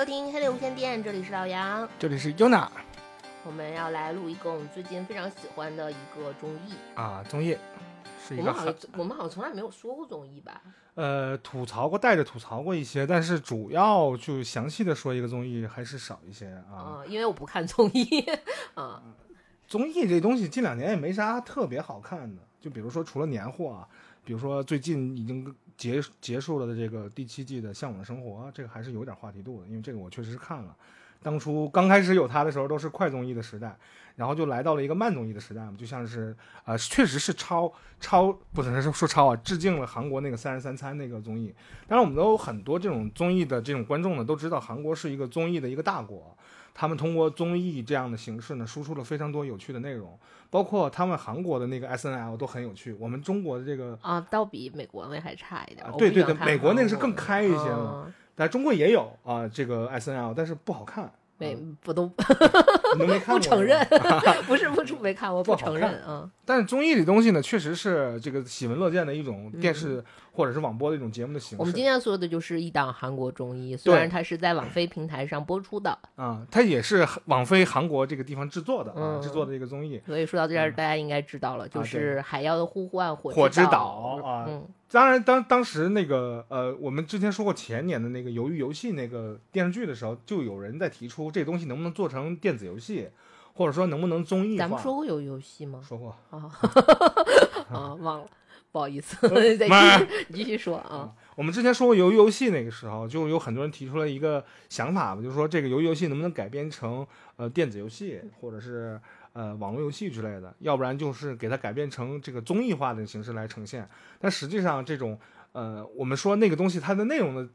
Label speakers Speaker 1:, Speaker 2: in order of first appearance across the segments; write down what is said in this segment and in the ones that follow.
Speaker 1: 收听黑猎无线电，这里是老杨，
Speaker 2: 这里是 Yuna
Speaker 1: 我们要来录一个我们最近非常喜欢的一个综艺。
Speaker 2: 啊，综艺是一个很
Speaker 1: 我们好像我们好像从来没有说过综艺吧？
Speaker 2: 呃吐槽过，带着吐槽过一些，但是主要就详细的说一个综艺还是少一些啊。
Speaker 1: 嗯，因为我不看综艺。啊，
Speaker 2: 综艺这东西近两年也没啥特别好看的，就比如说除了年货啊，比如说最近已经结结束了的这个第七季的《向往的生活》，这个还是有点话题度的，因为这个我确实是看了。当初刚开始有它的时候，都是快综艺的时代，然后就来到了一个慢综艺的时代嘛，就像是呃，确实是超超不能说说超啊，致敬了韩国那个《三十三餐》那个综艺。当然，我们都有很多这种综艺的这种观众呢，都知道韩国是一个综艺的一个大国，他们通过综艺这样的形式呢，输出了非常多有趣的内容，包括他们韩国的那个 S N L 都很有趣。我们中国的这个，
Speaker 1: 啊，倒比美国那还差一点。
Speaker 2: 啊对对对美国那个是更开一些
Speaker 1: 的
Speaker 2: 嘛
Speaker 1: 嗯
Speaker 2: 但中国也有啊，这个 S N L，但是不好看。
Speaker 1: 没
Speaker 2: 嗯
Speaker 1: 不都
Speaker 2: 你没看过
Speaker 1: 不承认，不是不是没看，我
Speaker 2: 不
Speaker 1: 承认啊。
Speaker 2: 但是综艺这东西呢，确实是这个喜闻乐见的一种电
Speaker 1: 嗯
Speaker 2: 视或者是网播的一种节目的形式。
Speaker 1: 我们今天说的就是一档韩国综艺，虽然它是在网飞平台上播出的，
Speaker 2: 啊，它也是网飞韩国这个地方制作的啊，
Speaker 1: 嗯。
Speaker 2: 制作的一个综艺。
Speaker 1: 所以说到这儿，大家应该知道了，就
Speaker 2: 啊
Speaker 1: 是《海妖的呼唤》火
Speaker 2: 火之
Speaker 1: 之
Speaker 2: 岛啊
Speaker 1: 嗯，
Speaker 2: 当然，当当时那个呃，我们之前说过前年的那个《鱿鱼游戏》那个电视剧的时候，就有人在提出这东西能不能做成电子游戏，或者说能不能综艺化。
Speaker 1: 咱们说过有游戏吗？
Speaker 2: 说过，
Speaker 1: 啊啊，忘了，不好意思，再继续继续说啊。
Speaker 2: 我们之前说过鱿鱼游戏那个时候，就有很多人提出了一个想法吧，就是说这个鱿鱼游戏能不能改编成呃电子游戏，或者是呃网络游戏之类的，要不然就是给它改变成这个综艺化的形式来呈现。但实际上，这种呃我们说那个东西它的内容的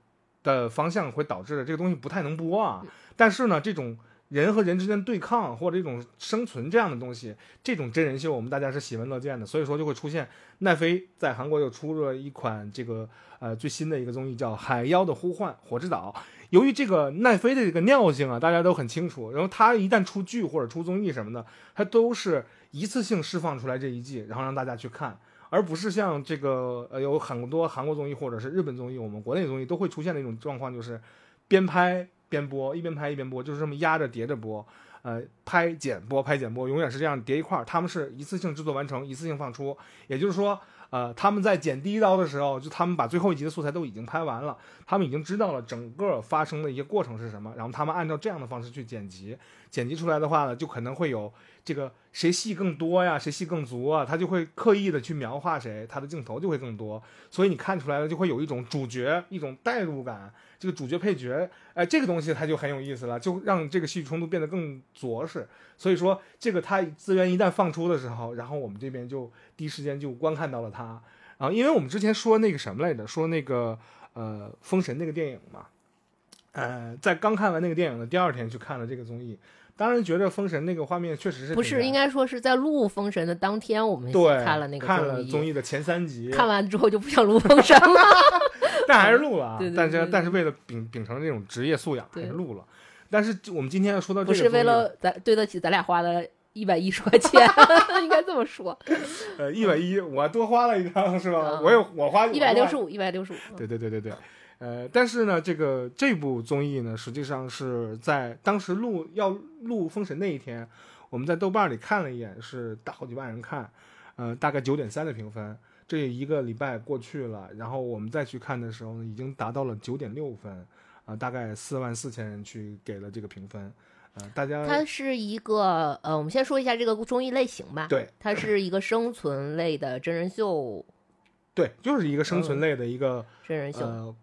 Speaker 2: 的方向会导致的这个东西不太能播啊。但是呢，这种人和人之间对抗或者一种生存这样的东西，这种真人秀我们大家是喜闻乐见的，所以说就会出现奈飞在韩国又出了一款这个呃最新的一个综艺叫《海妖的呼唤：火之岛》。由于这个奈飞的这个尿性啊，大家都很清楚，然后它一旦出剧或者出综艺什么的，它都是一次性释放出来这一季，然后让大家去看。而不是像这个呃有很多韩国综艺或者是日本综艺，我们国内综艺都会出现的一种状况，就是边拍边播，一边拍一边播，就是这么压着叠着播，呃，拍剪播拍剪播，永远是这样叠一块儿。他们是一次性制作完成，一次性放出，也就是说，呃，他们在剪第一刀的时候，就他们把最后一集的素材都已经拍完了，他们已经知道了整个发生的一些过程是什么，然后他们按照这样的方式去剪辑，剪辑出来的话呢，就可能会有这个谁戏更多呀，谁戏更足啊，他就会刻意的去描画谁，他的镜头就会更多，所以你看出来了就会有一种主角一种代入感，这个主角配角，哎，这个东西它就很有意思了，就让这个戏剧冲突变得更着实。所以说，这个它资源一旦放出的时候，然后我们这边就第一时间就观看到了它。然后，因为我们之前说那个什么来着，说那个呃《封神》那个电影嘛，呃，在刚看完那个电影的第二天去看了这个综艺，当然觉得《封神》那个画面确实是
Speaker 1: 不是，应
Speaker 2: 该
Speaker 1: 该说是在录《封神》的当天，我们
Speaker 2: 对
Speaker 1: 看了那个
Speaker 2: 看了，综艺的前三集，
Speaker 1: 看完之后就不想录《封神》了。
Speaker 2: 但还是录了啊，
Speaker 1: 对对
Speaker 2: 但是但是为了秉秉承这种职业素养，还是录了。但是我们今天要说到这个不是
Speaker 1: 为了咱对得起咱俩花的一百一十块钱，应该这么说，
Speaker 2: 呃一百一，我多花了一张是吧？
Speaker 1: 啊
Speaker 2: 我有我花
Speaker 1: 一百六十
Speaker 2: 五。
Speaker 1: 五，一百六十五。
Speaker 2: 对对对对对，呃，但是呢，这个这部综艺呢，实际上是在当时录要录《封神》那一天，我们在豆瓣里看了一眼，是大好几万人看，呃，大概九点三的评分。这一个礼拜过去了，然后我们再去看的时候呢，已经达到了九点六分，啊、大概四万四千人去给了这个评分，呃，大家
Speaker 1: 它是一个呃，我们先说一下这个综艺类型吧。
Speaker 2: 对
Speaker 1: 它是一个生存类的真人秀，
Speaker 2: 对，就是一个生存类的一个、
Speaker 1: 真人秀。
Speaker 2: 呃，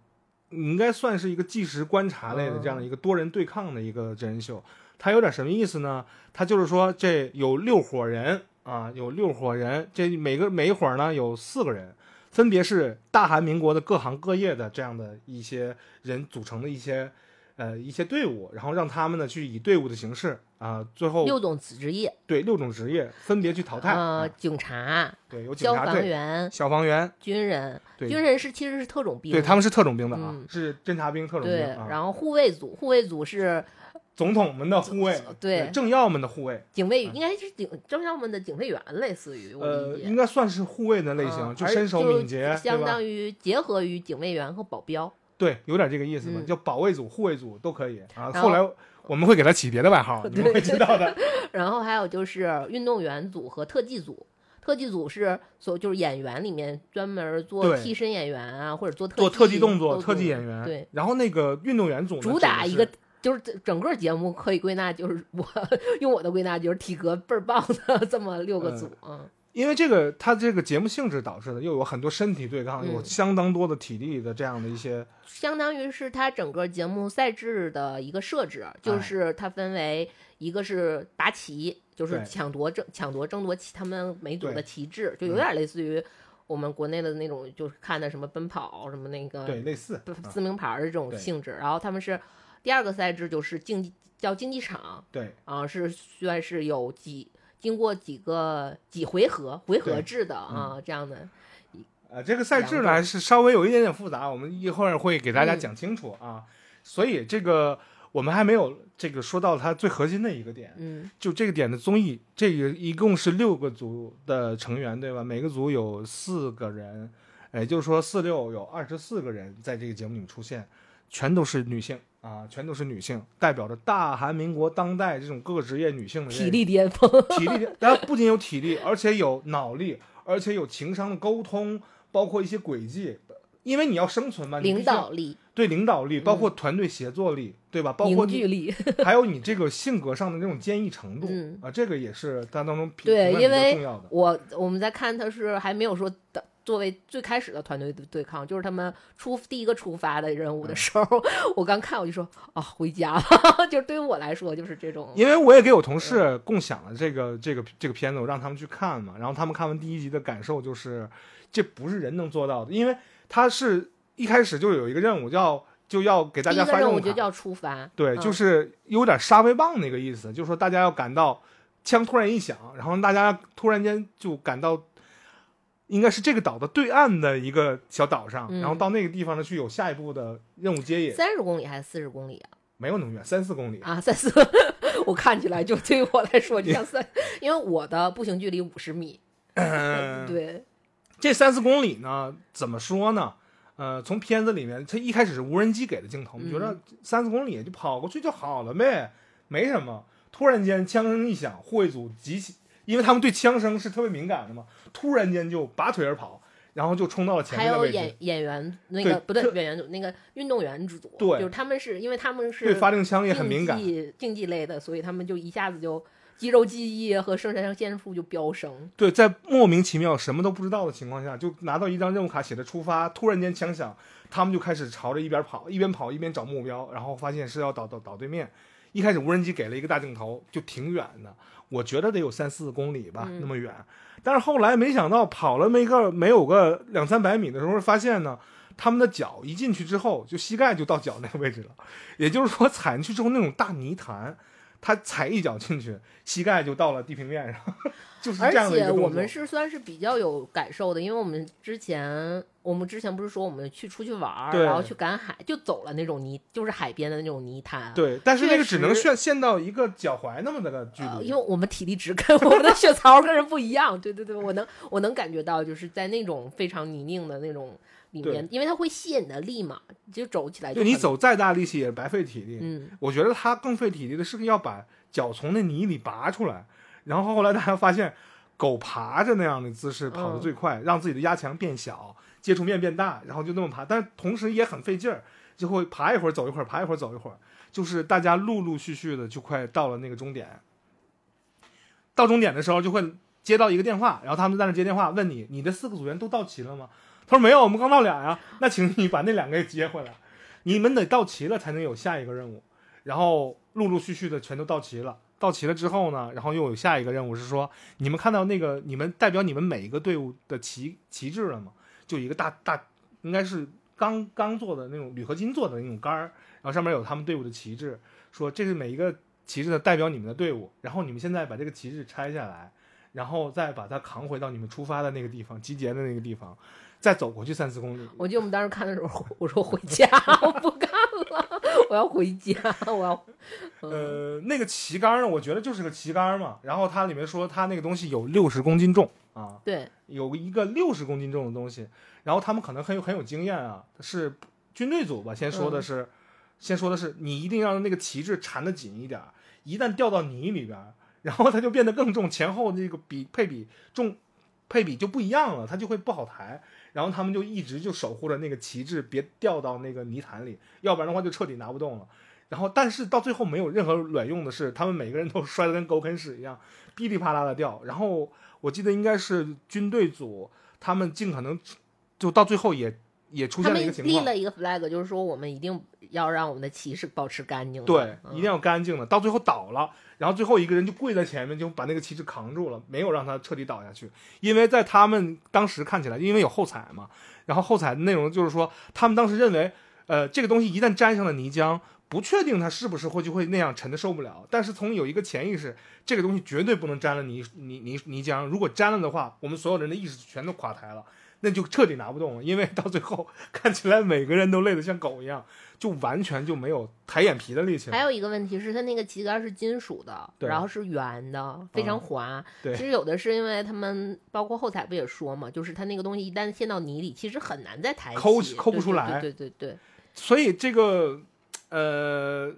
Speaker 2: 应该算是一个纪实观察类的这样
Speaker 1: 嗯
Speaker 2: 的一个多人对抗的一个真人秀。它有点什么意思呢？它就是说这有六伙人啊，有六伙人，这每个每一伙呢有四个人，分别是大韩民国的各行各业的这样的一些人组成的一些呃一些队伍，然后让他们呢去以队伍的形式啊，最后
Speaker 1: 六种职业，
Speaker 2: 对六种职业分别去淘汰。
Speaker 1: 呃，
Speaker 2: 啊
Speaker 1: 警察、
Speaker 2: 对，有警
Speaker 1: 消防员、
Speaker 2: 消防员，
Speaker 1: 军人。
Speaker 2: 对
Speaker 1: 军人是其实是特种兵，
Speaker 2: 对，他们是特种兵的啊，
Speaker 1: 嗯
Speaker 2: 是侦察兵、特种
Speaker 1: 对
Speaker 2: 兵啊。
Speaker 1: 然后护卫组，护卫组是
Speaker 2: 总统们的护卫，
Speaker 1: 对
Speaker 2: 政要们的护卫，
Speaker 1: 警卫，
Speaker 2: 嗯
Speaker 1: 应该是警政要们的警卫员，类似于我
Speaker 2: 呃。应该算是护卫的类型，就身手敏捷？
Speaker 1: 相当于结合于警卫员和保镖。
Speaker 2: 对，有点这个意思吧，
Speaker 1: 嗯
Speaker 2: 叫保卫组、护卫组都可以啊。
Speaker 1: 后
Speaker 2: 来我们会给他起别的外号，你们会知道的。
Speaker 1: 然后还有就是运动员组和特技组。特技组是所就是演员里面专门做替身演员啊，或者做特
Speaker 2: 做特技动作、特技演员。
Speaker 1: 对，
Speaker 2: 然后那个运动员组
Speaker 1: 主打一个就是整整个节目可以归纳，就是我 用我的归纳就是体格倍儿棒的这么六个组，嗯
Speaker 2: 因为这个它这个节目性质导致的，又有很多身体对抗，
Speaker 1: 嗯
Speaker 2: 有相当多的体力的这样的一些。
Speaker 1: 相当于是它整个节目赛制的一个设置，就是它分为一个是拔旗，就是抢夺争抢夺争夺旗他们每组的旗帜，就有点类似于我们国内的那种，就是看的什么奔跑什么那个
Speaker 2: 对，类似。
Speaker 1: 撕名牌儿的这种性质。然后他们是第二个赛制就是竞技叫竞技场
Speaker 2: 对，
Speaker 1: 啊，是算是有几经过几个几回合回合制的啊这样的。
Speaker 2: 呃，这个赛制
Speaker 1: 两
Speaker 2: 呢是稍微有一点点复杂，我们一会儿会给大家
Speaker 1: 嗯
Speaker 2: 讲清楚啊。所以这个我们还没有这个说到它最核心的一个点，
Speaker 1: 嗯
Speaker 2: 就这个点的综艺，这个一共是六个组的成员，对吧？每个组有四个人，也就是说四六有二十四个人在这个节目里面出现，全都是女性啊，全都是女性，代表着大韩民国当代这种各个职业女性的
Speaker 1: 体力巅峰，
Speaker 2: 体力，巅，大家不仅有体力，而且有脑力，而且有情商的沟通，包括一些轨迹。因为你要生存嘛，
Speaker 1: 领导力、
Speaker 2: 对领导力，包括
Speaker 1: 嗯
Speaker 2: 团队协作力，对吧？包括你
Speaker 1: 凝聚力。
Speaker 2: 还有你这个性格上的那种坚毅程度、
Speaker 1: 嗯
Speaker 2: 啊，这个也是它当中评
Speaker 1: 对因为
Speaker 2: 重要的。
Speaker 1: 我我们在看他是还没有说的。作为最开始的团队的对抗，就是他们出第一个出发的任务的时候，我刚看我就说啊，回家了。就是对于我来说，就是这种
Speaker 2: 因为我也给我同事共享了这个这个这个片子，我让他们去看嘛，然后他们看完第一集的感受就是，这不是人能做到的，因为他是一开始就有一个任务叫就要给大家发任务卡，
Speaker 1: 任务就叫出发。
Speaker 2: 对，
Speaker 1: 嗯
Speaker 2: 就是有点杀威棒那个意思，就是说大家要感到枪突然一响，然后大家突然间就感到。应该是这个岛的对岸的一个小岛上，
Speaker 1: 嗯
Speaker 2: 然后到那个地方呢去有下一步的任务接引，
Speaker 1: 三十公里还是四十公里啊？
Speaker 2: 没有那么远，三四公里。
Speaker 1: 啊，三四，我看起来就对于我来说就像三，因为我的步行距离五十米。
Speaker 2: 嗯，
Speaker 1: 对，
Speaker 2: 这三四公里呢，怎么说呢？呃，从片子里面，它一开始是无人机给的镜头，我们觉得三四公里就跑过去就好了呗，没什么。突然间枪声一响，护卫组急起，因为他们对枪声是特别敏感的嘛，突然间就拔腿而跑，然后就冲到了前面
Speaker 1: 还有
Speaker 2: 位置。
Speaker 1: 演演员那
Speaker 2: 对
Speaker 1: 个不对，
Speaker 2: 特
Speaker 1: 演员组那个运动员组，
Speaker 2: 对
Speaker 1: 就是他们是因为他们是对
Speaker 2: 发令枪也很敏感
Speaker 1: 竞。技竞技类的，所以他们就一下子就肌肉记忆和生产线数就飙升。
Speaker 2: 对，在莫名其妙什么都不知道的情况下，就拿到一张任务卡，写着出发，突然间枪响，他们就开始朝着一边跑，一边跑一边找目标，然后发现是要倒倒倒对面。一开始无人机给了一个大镜头，就挺远的，我觉得得有三四公里吧，
Speaker 1: 嗯
Speaker 2: 那么远。但是后来没想到跑了没个没有个两三百米的时候，发现呢，他们的脚一进去之后，就膝盖就到脚那个位置了，也就是说踩进去之后那种大泥潭，他踩一脚进去，膝盖就到了地平面上，就是
Speaker 1: 而
Speaker 2: 这样的一个动作。
Speaker 1: 且我们是算是比较有感受的，因为我们之前我们之前不是说我们去出去玩儿，然后去赶海，就走了那种泥，就是海边的那种泥滩。
Speaker 2: 对，但是那个只能
Speaker 1: 确实
Speaker 2: 限限到一个脚踝那么的个距
Speaker 1: 呃，
Speaker 2: 离。
Speaker 1: 因为我们体力值跟我们的血槽跟人不一样，对对对，我能我能感觉到，就是在那种非常泥泞的那种里面，因为它会吸引你的力嘛，就走起来就，
Speaker 2: 就你走再大力气也是白费体力。
Speaker 1: 嗯，
Speaker 2: 我觉得它更费体力的是要把脚从那泥里拔出来，然后后来大家发现，狗爬着那样的姿势跑得
Speaker 1: 嗯
Speaker 2: 最快，让自己的压强变小，接触面变大，然后就那么爬，但是同时也很费劲儿，就会爬一会儿走一会儿，爬一会儿走一会儿，就是大家陆陆续续的就快到了那个终点。到终点的时候就会接到一个电话，然后他们在那接电话问你，你的四个组员都到齐了吗？他说没有，我们刚到俩呀。那请你把那两个也接回来，你们得到齐了才能有下一个任务。然后陆陆续续的全都到齐了。到齐了之后呢，然后又有下一个任务是说，你们看到那个你们代表你们每一个队伍的旗旗帜了吗？就一个大大，应该是钢钢做的那种铝合金做的那种杆儿，然后上面有他们队伍的旗帜，说这是每一个旗帜的代表你们的队伍，然后你们现在把这个旗帜拆下来，然后再把它扛回到你们出发的那个地方，集结的那个地方，再走过去三四公里。
Speaker 1: 我记得我们当时看的时候，我说回家，我不干了，我要回家，我要，嗯
Speaker 2: 呃，那个旗杆呢，我觉得就是个旗杆嘛。然后它里面说它那个东西有六十公斤重啊，
Speaker 1: 对，
Speaker 2: 有一个六十公斤重的东西。然后他们可能很有很有经验啊，是军队组吧，先说的
Speaker 1: 嗯
Speaker 2: 是，先说的是你一定让那个旗帜缠得紧一点儿，一旦掉到泥里边儿，然后它就变得更重，前后那个比配比重配比就不一样了，它就会不好抬。然后他们就一直就守护着那个旗帜别掉到那个泥潭里，要不然的话就彻底拿不动了。然后，但是到最后没有任何卵用的是，他们每个人都 摔得跟狗啃屎一样，噼里啪啦的掉。然后我记得应该是军队组，他们尽可能就到最后也也出现了一个情况，
Speaker 1: 立了一个 flag，就是说我们一定要让我们的旗是保持干净的。
Speaker 2: 对，
Speaker 1: 嗯
Speaker 2: 一定要干净的。到最后倒了，然后最后一个人就跪在前面，就把那个旗帜扛住了，没有让他彻底倒下去。因为在他们当时看起来，因为有后采嘛，然后后采的内容就是说，他们当时认为，呃，这个东西一旦沾上了泥浆，不确定它是不是会就会那样沉的受不了。但是从有一个潜意识，这个东西绝对不能沾了泥泥泥泥浆，如果沾了的话，我们所有人的意识全都垮台了。那就彻底拿不动了，因为到最后看起来每个人都累得像狗一样，就完全就没有抬眼皮的力气了。
Speaker 1: 还有一个问题是，它那个旗杆是金属的，然后是圆的，非常
Speaker 2: 嗯
Speaker 1: 滑。
Speaker 2: 对
Speaker 1: 其实有的是因为他们包括后采不也说嘛，就是它那个东西一旦陷到泥里，其实很难再抬起，
Speaker 2: 抠抠不出来
Speaker 1: 对对对对，
Speaker 2: 所以这个呃，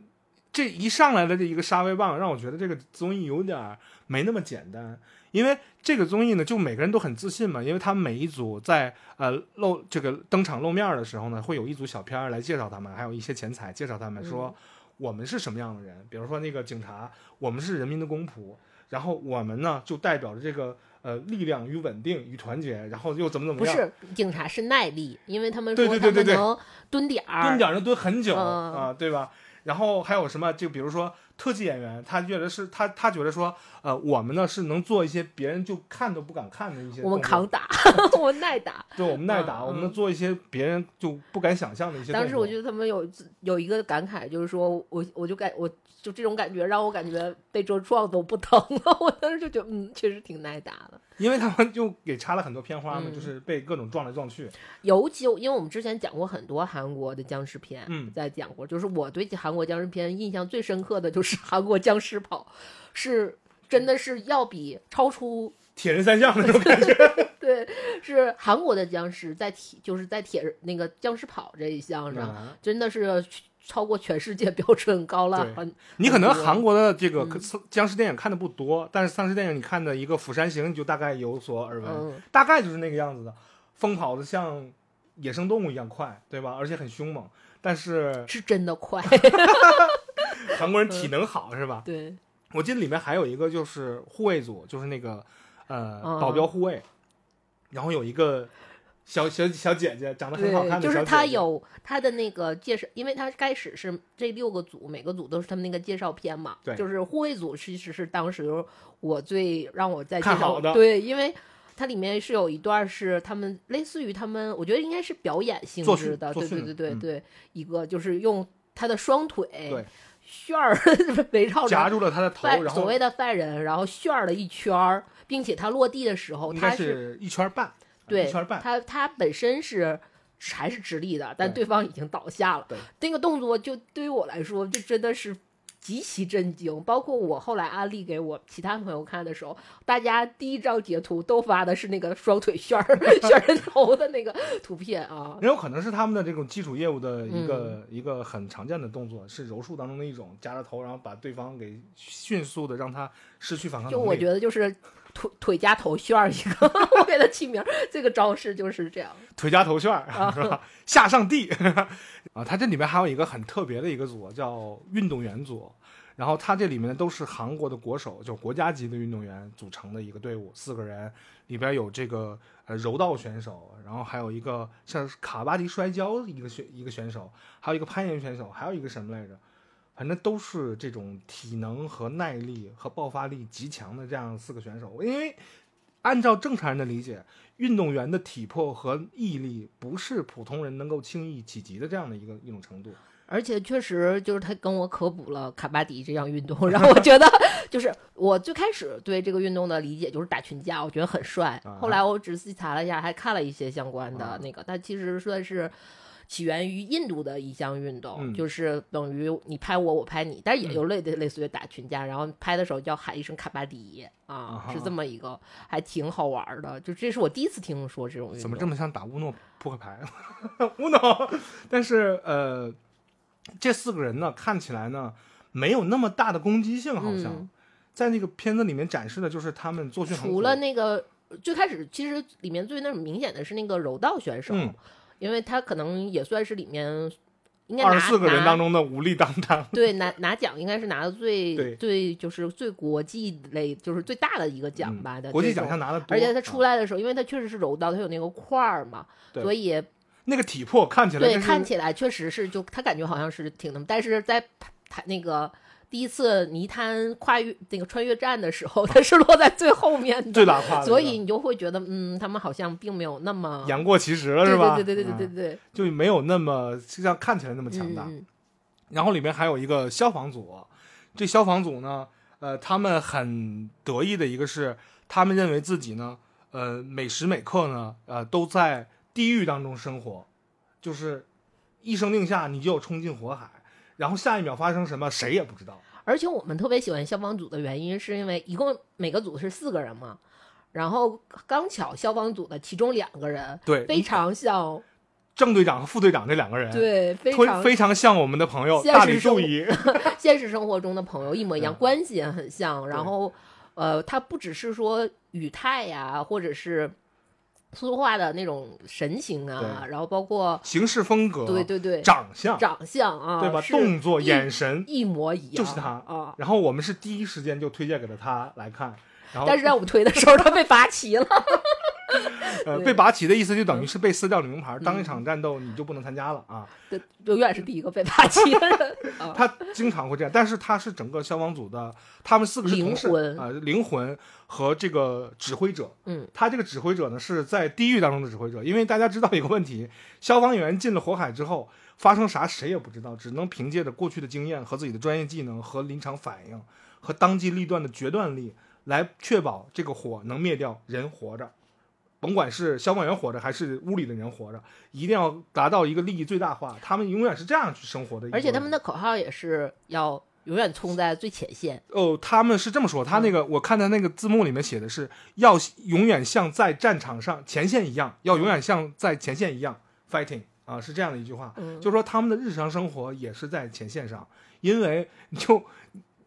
Speaker 2: 这一上来的这一个沙威棒，让我觉得这个综艺有点儿没那么简单。因为这个综艺呢，就每个人都很自信嘛，因为他们每一组在呃露这个登场露面的时候呢，会有一组小片儿来介绍他们，还有一些前彩介绍他们，说
Speaker 1: 嗯
Speaker 2: 我们是什么样的人。比如说那个警察，我们是人民的公仆，然后我们呢就代表着这个呃力量与稳定与团结，然后又怎么怎么样。
Speaker 1: 不是警察是耐力，因为他们
Speaker 2: 对
Speaker 1: 说
Speaker 2: 对对对对
Speaker 1: 他们能蹲点儿，
Speaker 2: 蹲点儿能蹲很久、
Speaker 1: 嗯
Speaker 2: 啊，对吧？然后还有什么？就比如说特技演员，他觉得是他他觉得说，呃，我们呢是能做一些别人就看都不敢看的一些，
Speaker 1: 我们扛打，我们耐打。
Speaker 2: 对，我们耐打，
Speaker 1: 嗯
Speaker 2: 我们能做一些别人就不敢想象的一些。
Speaker 1: 当时我觉得他们有有一个感慨，就是说我我就感我就这种感觉让我感觉被车撞都不疼了。我当时就觉得嗯，确实挺耐打的。
Speaker 2: 因为他们就给插了很多片花嘛，
Speaker 1: 嗯。
Speaker 2: 就是被各种撞来撞去。
Speaker 1: 尤其因为我们之前讲过很多韩国的僵尸片，
Speaker 2: 嗯。
Speaker 1: 在讲过，就是我对韩国僵尸片印象最深刻的就是韩国僵尸跑，是真的是要比超出
Speaker 2: 铁人三项那种感觉，
Speaker 1: 对，是韩国的僵尸在铁就是在铁那个僵尸跑这一项上，
Speaker 2: 嗯
Speaker 1: 真的是超过全世界标准高了。
Speaker 2: 你可能韩国的这个
Speaker 1: 嗯
Speaker 2: 僵尸电影看的不多，但是丧尸电影你看的一个《釜山行》，你就大概有所耳闻。
Speaker 1: 嗯，
Speaker 2: 大概就是那个样子的，疯跑的像野生动物一样快，对吧？而且很凶猛。但是
Speaker 1: 是真的快，
Speaker 2: 韩国人体能好，是吧？
Speaker 1: 对，
Speaker 2: 我记得里面还有一个就是护卫组，就是那个呃
Speaker 1: 嗯
Speaker 2: 保镖护卫，然后有一个小小小姐姐，长得很好看，
Speaker 1: 就是
Speaker 2: 的小姐姐。
Speaker 1: 他有她的那个介绍，因为她开始是这六个组，每个组都是他们那个介绍片嘛。
Speaker 2: 对
Speaker 1: 就是护卫组其实是当时我最让我在
Speaker 2: 看好的
Speaker 1: 对，因为它里面是有一段是他们类似于他们，我觉得应该是表演性质的，对对对对对，一个就是用他的双腿
Speaker 2: 对
Speaker 1: 旋儿 围绕
Speaker 2: 夹
Speaker 1: 着
Speaker 2: 住了他的头，然后
Speaker 1: 所谓的犯人，然后旋儿了一圈儿，并且他落地的时候，
Speaker 2: 应
Speaker 1: 他
Speaker 2: 该是一圈半，
Speaker 1: 对
Speaker 2: 一圈半。
Speaker 1: 他他本身是还是直立的，但
Speaker 2: 对
Speaker 1: 对方已经倒下了
Speaker 2: 对。
Speaker 1: 那个动作就对于我来说，就真的是极其震惊。包括我后来安利给我其他朋友看的时候，大家第一张截图都发的是那个双腿旋儿 旋人头的那个图片啊。
Speaker 2: 也有可能是他们的这种基础业务的一个、
Speaker 1: 嗯
Speaker 2: 一个很常见的动作，是柔术当中的一种，夹着头，然后把对方给迅速的让他失去反抗。
Speaker 1: 就我觉得就是腿腿加头旋儿一个，我给他起名儿，这个招式就是这样。
Speaker 2: 腿夹头旋 是吧？下上帝 啊，它这里面还有一个很特别的一个组叫运动员组，然后它这里面呢都是韩国的国手，就国家级的运动员组成的一个队伍，四个人，里边有这个呃柔道选手，然后还有一个像是卡巴迪摔跤一个选一个选手，还有一个攀岩选手，还有一个什么来着？反正都是这种体能和耐力和爆发力极强的这样四个选手，因为按照正常人的理解，运动员的体魄和毅力不是普通人能够轻易企及的这样的一个一种程度。
Speaker 1: 而且确实就是他跟我科普了卡巴迪这项运动，让我觉得就是我最开始对这个运动的理解就是打群架，我觉得很帅
Speaker 2: 啊。
Speaker 1: 后来我仔细查了一下，还看了一些相关的
Speaker 2: 啊
Speaker 1: 那个，但其实算是起源于印度的一项运动，
Speaker 2: 嗯
Speaker 1: 就是等于你拍我，我拍你，但是也
Speaker 2: 嗯
Speaker 1: 有类类类似于打群架，然后拍的时候叫喊一声卡巴迪啊
Speaker 2: 啊，
Speaker 1: 是这么一个，还挺好玩儿的。就这是我第一次听说这种运动，
Speaker 2: 怎么这么像打乌诺扑克牌？乌诺，但是呃，这四个人呢，看起来呢没有那么大的攻击性，好像、
Speaker 1: 嗯
Speaker 2: 在那个片子里面展示的就是他们做训。
Speaker 1: 除了那个最开始，其实里面最那种明显的是那个柔道选手，
Speaker 2: 嗯
Speaker 1: 因为他可能也算是里面应
Speaker 2: 二十四个人当中的武力担当，
Speaker 1: 对拿拿奖应该是拿的最
Speaker 2: 对
Speaker 1: 最就是最国际类就是最大的一个奖吧的、
Speaker 2: 嗯国际奖项。拿的多，
Speaker 1: 而且他出
Speaker 2: 来、
Speaker 1: 的时候，因为他确实是柔道，他有那个块儿嘛，所以
Speaker 2: 那个体魄看起来
Speaker 1: 对看起来确实是就他感觉好像是挺那么，但是在他那个第一次泥滩跨越那个穿越战的时候，他是落在最后面的，所以你就会觉得嗯，他们好像并没有那么
Speaker 2: 言过其实了，是吧？
Speaker 1: 对对对对对
Speaker 2: 嗯
Speaker 1: 对对，
Speaker 2: 就没有那么就像看起来那么强大。然后里面还有一个消防组，这消防组呢，呃，他们很得意的一个是，他们认为自己呢，呃，每时每刻呢，呃，都在地狱当中生活，就是一声令下，你就要冲进火海，然后下一秒发生什么，谁也不知道。
Speaker 1: 而且我们特别喜欢消防组的原因，是因为一共每个组是四个人嘛，然后刚巧消防组的其中两个人
Speaker 2: 对，
Speaker 1: 非常像，
Speaker 2: 正队长和副队长这两个人，
Speaker 1: 对，非
Speaker 2: 非
Speaker 1: 常
Speaker 2: 非常像我们的朋友大
Speaker 1: 实生活
Speaker 2: 理注意，
Speaker 1: 现实生活中的朋友一模一样，
Speaker 2: 嗯
Speaker 1: 关系也很像。然后，呃，他不只是说语态呀，或者是说话的那种神情啊，然后包括
Speaker 2: 行事风格，
Speaker 1: 对对对
Speaker 2: 长相，
Speaker 1: 长相啊，
Speaker 2: 对吧？动作、眼神，
Speaker 1: 一模一样，
Speaker 2: 就是他
Speaker 1: 啊。
Speaker 2: 然后我们是第一时间就推荐给了他来看，然后
Speaker 1: 但是让我们推的时候，他被罚齐了。
Speaker 2: 呃，被拔旗的意思就等于是被撕掉了名牌，当一场战斗你就不能参加了啊。
Speaker 1: 对，永远是第一个被拔旗的人。啊
Speaker 2: 他经常会这样，但是他是整个消防组的，他们四个是同事
Speaker 1: 灵魂
Speaker 2: 啊、灵魂和这个指挥者。
Speaker 1: 嗯，
Speaker 2: 他这个指挥者呢是在地狱当中的指挥者，因为大家知道一个问题，消防员进了火海之后发生啥谁也不知道，只能凭借着过去的经验和自己的专业技能和临场反应和当机立断的决断力来确保这个火能灭掉，人活着。甭管是消防员活着还是屋里的人活着，一定要达到一个利益最大化。他们永远是这样去生活的。
Speaker 1: 而且他们的口号也是要永远冲在最前线。
Speaker 2: 哦，他们是这么说，他那个、我看他那个字幕里面写的是要永远像在战场上前线一样，要永远像在前线一样 fighting 啊，是这样的一句话，
Speaker 1: 嗯，
Speaker 2: 就说他们的日常生活也是在前线上，因为就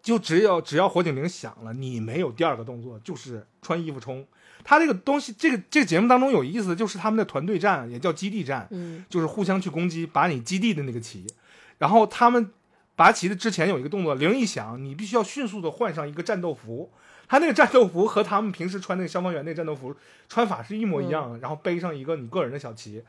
Speaker 2: 就只要只要火警铃响了，你没有第二个动作，就是穿衣服冲。他这个东西，这个这个节目当中有意思的就是他们的团队战，也叫基地战，
Speaker 1: 嗯
Speaker 2: 就是互相去攻击，把你基地的那个旗，然后他们拔旗的之前有一个动作，铃一响，你必须要迅速的换上一个战斗服。他那个战斗服和他们平时穿那个消防员那个战斗服穿法是一模一样的，然后背上一个你个人的小旗，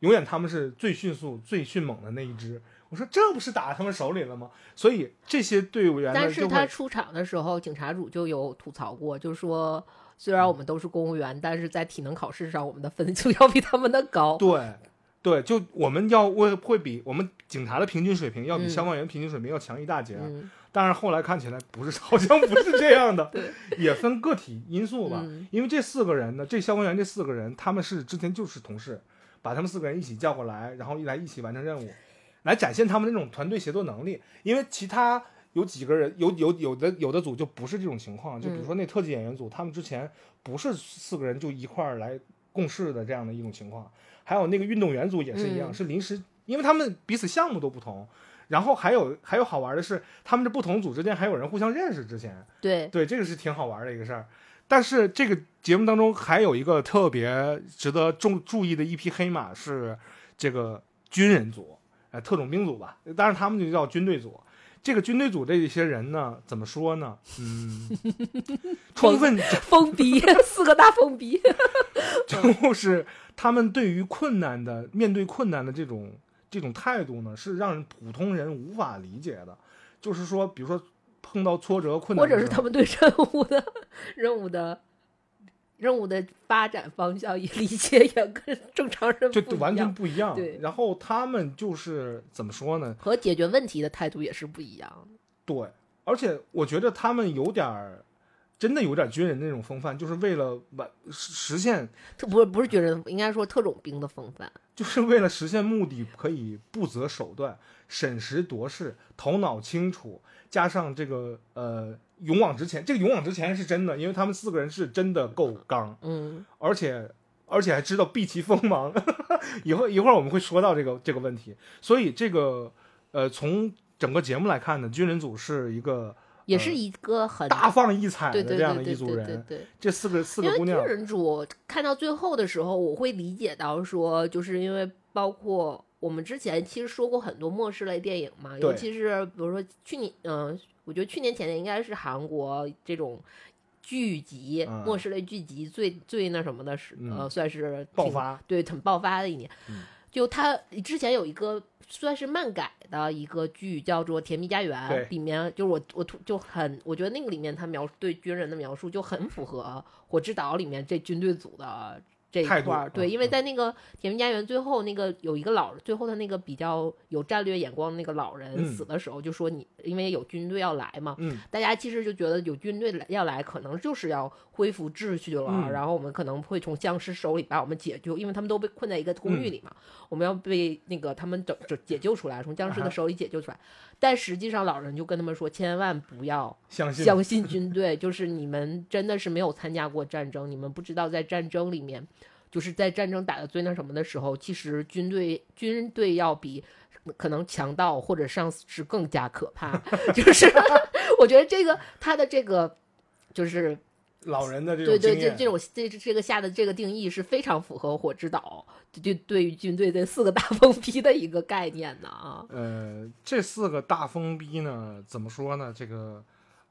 Speaker 2: 永远他们是最迅速、最迅猛的那一支。我说这不是打他们手里了吗？所以这些队员呢
Speaker 1: 但是他出场的时候，警察组就有吐槽过，就是说，虽然我们都是公务员，但是在体能考试上，我们的分就要比他们的高。
Speaker 2: 对对，就我们要会会比我们警察的平均水平要比
Speaker 1: 嗯
Speaker 2: 消防员平均水平要强一大截。
Speaker 1: 嗯，
Speaker 2: 但是后来看起来不是，好像不是这样的
Speaker 1: 对，
Speaker 2: 也分个体因素吧。
Speaker 1: 嗯
Speaker 2: 因为这四个人呢，这消防员这四个人，他们是之前就是同事，把他们四个人一起叫过来，然后一来一起完成任务，来展现他们那种团队协作能力。因为其他有几个人，有有有的有的组就不是这种情况，就比如说那特技演员组，他们之前不是四个人就一块儿来共事的这样的一种情况。还有那个运动员组也是一样，
Speaker 1: 嗯
Speaker 2: 是临时，因为他们彼此项目都不同。然后还有还有好玩的是，他们这不同组之间还有人互相认识。之前，
Speaker 1: 对，
Speaker 2: 对这个是挺好玩的一个事儿。但是这个节目当中还有一个特别值得重注意的一匹黑马是这个军人组，呃，特种兵组吧，当然他们就叫军队组。这个军队组这些人呢，怎么说呢？嗯，充分
Speaker 1: 疯逼，四个大疯逼。
Speaker 2: 就是他们对于困难的面对困难的这种这种态度呢，是让普通人无法理解的。就是说，比如说碰到挫折困难
Speaker 1: 或者是他们对任务的任务的任务的发展方向也理解也跟正常人
Speaker 2: 就完全
Speaker 1: 不一样，
Speaker 2: 然后他们就是怎么说呢？
Speaker 1: 和解决问题的态度也是不一样的。
Speaker 2: 对，而且我觉得他们有点儿真的有点军人那种风范，就是为了完实实现，
Speaker 1: 这不是不是军人，应该说特种兵的风范。
Speaker 2: 就是为了实现目的，可以不择手段、审时度势、头脑清楚，加上这个呃勇往直前。这个勇往直前是真的，因为他们四个人是真的够刚，
Speaker 1: 嗯
Speaker 2: 而且而且还知道避其锋芒。一会儿一会儿我们会说到这个这个问题，所以这个呃从整个节目来看呢，军人组是一个
Speaker 1: 也是一个很
Speaker 2: 大放异彩的这样的一组人。
Speaker 1: 对对。
Speaker 2: 这四个四个姑娘，军
Speaker 1: 人组看到最后的时候，我会理解到说，就是因为包括我们之前其实说过很多末世类电影嘛，尤其是比如说去年，嗯、我觉得去年前年应该是韩国这种剧集、
Speaker 2: 嗯
Speaker 1: 末世类剧集最最那什么的是，呃，
Speaker 2: 嗯
Speaker 1: 算是
Speaker 2: 爆发，
Speaker 1: 对，很爆发的一年。
Speaker 2: 嗯
Speaker 1: 就他之前有一个算是漫改的一个剧，叫做《甜蜜家园》，里面就是我我突就很，我觉得那个里面他描对军人的描述就很符合《火之岛》里面这军队组的这一块儿。对，
Speaker 2: 嗯
Speaker 1: 因为在那个《甜蜜家园》最后那个有一个老，最后的那个比较有战略眼光的那个老人
Speaker 2: 嗯
Speaker 1: 死的时候，就说你因为有军队要来嘛，
Speaker 2: 嗯，
Speaker 1: 大家其实就觉得有军队来要来，可能就是要恢复秩序了，
Speaker 2: 嗯
Speaker 1: 然后我们可能会从僵尸手里把我们解救，因为他们都被困在一个公寓里嘛，我们要被那个他们整整解救出来，从僵尸的手里解救出来。但实际上，老人就跟他们说，千万不要
Speaker 2: 相信
Speaker 1: 相信军队，就是你们真的是没有参加过战争，你们不知道在战争里面，就是在战争打的最那什么的时候，其实军队军队要比可能强盗或者上司更加可怕。就是 我觉得这个他的这个就是
Speaker 2: 老人的这种
Speaker 1: 对对这这种这这个下的这个定义是非常符合火之岛对对于军队这四个大疯逼的一个概念的啊。
Speaker 2: 呃，这四个大疯逼呢，怎么说呢？这个，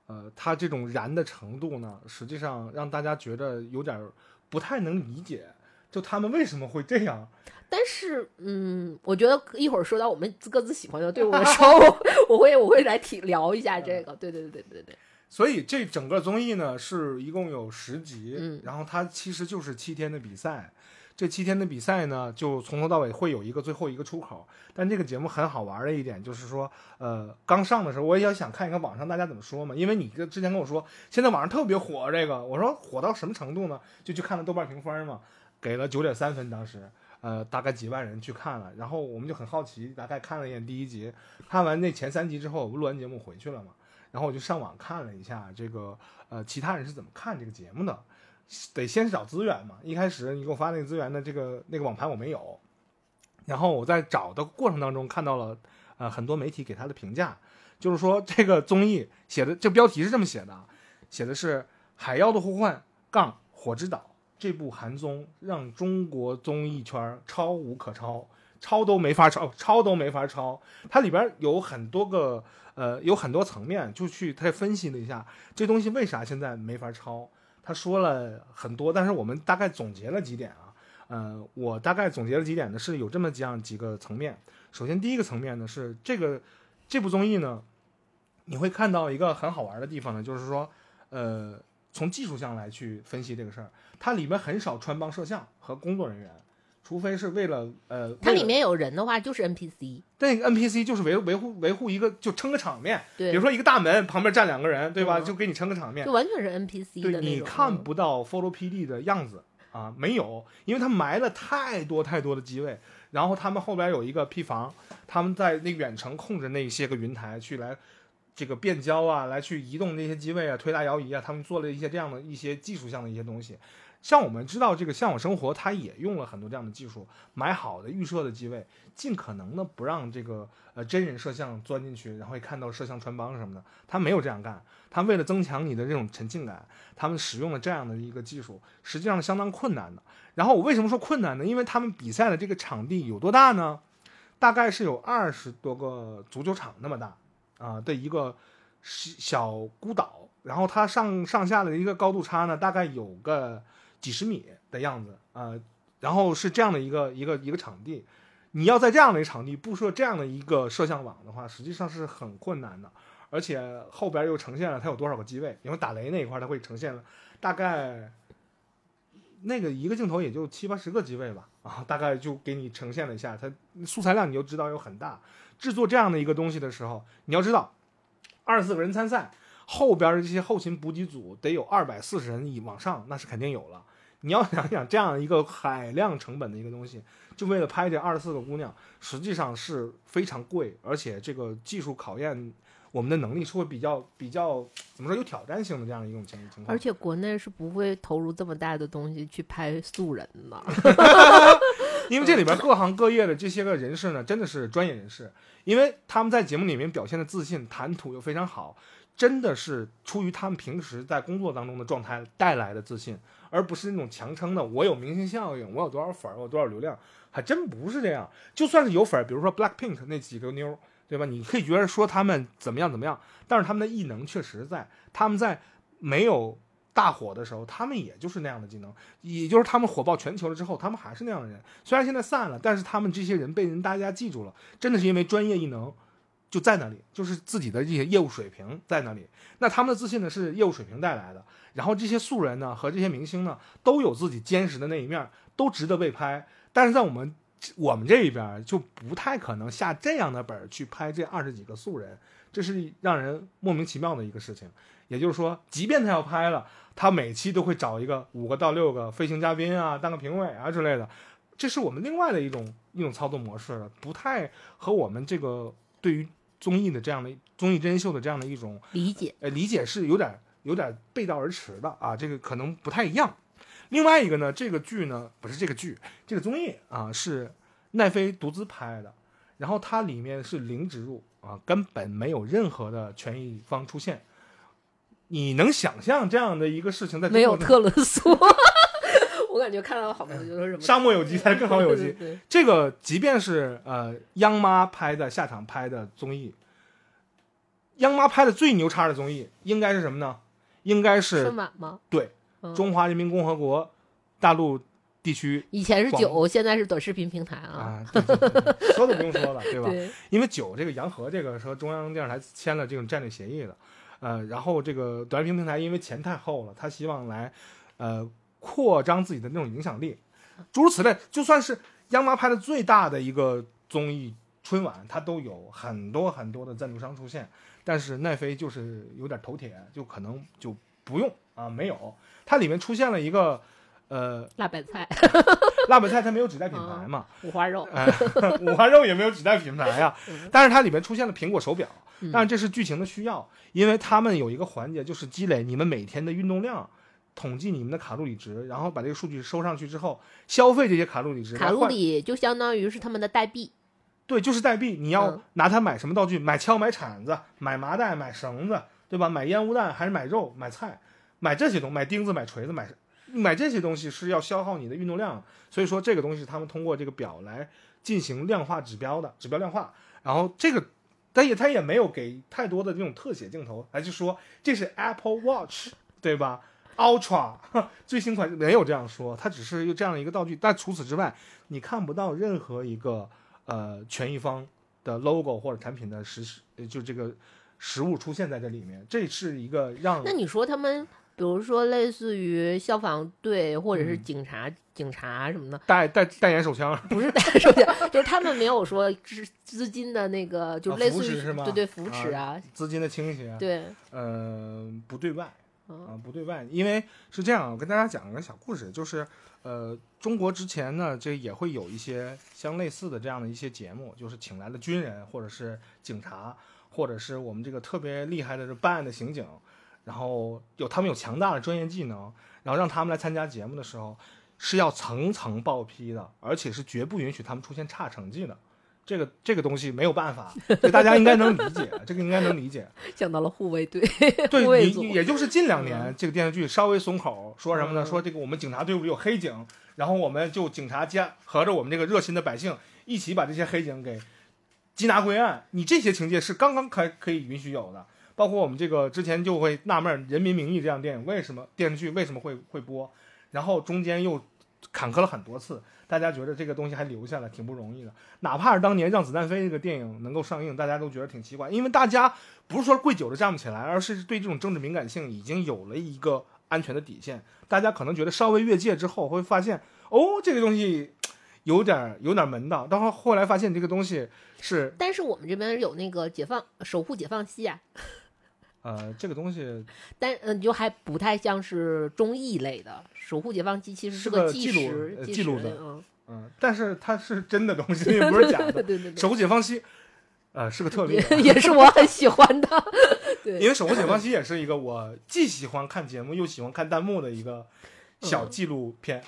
Speaker 2: 呃，他这种燃的程度呢，实际上让大家觉得有点儿不太能理解，就他们为什么会这样？
Speaker 1: 但是，嗯，我觉得一会儿说到我们各自喜欢的队伍的时候，我 我会我会来提聊一下这个。对对对对对对，
Speaker 2: 所以这整个综艺呢，是一共有十集，
Speaker 1: 嗯
Speaker 2: 然后它其实就是七天的比赛。这七天的比赛呢，就从头到尾会有一个最后一个出口。但这个节目很好玩的一点就是说，呃，刚上的时候我也想看一看网上大家怎么说嘛，因为你跟之前跟我说，现在网上特别火这个，我说火到什么程度呢？就去看了豆瓣评分嘛，给了九点三分，当时。呃，大概几万人去看了，然后我们就很好奇，大概看了一眼第一集，看完那前三集之后，我们录完节目回去了嘛，然后我就上网看了一下这个呃其他人是怎么看这个节目的，得先找资源嘛。一开始你给我发那个资源的这个那个网盘我没有，然后我在找的过程当中看到了呃很多媒体给他的评价，就是说这个综艺写的这标题是这么写的，写的是《海妖的呼唤》杠火之岛这部韩综让中国综艺圈超无可超。超都没法超，超都没法超。它里边有很多个呃，有很多层面，就去他分析了一下这东西为啥现在没法抄。他说了很多，但是我们大概总结了几点啊。呃，我大概总结了几点呢，是有这么几样几个层面。首先，第一个层面呢是这个这部综艺呢，你会看到一个很好玩的地方呢，就是说，呃，从技术上来去分析这个事儿，它里面很少穿帮摄像和工作人员，除非是为了呃，
Speaker 1: 它里面有人的话就是 NPC，
Speaker 2: 那个 NPC 就是维维护维护一个就撑个场面，
Speaker 1: 对，
Speaker 2: 比如说一个大门旁边站两个人，对吧？
Speaker 1: 嗯
Speaker 2: 就给你撑个场面
Speaker 1: 就。完全是 NPC 的
Speaker 2: 对。你看
Speaker 1: 嗯
Speaker 2: 不到 Follow PD 的样子啊，没有，因为他埋了太多太多的机位，然后他们后边有一个 P 房，他们在那远程控制那些个云台去来这个变焦啊，来去移动那些机位啊，推拉摇移啊，他们做了一些这样的一些技术上的一些东西。像我们知道这个向往生活，它也用了很多这样的技术，买好的预设的机位，尽可能的不让这个呃真人摄像钻进去，然后也看到摄像穿帮什么的，他没有这样干。他为了增强你的这种沉浸感，他们使用了这样的一个技术，实际上相当困难的。然后我为什么说困难呢？因为他们比赛的这个场地有多大呢？大概是有二十多个足球场那么大啊、的一个小孤岛，然后它上上下的一个高度差呢，大概有个几十米的样子啊、然后是这样的一个一个一个场地，你要在这样的一个场地布设这样的一个摄像网的话，实际上是很困难的。而且后边又呈现了它有多少个机位，因为打雷那一块它会呈现了大概那个一个镜头也就七八十个机位吧，啊，大概就给你呈现了一下，它素材量你就知道有很大。制作这样的一个东西的时候，你要知道，二十四个人参赛，后边的这些后勤补给组得有二百四十人以往上，那是肯定有了。你要想想这样一个海量成本的一个东西，就为了拍这二十四个姑娘，实际上是非常贵，而且这个技术考验我们的能力是会比较比较怎么说有挑战性的这样一种情情况。
Speaker 1: 而且国内是不会投入这么大的东西去拍素人的。
Speaker 2: 因为这里边各行各业的这些个人士呢，真的是专业人士，因为他们在节目里面表现的自信，谈吐又非常好，真的是出于他们平时在工作当中的状态带来的自信。而不是那种强撑的，我有明星效应，我有多少粉儿，我有多少流量，还真不是这样。就算是有粉儿，比如说 Blackpink 那几个妞，对吧？你可以觉得说他们怎么样怎么样，但是他们的艺能确实在，他们在没有大火的时候，他们也就是那样的技能，也就是他们火爆全球了之后，他们还是那样的人。虽然现在散了，但是他们这些人被人大家记住了，真的是因为专业艺能就在那里，就是自己的这些业务水平在那里。那他们的自信呢，是业务水平带来的。然后这些素人呢和这些明星呢都有自己坚实的那一面，都值得被拍。但是在我们我们这一边就不太可能下这样的本去拍这二十几个素人，这是让人莫名其妙的一个事情。也就是说，即便他要拍了，他每期都会找一个五个到六个飞行嘉宾啊，当个评委啊之类的。这是我们另外的一种一种操作模式了，不太和我们这个对于综艺的这样的综艺真人秀的这样的一种
Speaker 1: 理解，
Speaker 2: 呃，理解是有点。有点背道而驰的啊，这个可能不太一样。另外一个呢，这个剧呢不是这个剧，这个综艺啊是奈飞独资拍的，然后它里面是零植入啊，根本没有任何的权益方出现。你能想象这样的一个事情在
Speaker 1: 没有特仑苏？我感觉看到好多就是什么
Speaker 2: 沙漠有机才是更好有机。
Speaker 1: 对
Speaker 2: 这个即便是呃央妈拍的下场拍的综艺，央妈拍的最牛叉的综艺应该是什么呢？应该是
Speaker 1: 春晚吗？
Speaker 2: 对，中华人民共和国大陆地区
Speaker 1: 以前是九，现在是短视频平台
Speaker 2: 啊。说都不用说了，对吧？
Speaker 1: 对，
Speaker 2: 因为九这个洋河这个和中央电视台签了这种战略协议的，呃，然后这个短视频平台因为钱太厚了，他希望来呃扩张自己的那种影响力，诸如此类。就算是央妈拍的最大的一个综艺春晚，它都有很多很多的赞助商出现。但是奈飞就是有点头铁，就可能就不用啊，没有。它里面出现了一个，呃，
Speaker 1: 辣白菜，
Speaker 2: 辣白菜它没有指代品牌嘛，
Speaker 1: 五花肉，
Speaker 2: 五花肉也没有指代品牌呀。但是它里面出现了苹果手表，但是这是剧情的需要，因为他们有一个环节就是积累你们每天的运动量，统计你们的卡路里值，然后把这个数据收上去之后，消费这些卡路里值。
Speaker 1: 卡路里就相当于是他们的代币。
Speaker 2: 对，就是代币，你要拿它买什么道具？买锹、买铲子、买麻袋、买绳子，对吧？买烟雾弹还是买肉、买菜？买这些东西，买钉子、买锤子、买买这些东西是要消耗你的运动量，所以说这个东西他们通过这个表来进行量化指标的，指标量化。然后这个，但也他也没有给太多的这种特写镜头来就说这是 Apple Watch，对吧？Ultra 最新款没有这样说，它只是有这样的一个道具，但除此之外，你看不到任何一个。呃，权益方的 logo 或者产品的实实，就这个实物出现在这里面，这是一个让。
Speaker 1: 那你说他们，比如说类似于消防队或者是警察、警察什么的，
Speaker 2: 代代代言手枪？
Speaker 1: 不是代言手枪，就是他们没有说资资金的那个，就类似于对对扶持啊，
Speaker 2: 资金的倾斜。
Speaker 1: 对，
Speaker 2: 呃，不对外啊，不对外，因为是这样，我跟大家讲一个小故事，就是。呃，中国之前呢，这也会有一些相类似的这样的一些节目，就是请来了军人，或者是警察，或者是我们这个特别厉害的这办案的刑警，然后有他们有强大的专业技能，然后让他们来参加节目的时候，是要层层报批的，而且是绝不允许他们出现差成绩的。这个这个东西没有办法，这大家应该能理解，这个应该能理解。
Speaker 1: 讲到了护卫队，
Speaker 2: 对，你也就是近两年这个电视剧稍微松口，说什么呢？说这个我们警察队伍里有黑警，然后我们就警察加合着我们这个热心的百姓，一起把这些黑警给缉拿归案。你这些情节是刚刚可可以允许有的，包括我们这个之前就会纳闷，《人民名义》这样电影为什么电视剧为什么会会播，然后中间又坎坷了很多次。大家觉得这个东西还留下来挺不容易的，哪怕是当年《让子弹飞》这个电影能够上映，大家都觉得挺奇怪，因为大家不是说跪久了站不起来，而是对这种政治敏感性已经有了一个安全的底线。大家可能觉得稍微越界之后会发现，哦，这个东西有点有点门道。到后后来发现这个东西是，
Speaker 1: 但是我们这边有那个解放守护解放西啊。
Speaker 2: 呃，这个东西
Speaker 1: 但嗯，就还不太像是综艺类的《守护解放西》，其实
Speaker 2: 是
Speaker 1: 个
Speaker 2: 记录记录的
Speaker 1: 嗯，
Speaker 2: 嗯，但是它是真的东西，也不是假的。
Speaker 1: 对对对
Speaker 2: 守护解放西，呃，是个特例，
Speaker 1: 也也是我很喜欢的。对，
Speaker 2: 因为守护解放西也是一个我既喜欢看节目又喜欢看弹幕的一个小纪录片，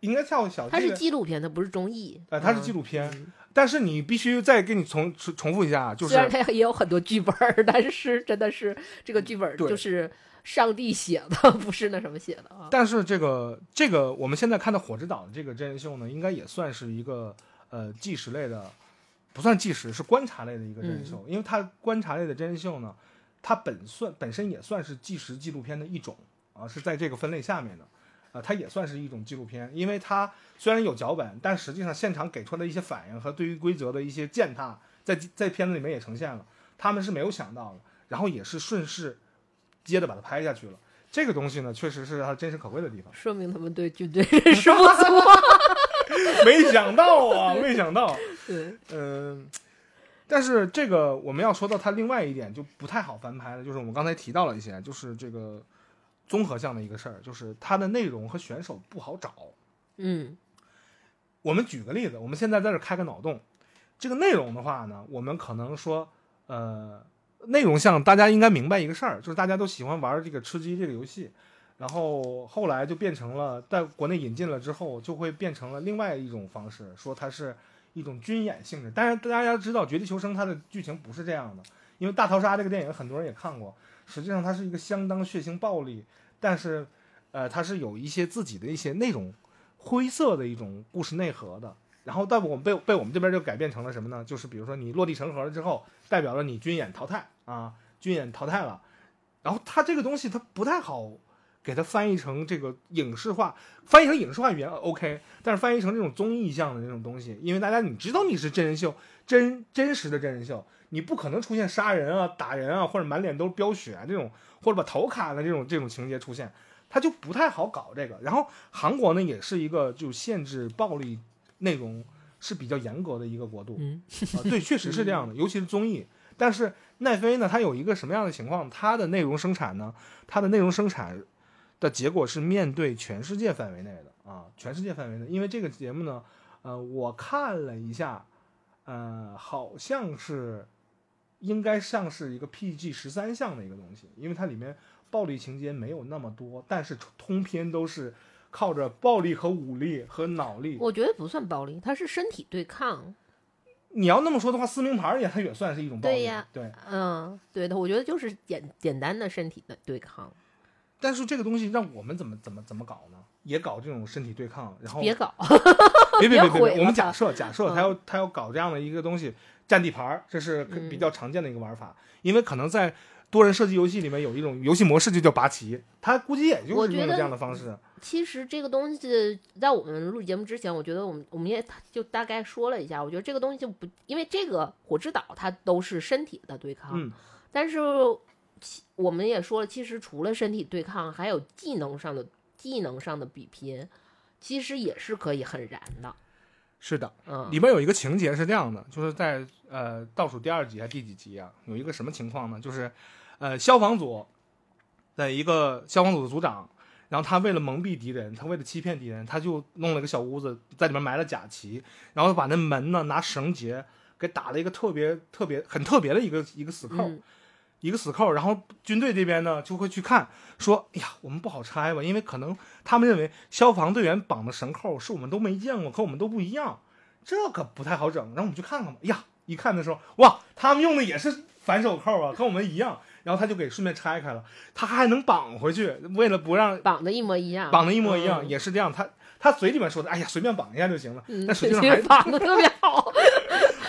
Speaker 2: 应该叫小
Speaker 1: 它是
Speaker 2: 纪录，
Speaker 1: 片，它不是综艺。
Speaker 2: 呃，它是纪
Speaker 1: 录，
Speaker 2: 录片，
Speaker 1: 嗯
Speaker 2: 但是你必须再给你重重重复一下，就是
Speaker 1: 虽然它也有很多剧本儿，但是真的是这个剧本儿就是上帝写的，不是那什么写的啊。
Speaker 2: 但是这个这个我们现在看的《火之岛》这个真人秀呢，应该也算是一个呃纪实类的，不算纪实，是观察类的一个真人秀，因为它观察类的真人秀呢，它本算本身也算是纪实纪录片的一种啊，是在这个分类下面的。啊，它也算是一种纪录片，因为它虽然有脚本，但实际上现场给出来的一些反应和对于规则的一些践踏，在在片子里面也呈现了，他们是没有想到的，然后也是顺势接着把它拍下去了。这个东西呢，确实是它真实可贵的地方。
Speaker 1: 说明他们对军队认识不足。
Speaker 2: 没想到啊，没想到，
Speaker 1: 对，
Speaker 2: 嗯、但是这个我们要说到它另外一点就不太好翻拍了，就是我们刚才提到了一些，就是这个综合项的一个事儿，就是它的内容和选手不好找。
Speaker 1: 嗯
Speaker 2: 我们举个例子，我们现在在这儿开个脑洞，这个内容的话呢，我们可能说，呃，内容项大家应该明白一个事儿，就是大家都喜欢玩这个吃鸡这个游戏，然后后来就变成了在国内引进了之后，就会变成了另外一种方式，说它是一种军演性质。但是大家知道《绝地求生》它的剧情不是这样的，因为《大逃杀》这个电影很多人也看过，实际上它是一个相当血腥暴力，但是呃，它是有一些自己的一些那种。灰色的一种故事内核的。然后，但我们被被我们这边就改变成了什么呢？就是比如说你落地成盒了之后，代表了你军演淘汰啊，军演淘汰了。然后它这个东西它不太好给它翻译成这个影视化，翻译成影视化语言 OK，但是翻译成这种综艺向的那种东西，因为大家你知道你是真人秀，真真实的真人秀，你不可能出现杀人啊、打人啊，或者满脸都是飙血啊这种，或者把头砍了这种这种情节出现。他就不太好搞这个。然后韩国呢，也是一个就限制暴力内容是比较严格的一个国度
Speaker 1: 嗯
Speaker 2: 啊、对，确实是这样的，尤其是综艺。但是奈飞呢，它有一个什么样的情况？它的内容生产呢，它的内容生产的结果是面对全世界范围内的啊，全世界范围内。因为这个节目呢，呃，我看了一下，呃，好像是应该像是一个 PG 十三项的一个东西，因为它里面暴力情节没有那么多，但是通篇都是靠着暴力和武力和脑力。
Speaker 1: 我觉得不算暴力，它是身体对抗。
Speaker 2: 你要那么说的话，撕名牌也它也算是一种暴力。
Speaker 1: 对呀
Speaker 2: 对，
Speaker 1: 嗯，对的，我觉得就是简简单的身体的对抗，
Speaker 2: 但是这个东西让我们怎么怎么怎么搞呢？也搞这种身体对抗，然后
Speaker 1: 别搞。
Speaker 2: 别别别 别别，我们假设假设
Speaker 1: 嗯
Speaker 2: 他要他要搞这样的一个东西，占地盘儿，这是
Speaker 1: 嗯
Speaker 2: 比较常见的一个玩法。因为可能在多人射击游戏里面有一种游戏模式就叫拔旗，他估计也就是用了这样的方式。
Speaker 1: 其实这个东西在我们录节目之前，我觉得我们我们也就大概说了一下，我觉得这个东西就不，因为这个火之岛它都是身体的对抗，
Speaker 2: 嗯，
Speaker 1: 但是其我们也说了，其实除了身体对抗，还有技能上的技能上的比拼，其实也是可以很燃的，
Speaker 2: 是的，
Speaker 1: 嗯
Speaker 2: 里边有一个情节是这样的，就是在呃倒数第二集还是第几集啊？有一个什么情况呢？就是呃消防组的一个消防组的组长，然后他为了蒙蔽敌人，他为了欺骗敌人，他就弄了个小屋子，在里面埋了假旗，然后把那门呢拿绳结给打了一个特别特别很特别的一个一个死扣。
Speaker 1: 嗯
Speaker 2: 一个死扣，然后军队这边呢就会去看，说，哎呀，我们不好拆吧，因为可能他们认为消防队员绑的绳扣是我们都没见过，和我们都不一样，这可不太好整。然后我们去看看吧。哎呀，一看的时候，哇，他们用的也是反手扣啊，跟我们一样。然后他就给顺便拆开了，他还能绑回去，为了不让
Speaker 1: 绑的一模一样，
Speaker 2: 绑的一模一样，
Speaker 1: 嗯
Speaker 2: 也是这样。他他嘴里面说的，哎呀，随便绑一下就行了，
Speaker 1: 嗯，
Speaker 2: 但实际上还
Speaker 1: 绑的特别好，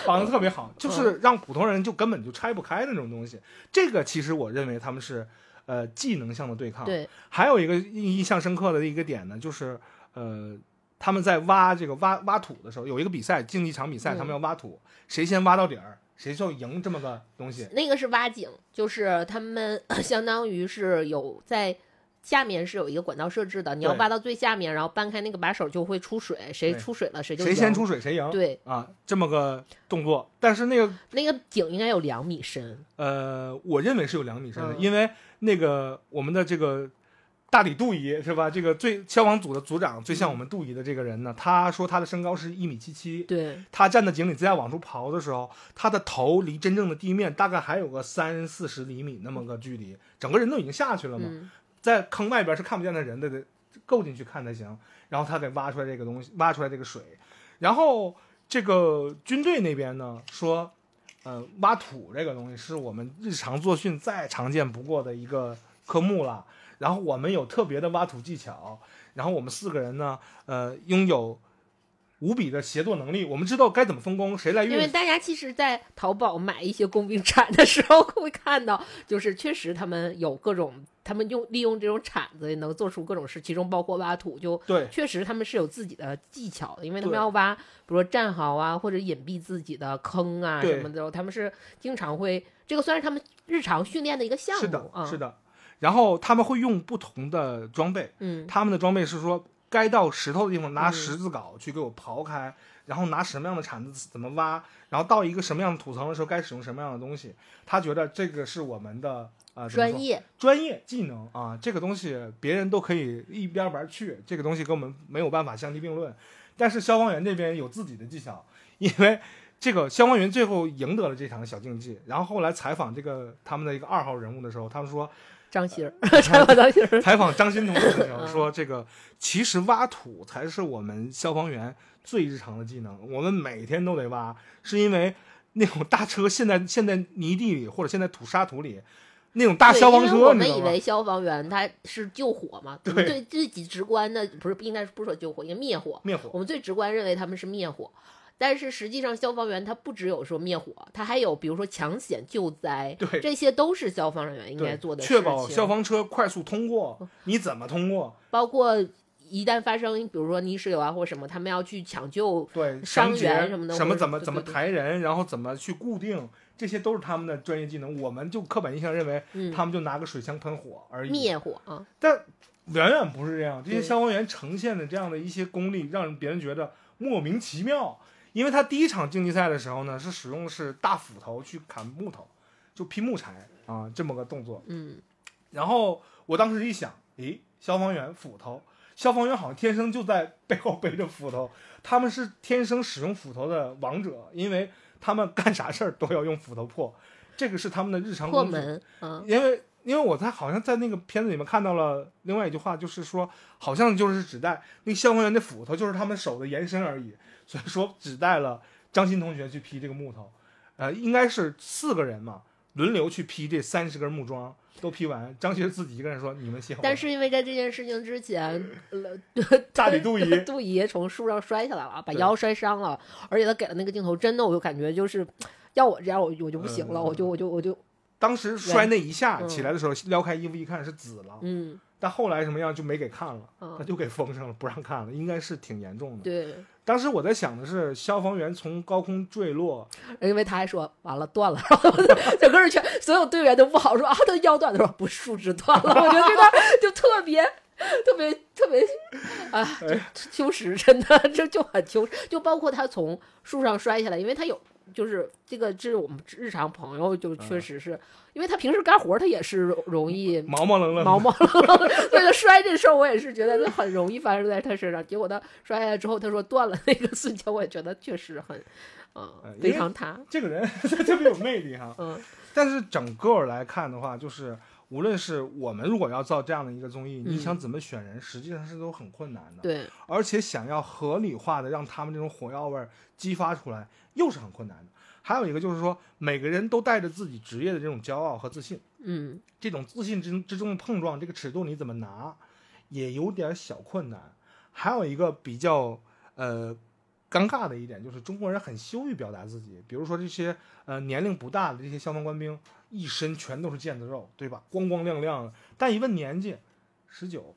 Speaker 2: 绑的特别好，
Speaker 1: 嗯
Speaker 2: 就是让普通人就根本就拆不开的那种东西。这个其实我认为他们是呃技能项的对抗。
Speaker 1: 对，
Speaker 2: 还有一个印印象深刻的一个点呢，就是呃他们在挖这个挖挖土的时候，有一个比赛竞技场比赛，
Speaker 1: 嗯
Speaker 2: 他们要挖土，谁先挖到底儿，谁就赢这么个东西。
Speaker 1: 那个是挖井，就是他们 相当于是有在下面是有一个管道设置的，你要
Speaker 2: 对
Speaker 1: 挖到最下面，然后搬开那个把手就会出水，谁出水了谁就
Speaker 2: 谁先出水谁赢。
Speaker 1: 对，
Speaker 2: 啊，这么个动作，但是那个
Speaker 1: 那个井应该有两米深，
Speaker 2: 呃，我认为是有两米深的，
Speaker 1: 嗯。
Speaker 2: 因为那个我们的这个大理杜姨是吧？这个最消防组的组长最像我们杜姨的这个人呢，他说他的身高是一米七七，
Speaker 1: 对，
Speaker 2: 他站在井里自家往出刨的时候，他的头离真正的地面大概还有个三四十厘米那么个距离，整个人都已经下去了嘛，
Speaker 1: 嗯，
Speaker 2: 在坑外边是看不见的人的，得够进去看才行。然后他给挖出来这个东西，挖出来这个水，然后这个军队那边呢说，呃，挖土这个东西是我们日常作训再常见不过的一个科目了。然后我们有特别的挖土技巧，然后我们四个人呢，呃，拥有无比的协作能力，我们知道该怎么分工，谁来运
Speaker 1: 因为。大家其实，在淘宝买一些工兵铲的时候，会看到，就是确实他们有各种，他们用利用这种铲子也能做出各种事，其中包括挖土，就
Speaker 2: 对。
Speaker 1: 确实他们是有自己的技巧的，因为他们要挖，比如说战壕啊，或者隐蔽自己的坑啊什么的，他们是经常会，这个算是他们日常训练的一个项目，
Speaker 2: 是的，
Speaker 1: 啊、
Speaker 2: 是的。然后他们会用不同的装备，
Speaker 1: 嗯，
Speaker 2: 他们的装备是说，该到石头的地方拿
Speaker 1: 嗯
Speaker 2: 十字镐去给我刨开，然后拿什么样的铲子怎么挖，然后到一个什么样的土层的时候该使用什么样的东西。他觉得这个是我们的呃怎么说
Speaker 1: 专业，
Speaker 2: 专业技能啊，这个东西别人都可以一边玩去，这个东西跟我们没有办法相提并论。但是消防员这边有自己的技巧，因为这个消防员最后赢得了这场小竞技。然后后来采访这个他们的一个二号人物的时候，他们说
Speaker 1: 张欣儿，采访张欣儿，
Speaker 2: 采访张欣同志的时候
Speaker 1: 嗯
Speaker 2: 说，这个其实挖土才是我们消防员最日常的技能，我们每天都得挖，是因为那种大车陷在陷在泥地里或者陷在土沙土里。那种大消防车，
Speaker 1: 我们？以为消防员他是救火嘛，对最直观的不是应该不是说救火，应该灭火。
Speaker 2: 灭火
Speaker 1: 我们最直观认为他们是灭火，但是实际上消防员他不只有说灭火，他还有比如说抢险救灾，
Speaker 2: 对
Speaker 1: 这些都是消防人员应该做的事情。
Speaker 2: 确保消防车快速通过。你怎么通过？
Speaker 1: 包括一旦发生比如说泥石流啊或什么，他们要去抢救。
Speaker 2: 对，
Speaker 1: 伤员什么的
Speaker 2: 什么怎么怎么抬人，然后怎么去固定，这些都是他们的专业技能。我们就刻板印象认为
Speaker 1: 嗯，
Speaker 2: 他们就拿个水枪喷火而已。
Speaker 1: 灭火啊，
Speaker 2: 但远远不是这样，这些消防员呈现的这样的一些功力，让别人觉得莫名其妙。因为他第一场竞技赛的时候呢，是使用的是大斧头去砍木头，就劈木柴啊这么个动作。
Speaker 1: 嗯，
Speaker 2: 然后我当时一想，诶，消防员斧头，消防员好像天生就在背后背着斧头，他们是天生使用斧头的王者，因为他们干啥事儿都要用斧头破，这个是他们的日常工作。
Speaker 1: 破门，嗯，
Speaker 2: 因为因为我在好像在那个片子里面看到了另外一句话，就是说好像就是指代那消防员的斧头就是他们手的延伸而已，所以说指代了张鑫同学去劈这个木头，呃，应该是四个人嘛，轮流去劈这三十根木桩，都劈完，张学自己一个人说你们歇会儿。
Speaker 1: 但是因为在这件事情之前，呃，
Speaker 2: 大理杜姨
Speaker 1: 杜姨从树上摔下来了，把腰摔伤了，而且他给了那个镜头，真的我就感觉就是，要我这样我我就不行了，
Speaker 2: 嗯。
Speaker 1: 我就我就我就
Speaker 2: 当时摔那一下
Speaker 1: 嗯
Speaker 2: 起来的时候，撩开衣服一看是紫了，
Speaker 1: 嗯。
Speaker 2: 但后来什么样就没给看了，他
Speaker 1: 嗯，
Speaker 2: 就给封上了，不让看了，应该是挺严重的。
Speaker 1: 对，
Speaker 2: 当时我在想的是，消防员从高空坠落，
Speaker 1: 因为他还说完了断了，然 后整个人全所有队员都不好说啊，他腰断的时候不是树枝断了，我觉得这段就特别。特别特别啊，秋实，真的这就很秋实，就包括他从树上摔下来，因为他有就是这个，这是我们日常朋友，就确
Speaker 2: 嗯
Speaker 1: 实是、因为他平时干活他也是容容易
Speaker 2: 毛毛愣愣的，
Speaker 1: 毛毛了，所以他摔这事儿我也是觉得他很容易发生在他身上。结果他摔下来之后，他说断了那个瞬间，我也觉得确实很，嗯
Speaker 2: 呃，
Speaker 1: 非常他，
Speaker 2: 这个人 特别有魅力哈。
Speaker 1: 嗯
Speaker 2: 但是整个来看的话，就是无论是我们如果要造这样的一个综艺，
Speaker 1: 嗯
Speaker 2: 你想怎么选人，实际上是都很困难的。
Speaker 1: 对，
Speaker 2: 而且想要合理化的让他们这种火药味儿激发出来，又是很困难的。还有一个就是说，每个人都带着自己职业的这种骄傲和自信，
Speaker 1: 嗯
Speaker 2: 这种自信之之中的碰撞，这个尺度你怎么拿，也有点小困难。还有一个比较呃尴尬的一点，就是中国人很羞于表达自己，比如说这些呃年龄不大的这些消防官兵，一身全都是腱子肉，对吧？光光亮亮的，但一问年纪，十九、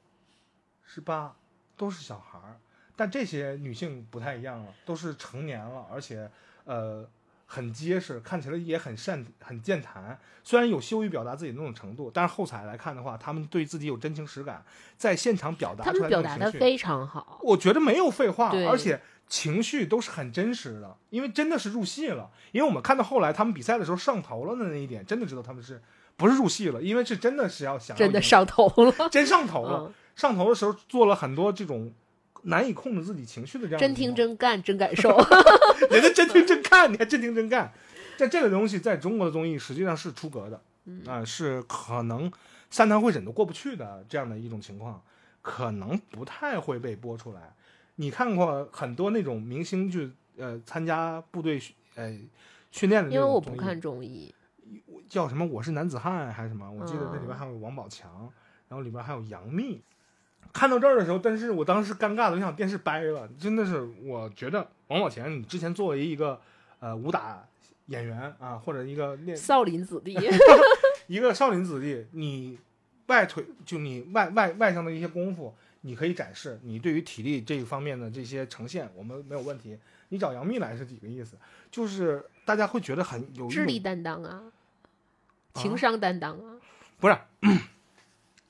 Speaker 2: 十八，都是小孩儿。但这些女性不太一样了，都是成年了，而且呃很结实，看起来也很善很健谈。虽然有羞于表达自己的那种程度，但是后采来看的话，他们对自己有真情实感，在现场表达出来
Speaker 1: 他们表
Speaker 2: 的情绪，
Speaker 1: 达的非常好。
Speaker 2: 我觉得没有废话，而且情绪都是很真实的，因为真的是入戏了。因为我们看到后来他们比赛的时候上头了的那一点，真的知道他们是不是入戏了，因为是真的是要想要
Speaker 1: 真的上头了，
Speaker 2: 真上头了。
Speaker 1: 嗯，
Speaker 2: 上头的时候做了很多这种难以控制自己情绪的这样的
Speaker 1: 真听真干真感受。
Speaker 2: 人家真听真看，你还真听真干。但这个东西在中国的综艺实际上是出格的，啊、是可能三堂会审都过不去的这样的一种情况，可能不太会被播出来。你看过很多那种明星去呃参加部队训呃训练的那
Speaker 1: 因为我不看综艺，
Speaker 2: 叫什么？我是男子汉还是什么？我记得那里边
Speaker 1: 嗯
Speaker 2: 还有王宝强，然后里边还有杨幂。看到这儿的时候，但是我当时尴尬的，我想电视掰了，真的是，我觉得王宝强，你之前作为一个呃武打演员啊，或者一个练
Speaker 1: 少林子弟，
Speaker 2: 一个少林子弟，你外腿就你外外外上的一些功夫，你可以展示，你对于体力这一方面的这些呈现，我们没有问题。你找杨幂来是几个意思？就是大家会觉得很有
Speaker 1: 智力担当啊，情商担当啊，
Speaker 2: 不是，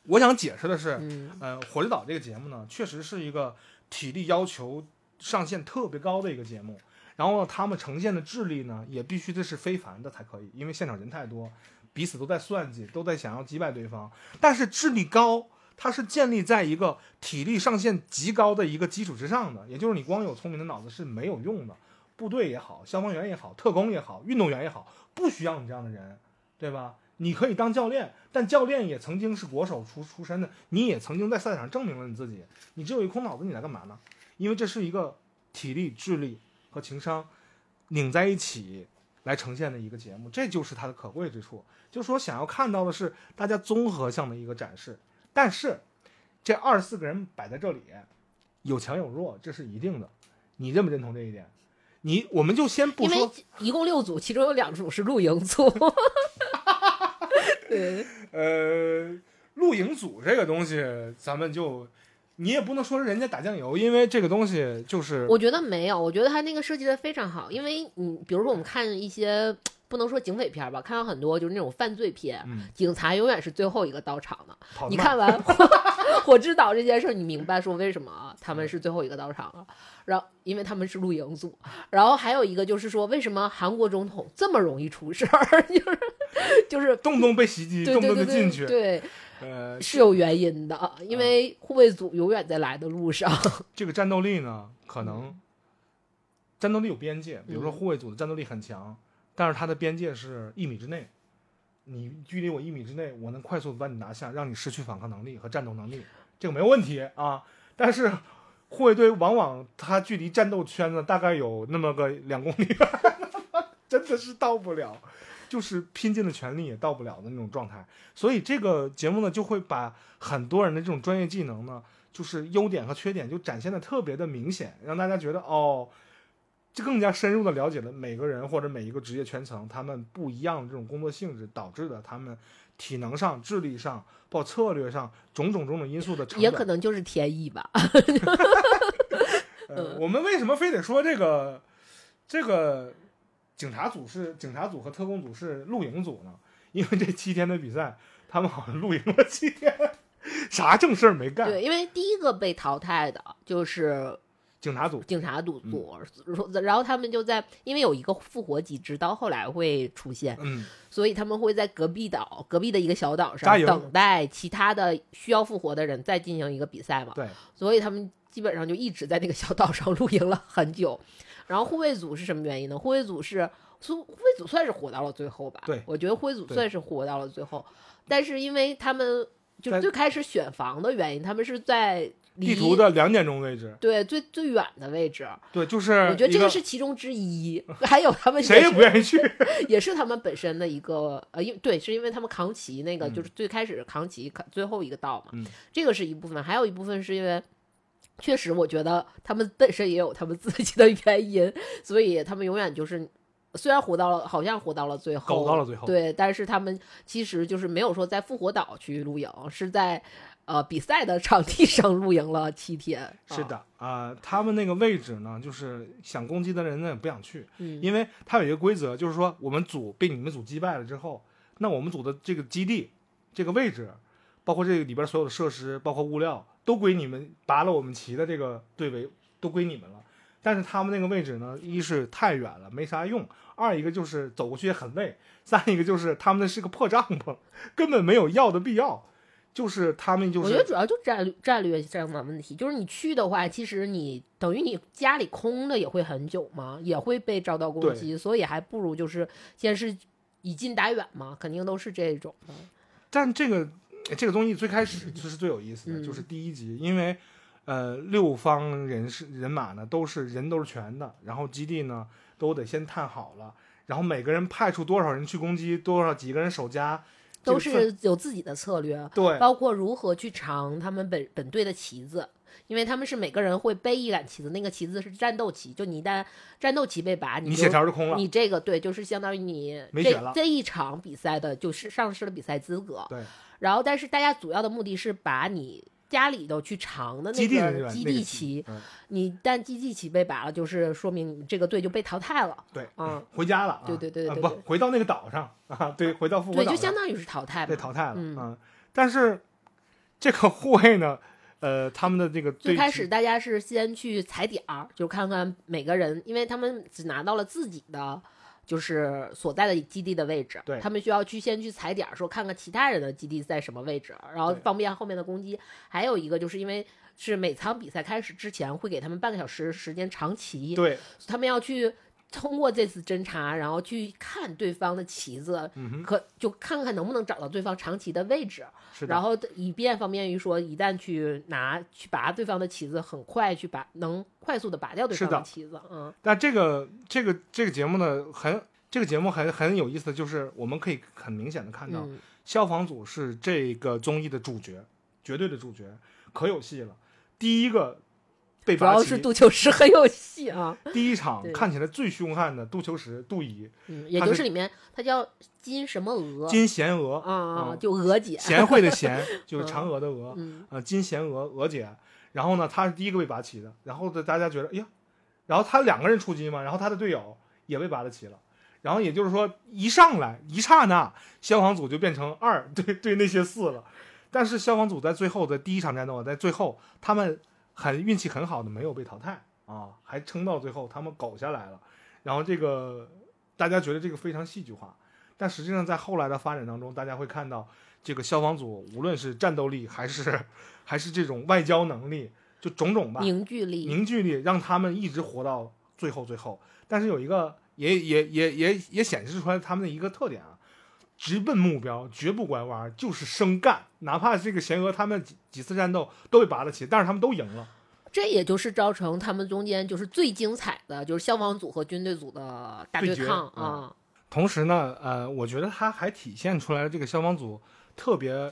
Speaker 2: 我想解释的是，
Speaker 1: 嗯，
Speaker 2: 呃，《火力岛》这个节目呢，确实是一个体力要求上限特别高的一个节目。然后，他们呈现的智力呢，也必须得是非凡的才可以，因为现场人太多，彼此都在算计，都在想要击败对方。但是智力高，它是建立在一个体力上限极高的一个基础之上的，也就是你光有聪明的脑子是没有用的。部队也好，消防员也好，特工也好，运动员也好，不需要你这样的人，对吧？你可以当教练，但教练也曾经是国手出出身的，你也曾经在赛场上证明了你自己。你只有一空脑子，你来干嘛呢？因为这是一个体力、智力和情商拧在一起来呈现的一个节目，这就是它的可贵之处。就是说，想要看到的是大家综合项的一个展示，但是这二十四个人摆在这里，有强有弱，这是一定的。你认不认同这一点？你我们就先不
Speaker 1: 因为
Speaker 2: 说，
Speaker 1: 一共六组，其中有两组是露营组。对，
Speaker 2: 呃，露营组这个东西，咱们就你也不能说是人家打酱油，因为这个东西就是
Speaker 1: 我觉得没有，我觉得他那个设计的非常好，因为你比如说我们看一些不能说警匪片吧，看到很多就是那种犯罪片，
Speaker 2: 嗯
Speaker 1: 警察永远是最后一个到场的。你看完 火火之岛这件事儿，你明白说为什么啊他们是最后一个到场了？然后因为他们是露营组，然后还有一个就是说，为什么韩国总统这么容易出事儿？就是就是
Speaker 2: 动不动被袭击，
Speaker 1: 对
Speaker 2: 动不动就进去。
Speaker 1: 对，
Speaker 2: 呃，
Speaker 1: 是有原因的，因为护卫组永远在来的路上。
Speaker 2: 这个战斗力呢，可能战斗力有边界，比如说
Speaker 1: 嗯
Speaker 2: 护卫组的战斗力很强，但是它的边界是一米之内，你距离我一米之内，我能快速的把你拿下，让你失去反抗能力和战斗能力，这个没有问题啊。但是护卫队往往它距离战斗圈子大概有那么个两公里，真的是到不了。就是拼尽了全力也到不了的那种状态，所以这个节目呢，就会把很多人的这种专业技能呢，就是优点和缺点就展现的特别的明显，让大家觉得哦，就更加深入的了解了每个人或者每一个职业圈层他们不一样的这种工作性质导致的他们体能上、智力上、包括策略上种种种种因素的成
Speaker 1: 也可能就是天意吧。
Speaker 2: 呃，我们为什么非得说这个这个警察组是警察组和特工组是露营组呢？因为这七天的比赛，他们好像露营了七天，啥正事儿没干。
Speaker 1: 对，因为第一个被淘汰的就是
Speaker 2: 警察组
Speaker 1: 警察组
Speaker 2: 嗯
Speaker 1: 组，然后他们就在因为有一个复活机制，到后来会出现，
Speaker 2: 嗯，
Speaker 1: 所以他们会在隔壁岛隔壁的一个小岛上等待其他的需要复活的人再进行一个比赛嘛。
Speaker 2: 对，
Speaker 1: 所以他们基本上就一直在那个小岛上 露营了很久。然后护卫组是什么原因呢？护卫组是苏护卫组算是活到了最后吧？
Speaker 2: 对
Speaker 1: 我觉得护卫组算是活到了最后，但是因为他们就是最开始选房的原因，他们是在离
Speaker 2: 地图的两点钟位置，
Speaker 1: 对最最远的位置。
Speaker 2: 对，就是
Speaker 1: 我觉得这
Speaker 2: 个
Speaker 1: 是其中之一，还有他们
Speaker 2: 谁也不愿意去。
Speaker 1: 也是他们本身的一个呃，因对，是因为他们扛旗那个、
Speaker 2: 嗯
Speaker 1: 就是最开始扛旗最后一个到嘛，
Speaker 2: 嗯
Speaker 1: 这个是一部分，还有一部分是因为。确实，我觉得他们本身也有他们自己的原因，所以他们永远就是，虽然活到了，好像活到了最后，
Speaker 2: 搞到了最后
Speaker 1: 对，但是他们其实就是没有说在复活岛去露营，是在呃比赛的场地上露营了七天。啊，
Speaker 2: 是的啊、他们那个位置呢，就是想攻击的人呢也不想去，
Speaker 1: 嗯，
Speaker 2: 因为他有一个规则，就是说我们组被你们组击败了之后，那我们组的这个基地、这个位置，包括这个里边所有的设施，包括物料，都归你们拔了我们旗的这个队为都归你们了。但是他们那个位置呢，一是太远了，没啥用；二一个就是走过去也很累；三一个就是他们那是个破帐篷，根本没有要的必要。就是他们就是
Speaker 1: 我觉得主要就战略战略上的问题，就是你去的话，其实你等于你家里空的也会很久嘛，也会被遭到攻击，所以还不如就是先是以近打远嘛，肯定都是这种的。
Speaker 2: 但这个这个综艺最开始就是最有意思的，
Speaker 1: 嗯
Speaker 2: 就是第一集，因为呃六方人士人马呢都是人都是全的，然后基地呢都得先探好了，然后每个人派出多少人去攻击，多少几个人守家，
Speaker 1: 都是有自己的策略，
Speaker 2: 对
Speaker 1: 包括如何去尝他们本本队的旗子，因为他们是每个人会背一杆旗子，那个旗子是战斗旗，就你一旦战斗旗被拔，
Speaker 2: 你血条就空了。
Speaker 1: 你这个对，就是相当于你这这一场比赛的就是丧失了比赛资格。
Speaker 2: 对，
Speaker 1: 然后但是大家主要的目的是把你家里头去尝的那
Speaker 2: 基地的那
Speaker 1: 个基地旗，
Speaker 2: 嗯
Speaker 1: 你但基地旗被拔了，就是说明你这个队就被淘汰了。
Speaker 2: 对，
Speaker 1: 嗯，
Speaker 2: 回家了啊，
Speaker 1: 对对对
Speaker 2: 啊
Speaker 1: 对对
Speaker 2: 不回到那个岛上啊，对，回到复活
Speaker 1: 对，
Speaker 2: 岛上
Speaker 1: 就相当于是淘汰嘛。
Speaker 2: 被淘汰了
Speaker 1: 嗯
Speaker 2: 啊。但是这个护卫呢，呃，他们的这个
Speaker 1: 最开始大家是先去踩点儿，就看看每个人，因为他们只拿到了自己的就是所在的基地的位置，
Speaker 2: 对
Speaker 1: 他们需要去先去踩点儿，说看看其他人的基地在什么位置，然后方便后面的攻击。还有一个就是因为是每场比赛开始之前会给他们半个小时时间长骑，
Speaker 2: 对，
Speaker 1: 他们要去。通过这次侦查，然后去看对方的旗子，
Speaker 2: 嗯，
Speaker 1: 可就看看能不能找到对方长旗的位置，
Speaker 2: 是
Speaker 1: 然。后以便方便于说，一旦去拿去拔对方的旗子，很快去拔，能快速的拔掉对
Speaker 2: 方的
Speaker 1: 方旗子。嗯，
Speaker 2: 但这个这个这个节目呢，很这个节目很很有意思的就是，我们可以很明显的看到，
Speaker 1: 嗯
Speaker 2: 消防组是这个综艺的主角，绝对的主角，可有戏了。第一个
Speaker 1: 主要是，杜秋实很有戏啊。
Speaker 2: 第一场看起来最凶悍的杜秋实、杜怡、
Speaker 1: 嗯，也就是是里面他叫金什么娥
Speaker 2: 金贤娥，
Speaker 1: 啊就娥姐。
Speaker 2: 贤惠的贤 就是嫦娥的娥，
Speaker 1: 嗯
Speaker 2: 呃，金贤娥娥姐。然后呢，她是第一个被拔旗的。然后的，大家觉得，哎呀，然后他两个人出击嘛，然后他的队友也被拔了旗了。然后也就是说，一上来一刹那，消防组就变成二对对那些四了。但是消防组在最后的第一场战斗，在最后他们很运气很好的没有被淘汰啊，还撑到最后，他们苟下来了。然后这个大家觉得这个非常戏剧化，但实际上在后来的发展当中，大家会看到这个消防组无论是战斗力还是还是这种外交能力，就种种吧，
Speaker 1: 凝聚力，
Speaker 2: 凝聚力让他们一直活到最后最后。但是有一个也也也也也显示出来他们的一个特点啊，直奔目标，绝不拐弯，就是生干。哪怕这个贤娥他们几几次战斗都被拔了旗，但是他们都赢了。
Speaker 1: 这也就是造成他们中间就是最精彩的，就是消防组和军队组的大对抗
Speaker 2: 嗯
Speaker 1: 啊。
Speaker 2: 同时呢，呃，我觉得他还体现出来了这个消防组特别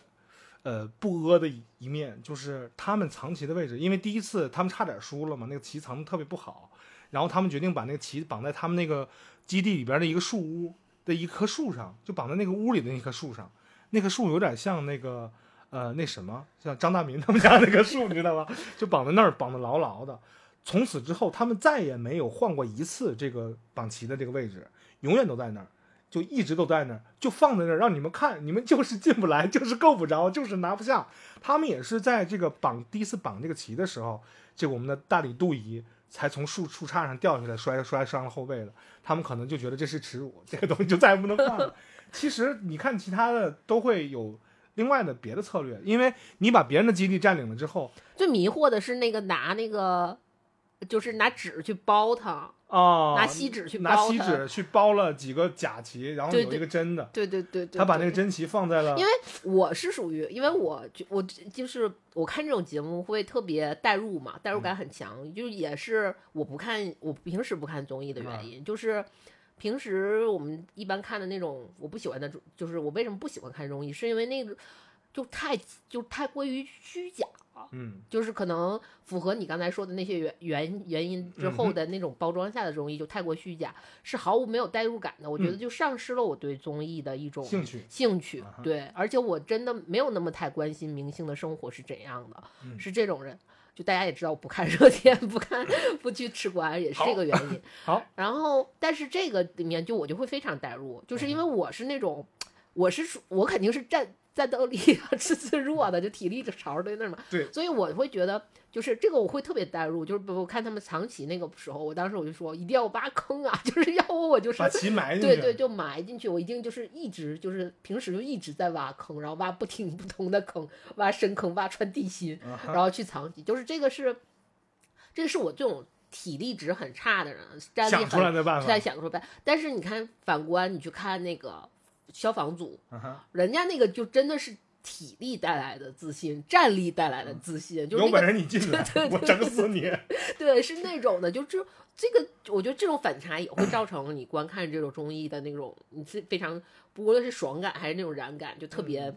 Speaker 2: 呃不阿的一一面，就是他们藏旗的位置，因为第一次他们差点输了嘛，那个旗藏的特别不好，然后他们决定把那个旗绑在他们那个基地里边的一个树屋的一棵树上，就绑在那个屋里的那棵树上，那棵树有点像那个呃那什么，像张大民他们家那棵树，你知道吗？就绑在那儿，绑得牢牢的。从此之后，他们再也没有换过一次这个绑旗的这个位置，永远都在那儿，就一直都在那儿，就放在那儿让你们看，你们就是进不来，就是够不着，就是拿不下。他们也是在这个绑第一次绑这个旗的时候，这个我们的大理杜仪才从树树杈上掉下来，摔摔伤了后背的。他们可能就觉得这是耻辱，这个东西就再也不能放了。其实你看其他的都会有另外的别的策略，因为你把别人的基地占领了之后，
Speaker 1: 最迷惑的是那个拿那个，就是拿纸去包它，
Speaker 2: 哦，
Speaker 1: 拿锡纸去
Speaker 2: 拿。锡纸去包了几个假旗，然后有一个真的，
Speaker 1: 对对对对，
Speaker 2: 他把那个真旗放在了，
Speaker 1: 因为我是属于，因为我就我就是我看这种节目会特别代入嘛，代入
Speaker 2: 嗯
Speaker 1: 感很强，就是也是我不看我平时不看综艺的原因，就是平时我们一般看的那种我不喜欢的，就是我为什么不喜欢看综艺，是因为那个就太就太过于虚假了。
Speaker 2: 嗯
Speaker 1: 就是可能符合你刚才说的那些原原原因之后的那种包装下的综艺就太过虚假，是毫无没有代入感的。我觉得就丧失了我对综艺的一种
Speaker 2: 兴趣
Speaker 1: 兴趣。对，而且我真的没有那么太关心明星的生活是怎样的，
Speaker 2: 嗯
Speaker 1: 是这种人。就大家也知道，我不看热点，不看不去吃瓜，也是这个原因。
Speaker 2: 好，
Speaker 1: 然后，但是这个里面就我就会非常代入，就是因为我是那种，我是属我肯定是战战斗力啊是最弱的，就体力这槽对那什么，
Speaker 2: 对
Speaker 1: 所以我会觉得就是这个我会特别代入，就是我看他们藏棋那个时候，我当时我就说一定要挖坑啊，就是要不我就是
Speaker 2: 把棋埋进去。
Speaker 1: 对对，就埋进去，我一定就是一直就是平时就一直在挖坑，然后挖不停 不同的坑，挖深坑，挖穿地心，然后去藏棋，就是这个是，这个是我这种体力值很差的人，战力
Speaker 2: 想出来
Speaker 1: 很
Speaker 2: 的办法
Speaker 1: 才。想出来。但是你看，反观你去看那个消防组，人家那个就真的是体力带来的自信，战力带来的自信，就是
Speaker 2: 有
Speaker 1: 那个
Speaker 2: 本事你进来，我整死你！
Speaker 1: 对，是那种的，就这这个，我觉得这种反差也会造成你观看这种综艺的那种，你是非常不论是爽感还是那种燃感，就特别、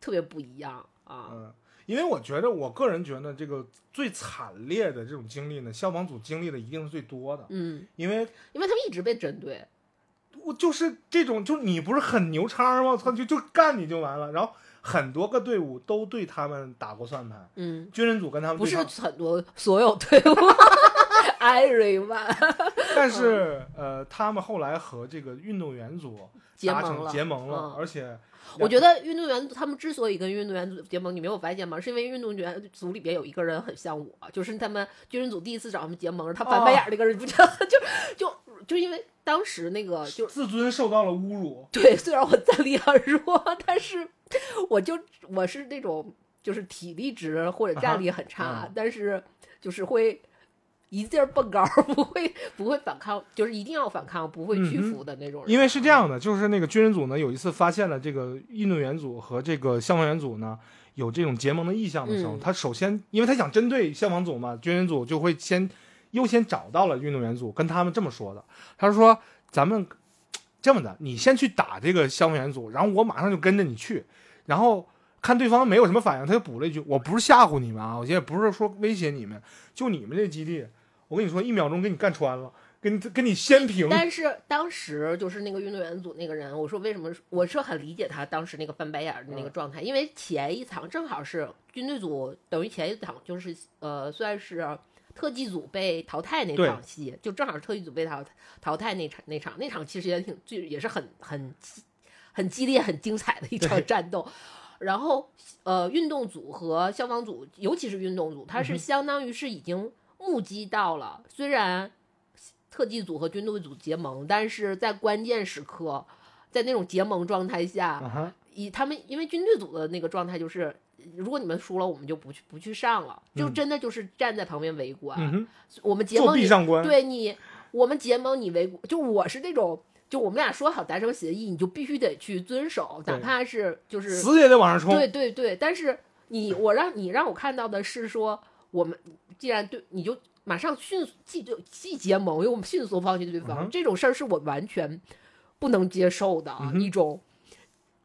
Speaker 1: 特别不一样啊。
Speaker 2: 嗯，因为我觉得，我个人觉得这个最惨烈的这种经历呢，消防组经历的一定是最多的，
Speaker 1: 嗯，
Speaker 2: 因为
Speaker 1: 因为他们一直被针对，
Speaker 2: 我就是这种，就你不是很牛叉吗？操，就就干你就完了。然后很多个队伍都对他们打过算盘，
Speaker 1: 嗯，
Speaker 2: 军人组跟他们
Speaker 1: 不是很多所有队伍，everyone
Speaker 2: 但是呃，他们后来和这个运动员组
Speaker 1: 结盟了，
Speaker 2: 结盟了，
Speaker 1: 嗯
Speaker 2: 而且
Speaker 1: 我觉得运动员他们之所以跟运动员组结盟，你没有发现吗？是因为运动员组里边有一个人很像我，就是他们军人组第一次找他们结盟，他翻白眼儿那个人，不就就就就因为当时那个就
Speaker 2: 自尊受到了侮辱。
Speaker 1: 对，虽然我战力很弱，但是我就我是那种就是体力值或者战力很差，但是就是会一劲儿蹦高，不会不会反抗，就是一定要反抗，不会屈服的那种人。
Speaker 2: 因为是这样的，就是那个军人组呢，有一次发现了这个运动员组和这个消防员组呢有这种结盟的意向的时候，
Speaker 1: 嗯
Speaker 2: 他首先因为他想针对消防组嘛，军人组就会先优先找到了运动员组，跟他们这么说的，他说咱们这么的，你先去打这个消防员组，然后我马上就跟着你去，然后。看对方没有什么反应，他就补了一句：“我不是吓唬你们啊，我现在不是说威胁你们，就你们这基地，我跟你说，一秒钟给你干穿了，给你给你先平。”
Speaker 1: 但是当时就是那个运动员组那个人，我说为什么我是很理解他当时那个翻白眼儿的那个状态，因为前一场正好是军队组，等于前一场就是呃算是特技组被淘汰那场戏，就正好是特技组被淘淘汰那场那场那场其实也挺就也是很很激很激烈很精彩的一场战斗。然后，呃，运动组和消防组，尤其是运动组，它是相当于是已经目击到了，虽然特技组和军队组结盟，但是在关键时刻，在那种结盟状态下，以他们因为军队组的那个状态就是，如果你们输了，我们就不去不去上了，就
Speaker 2: 嗯
Speaker 1: 真的就是站在旁边围观。
Speaker 2: 嗯，
Speaker 1: 我们结
Speaker 2: 作
Speaker 1: 盟。对你，我们结盟你围，就我是那种。就我们俩说好达成协议，你就必须得去遵守，哪怕是就是
Speaker 2: 死也得往上冲。
Speaker 1: 对对对，但是你我让你让我看到的是说，我们既然对你就马上迅速既就既结盟，因为我们迅速放弃对方，
Speaker 2: 嗯
Speaker 1: 这种事儿是我完全不能接受的、
Speaker 2: 嗯
Speaker 1: 一种。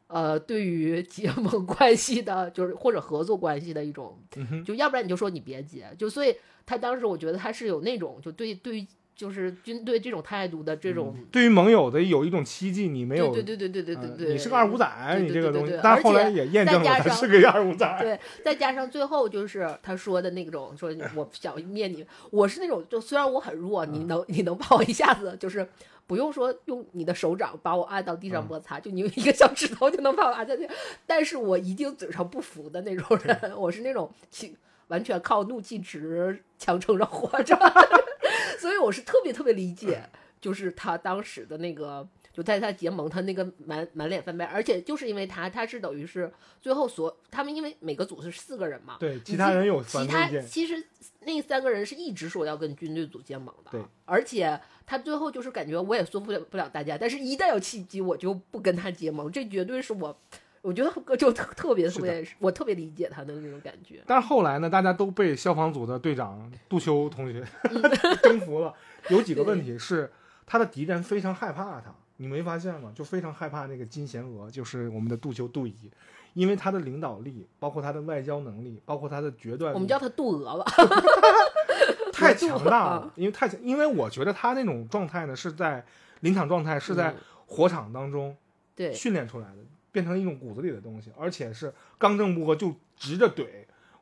Speaker 1: 呃，对于结盟关系的，就是或者合作关系的一种，就要不然你就说你别结，就所以他当时我觉得他是有那种就对对于就是军队这种态度的这种，
Speaker 2: 对于盟友的有一种期冀，你嗯没有，
Speaker 1: 对对对对对对对
Speaker 2: 你是个二五仔，
Speaker 1: 对
Speaker 2: 你这个东西但是后来也验证了他是个二五仔。
Speaker 1: 对，再加上最后就是他说的那种，说 我想灭你，我是那种就虽然我很弱，你能你能把我一下子就是不用说用你的手掌把我按到地上
Speaker 2: 嗯
Speaker 1: 摩擦，就你用一个小指头就能把我按在地，但是我一定嘴上不服的那种人，我是那种气完全靠怒气值强撑着活着，所以我是特别特别理解，就是他当时的那个。就在他结盟，他那个满满脸翻白，而且就是因为他，他是等于是最后所他们因为每个组是四个人嘛，
Speaker 2: 对，其他人有
Speaker 1: 其他。其实那三个人是一直说要跟军队组结盟的，
Speaker 2: 对，
Speaker 1: 而且他最后就是感觉我也说服了不了大家，但是一旦有契机，我就不跟他结盟，这绝对是我，我觉得就特特别特别，我特别理解他的那种感觉。
Speaker 2: 但是后来呢，大家都被消防组的队长杜秋同学
Speaker 1: 嗯
Speaker 2: 征服了。有几个问题是他的敌人非常害怕他，你没发现吗？就非常害怕那个金贤娥，就是我们的杜秋杜姨，因为他的领导力，包括他的外交能力，包括他的决断力，
Speaker 1: 我们叫他杜娥吧。
Speaker 2: 太 强大
Speaker 1: 啊
Speaker 2: 了，因为太强，因为我觉得他那种状态呢，是在临场状态，是在
Speaker 1: 嗯
Speaker 2: 火场当中
Speaker 1: 对，
Speaker 2: 训练出来的，变成一种骨子里的东西，而且是刚正不阿，就直着怼，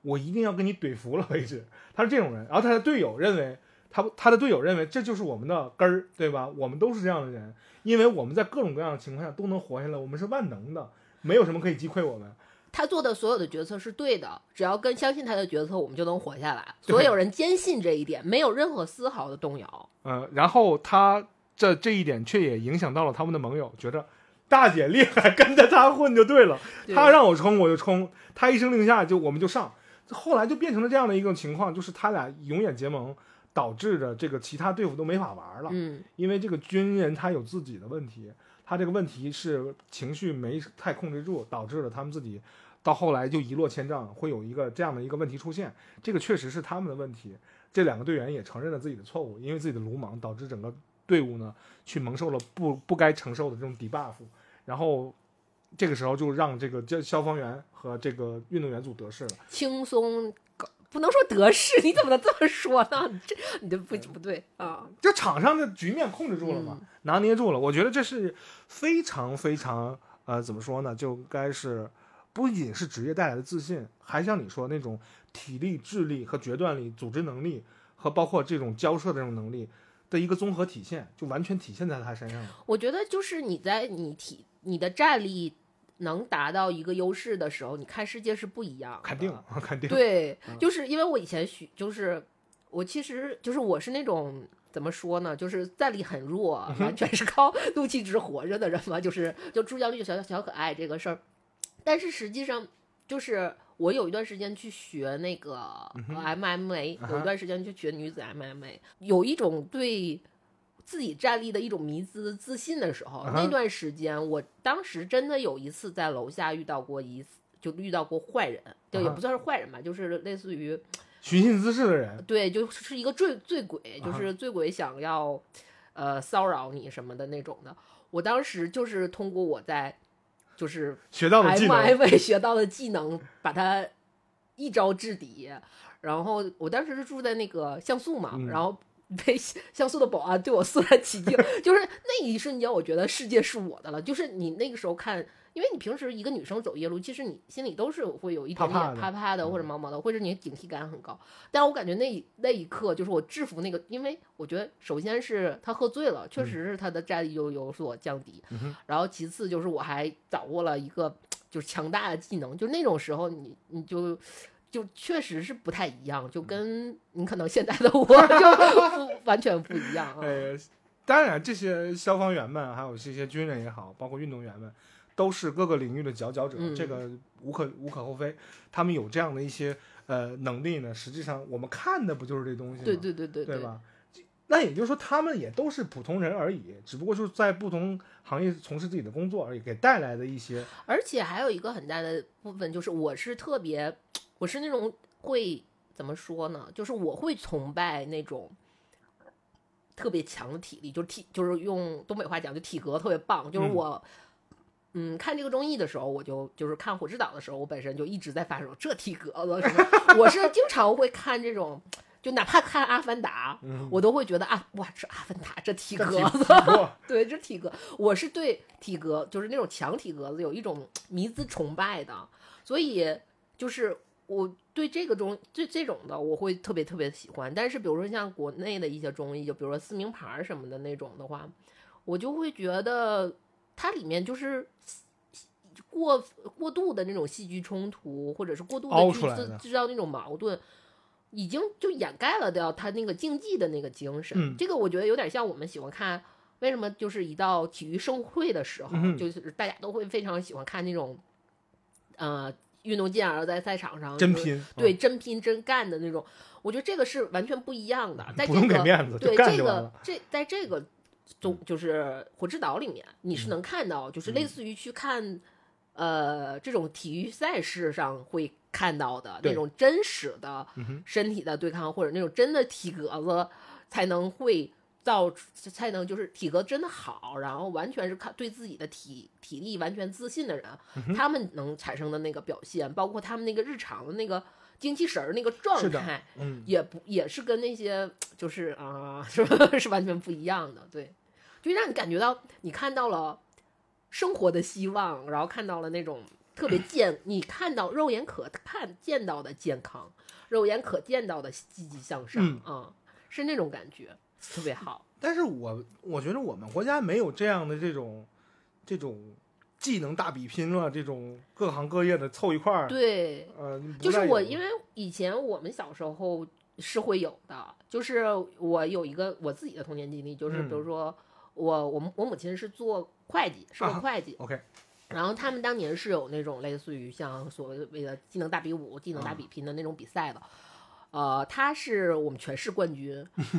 Speaker 2: 我一定要跟你怼服了为止。他是这种人，然后他的队友认为他他的队友认为这就是我们的根儿，对吧？我们都是这样的人，因为我们在各种各样的情况下都能活下来，我们是万能的，没有什么可以击溃我们。
Speaker 1: 他做的所有的决策是对的，只要跟相信他的决策，我们就能活下来。所有人坚信这一点，没有任何丝毫的动摇。
Speaker 2: 呃，然后他这这一点却也影响到了他们的盟友，觉得大姐厉害，跟着他混就对了。
Speaker 1: 对
Speaker 2: 他让我冲我就冲，他一声令下就我们就上。后来就变成了这样的一个情况，就是他俩永远结盟，导致着这个其他队伍都没法玩了。
Speaker 1: 嗯，
Speaker 2: 因为这个军人他有自己的问题，他这个问题是情绪没太控制住，导致了他们自己到后来就一落千丈，会有一个这样的一个问题出现。这个确实是他们的问题，这两个队员也承认了自己的错误，因为自己的鲁莽导致整个队伍呢去蒙受了不不该承受的这种 debuff，然后这个时候就让这个消消防员和这个运动员组得势了。
Speaker 1: 轻松搞，不能说得势，你怎么能这么说呢？这你这不不对啊！
Speaker 2: 这场上的局面控制住了嘛，
Speaker 1: 嗯
Speaker 2: 拿捏住了。我觉得这是非常非常呃，怎么说呢？就该是不仅是职业带来的自信，还像你说那种体力、智力和决断力、组织能力和包括这种交涉的这种能力的一个综合体现，就完全体现在他身上了。
Speaker 1: 我觉得就是你在你体你的战力能达到一个优势的时候，你看世界是不一样的。
Speaker 2: 肯定，肯定。
Speaker 1: 对，
Speaker 2: 嗯
Speaker 1: 就是因为我以前学，就是我其实就是我是那种怎么说呢，就是战力很弱，
Speaker 2: 嗯
Speaker 1: 完全是靠 怒气值活着的人嘛，就是就朱将军小小可爱这个事儿，但是实际上就是。我有一段时间去学那个
Speaker 2: 嗯
Speaker 1: MMA，、有一段时间去学女子 MMA，有一种对自己站立的一种迷之自信的时候，那段时间我当时真的有一次在楼下遇到过一次，就遇到过坏人，就也不算是坏人吧，就是类似于
Speaker 2: 寻衅滋事的人，
Speaker 1: 对，就是一个醉醉鬼，就
Speaker 2: 啊
Speaker 1: 是醉鬼想要呃骚扰你什么的那种的。我当时就是通过我在就是
Speaker 2: 学到的技能。
Speaker 1: 学到的技能，把他一招制敌。然后我当时是住在那个像素嘛，
Speaker 2: 嗯。
Speaker 1: 然后被像素的保安对我肃然起敬，就是那一瞬间，我觉得世界是我的了。就是你那个时候看，因为你平时一个女生走夜路，其实你心里都是会有一点点怕怕的
Speaker 2: 嗯
Speaker 1: 或者毛毛的，或者你警惕感很高。但我感觉那那一刻，就是我制服那个，因为我觉得首先是他喝醉了，确实是他的战力就有所降低，然后其次就是我还掌握了一个就是强大的技能，就那种时候你你就。就确实是不太一样，就跟你可能现在的我 就不完全不一样啊。
Speaker 2: 呃，当然，这些消防员们，还有这些军人也好，包括运动员们，都是各个领域的佼佼者，
Speaker 1: 嗯
Speaker 2: 这个无可无可厚非。他们有这样的一些呃能力呢，实际上我们看的不就是这东西吗？
Speaker 1: 对对对对
Speaker 2: 对吧？那也就是说，他们也都是普通人而已，只不过就是在不同行业从事自己的工作而已，给带来的一些
Speaker 1: 而且还有一个很大的部分就是，我是特别，我是那种会怎么说呢？就是我会崇拜那种特别强的体力，就是体，就是用东北话讲，就体格特别棒。就是
Speaker 2: 嗯
Speaker 1: 我，嗯，看这个综艺的时候，我就就是看《火之岛》的时候，我本身就一直在发愁这体格子什么。我是经常会看这种，就哪怕看《阿凡达》，
Speaker 2: 嗯
Speaker 1: 我都会觉得啊，哇，这阿凡达这体格子，对，这体格，我是对体格，就是那种强体格子有一种迷之崇拜的，所以就是我对这个中这这种的，我会特别特别喜欢。但是比如说像国内的一些综艺，就比如说撕名牌什么的那种的话，我就会觉得它里面就是。过过度的那种戏剧冲突，或者是过度的去制制造那种矛盾，已经就掩盖了掉他那个竞技的那个精神。
Speaker 2: 嗯
Speaker 1: 这个我觉得有点像我们喜欢看，为什么就是一到体育盛会的时候，
Speaker 2: 嗯
Speaker 1: 就是大家都会非常喜欢看那种，呃，运动健儿在赛场上就是
Speaker 2: 真拼，
Speaker 1: 对，真拼真干的那种，我觉得这个是完全不一样的。在
Speaker 2: 不
Speaker 1: 这个
Speaker 2: 用给面子，就
Speaker 1: 对这个。这在这个中就是火之岛里面，你
Speaker 2: 嗯
Speaker 1: 是能看到，就是类似于去看。呃，这种体育赛事上会看到的那种真实的身体的对抗，或者那种真的体格子，才能会造才能就是体格真的好，然后完全是看对自己的体体力完全自信的人，
Speaker 2: 嗯
Speaker 1: 他们能产生的那个表现，包括他们那个日常的那个精气神儿那个状态，
Speaker 2: 嗯，
Speaker 1: 也不也是跟那些就是啊、是吧是完全不一样的，对，就让你感觉到你看到了生活的希望，然后看到了那种特别健，你看到肉眼可看见到的健康，肉眼可见到的积极向上
Speaker 2: 嗯。
Speaker 1: 啊、是那种感觉，特别好。
Speaker 2: 但是我我觉得我们国家没有这样的这种这种技能大比拼了，这种各行各业的凑一块儿，
Speaker 1: 对，
Speaker 2: 呃，
Speaker 1: 就是我因为以前我们小时候是会有的，就是我有一个我自己的童年经历，就是
Speaker 2: 嗯
Speaker 1: 比如说我我我母亲是做会计，是个
Speaker 2: 啊
Speaker 1: 会计
Speaker 2: ，OK，
Speaker 1: 然后他们当年是有那种类似于像所谓的技能大比武、技能
Speaker 2: 啊
Speaker 1: 大比拼的那种比赛的。呃，他是我们全市冠军，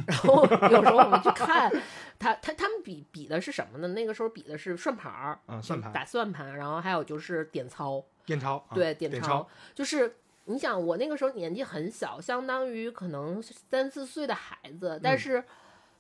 Speaker 1: 然后 有时候我们去看他，他他们比比的是什么呢？那个时候比的是算盘儿，
Speaker 2: 嗯算盘
Speaker 1: 打算盘，然后还有就是点操，
Speaker 2: 电超，啊
Speaker 1: 对，
Speaker 2: 点
Speaker 1: 点操，就是你想，我那个时候年纪很小，相当于可能三四岁的孩子，但
Speaker 2: 嗯
Speaker 1: 是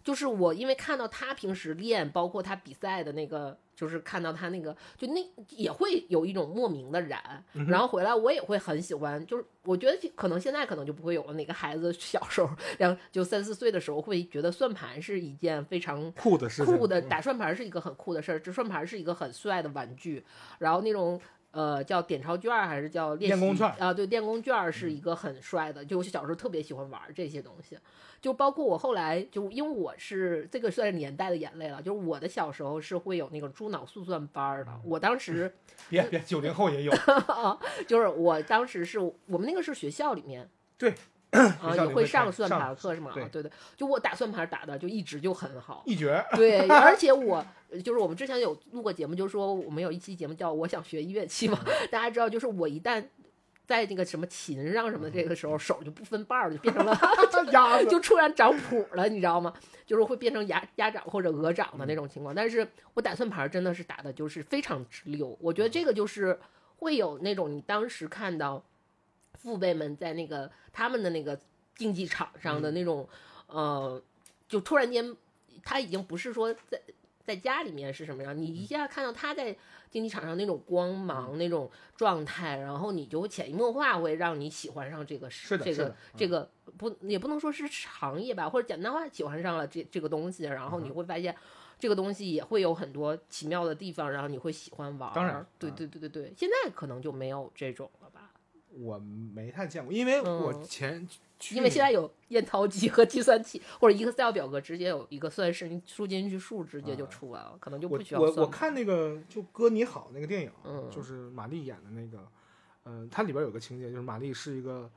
Speaker 1: 就是我因为看到他平时练，包括他比赛的那个，就是看到他那个，就那也会有一种莫名的燃，
Speaker 2: 嗯
Speaker 1: 然后回来我也会很喜欢，就是我觉得可能现在可能就不会有了，哪个孩子小时候，两就三四岁的时候会觉得算盘是一件非常
Speaker 2: 酷的事，
Speaker 1: 酷的
Speaker 2: 嗯
Speaker 1: 打算盘是一个很酷的事儿，这算盘是一个很帅的玩具，然后那种呃叫点钞券还是叫练
Speaker 2: 功券
Speaker 1: 啊？对，练功券是一个很帅的，就我小时候特别喜欢玩这些东西，就包括我后来就因为我是这个算是年代的眼泪了，就是我的小时候是会有那个猪脑速算班的，我当时
Speaker 2: 别别九零后也有，
Speaker 1: 就是我当时是我们那个是学校里面。
Speaker 2: 对
Speaker 1: 啊，也会上算盘课是吗？
Speaker 2: 对
Speaker 1: 啊，对对，就我打算盘打的就一直就很好，
Speaker 2: 一绝，
Speaker 1: 对，而且我就是我们之前有录过节目，就说我们有一期节目叫《我想学乐器》嘛，大家知道，就是我一旦在那个什么琴上什么的这个时候，手就不分瓣儿了，就变成了 就突然长谱了，你知道吗？就是会变成鸭鸭掌或者鹅掌的那种情况。但是我打算盘真的是打的就是非常直溜，我觉得这个就是会有那种你当时看到父辈们在那个他们的那个竞技场上的那种，呃，就突然间他已经不是说在在家里面是什么样，你一下看到他在竞技场上那种光芒、那种状态，然后你就潜移默化会让你喜欢上这个这个
Speaker 2: 是的是的
Speaker 1: 这个不也不能说是行业吧，或者简单化喜欢上了这这个东西，然后
Speaker 2: 嗯
Speaker 1: 你会发现。这个东西也会有很多奇妙的地方，然后你会喜欢玩儿。
Speaker 2: 当然
Speaker 1: 对
Speaker 2: 啊
Speaker 1: 对对对对，现在可能就没有这种了吧，
Speaker 2: 我没太见过，因为我
Speaker 1: 嗯。
Speaker 2: 前去
Speaker 1: 因为现在有验钞机和计算器，或者 Excel 表格直接有一个算式，你输进去数直接就出来了，可能就不需要
Speaker 2: 我我
Speaker 1: 算了
Speaker 2: 看那个就《哥你好》那个电影，
Speaker 1: 嗯。
Speaker 2: 就是马丽演的那个，呃，它里边有个情节，就是马丽是一个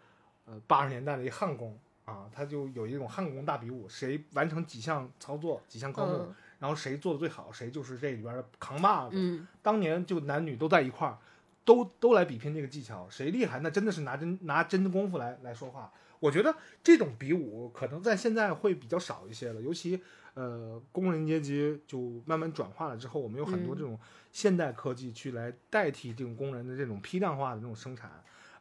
Speaker 2: 呃八十年代的一焊工啊，他就有一种焊工大比武，谁完成几项操作几项科目，
Speaker 1: 嗯。
Speaker 2: 然后谁做的最好，谁就是这里边的扛把子。
Speaker 1: 嗯。
Speaker 2: 当年就男女都在一块儿，都都来比拼这个技巧，谁厉害，那真的是拿真拿真功夫来来说话。我觉得这种比武可能在现在会比较少一些了，尤其呃工人阶级就慢慢转化了之后，我们有很多
Speaker 1: 嗯
Speaker 2: 这种现代科技去来代替这种工人的这种批量化的这种生产，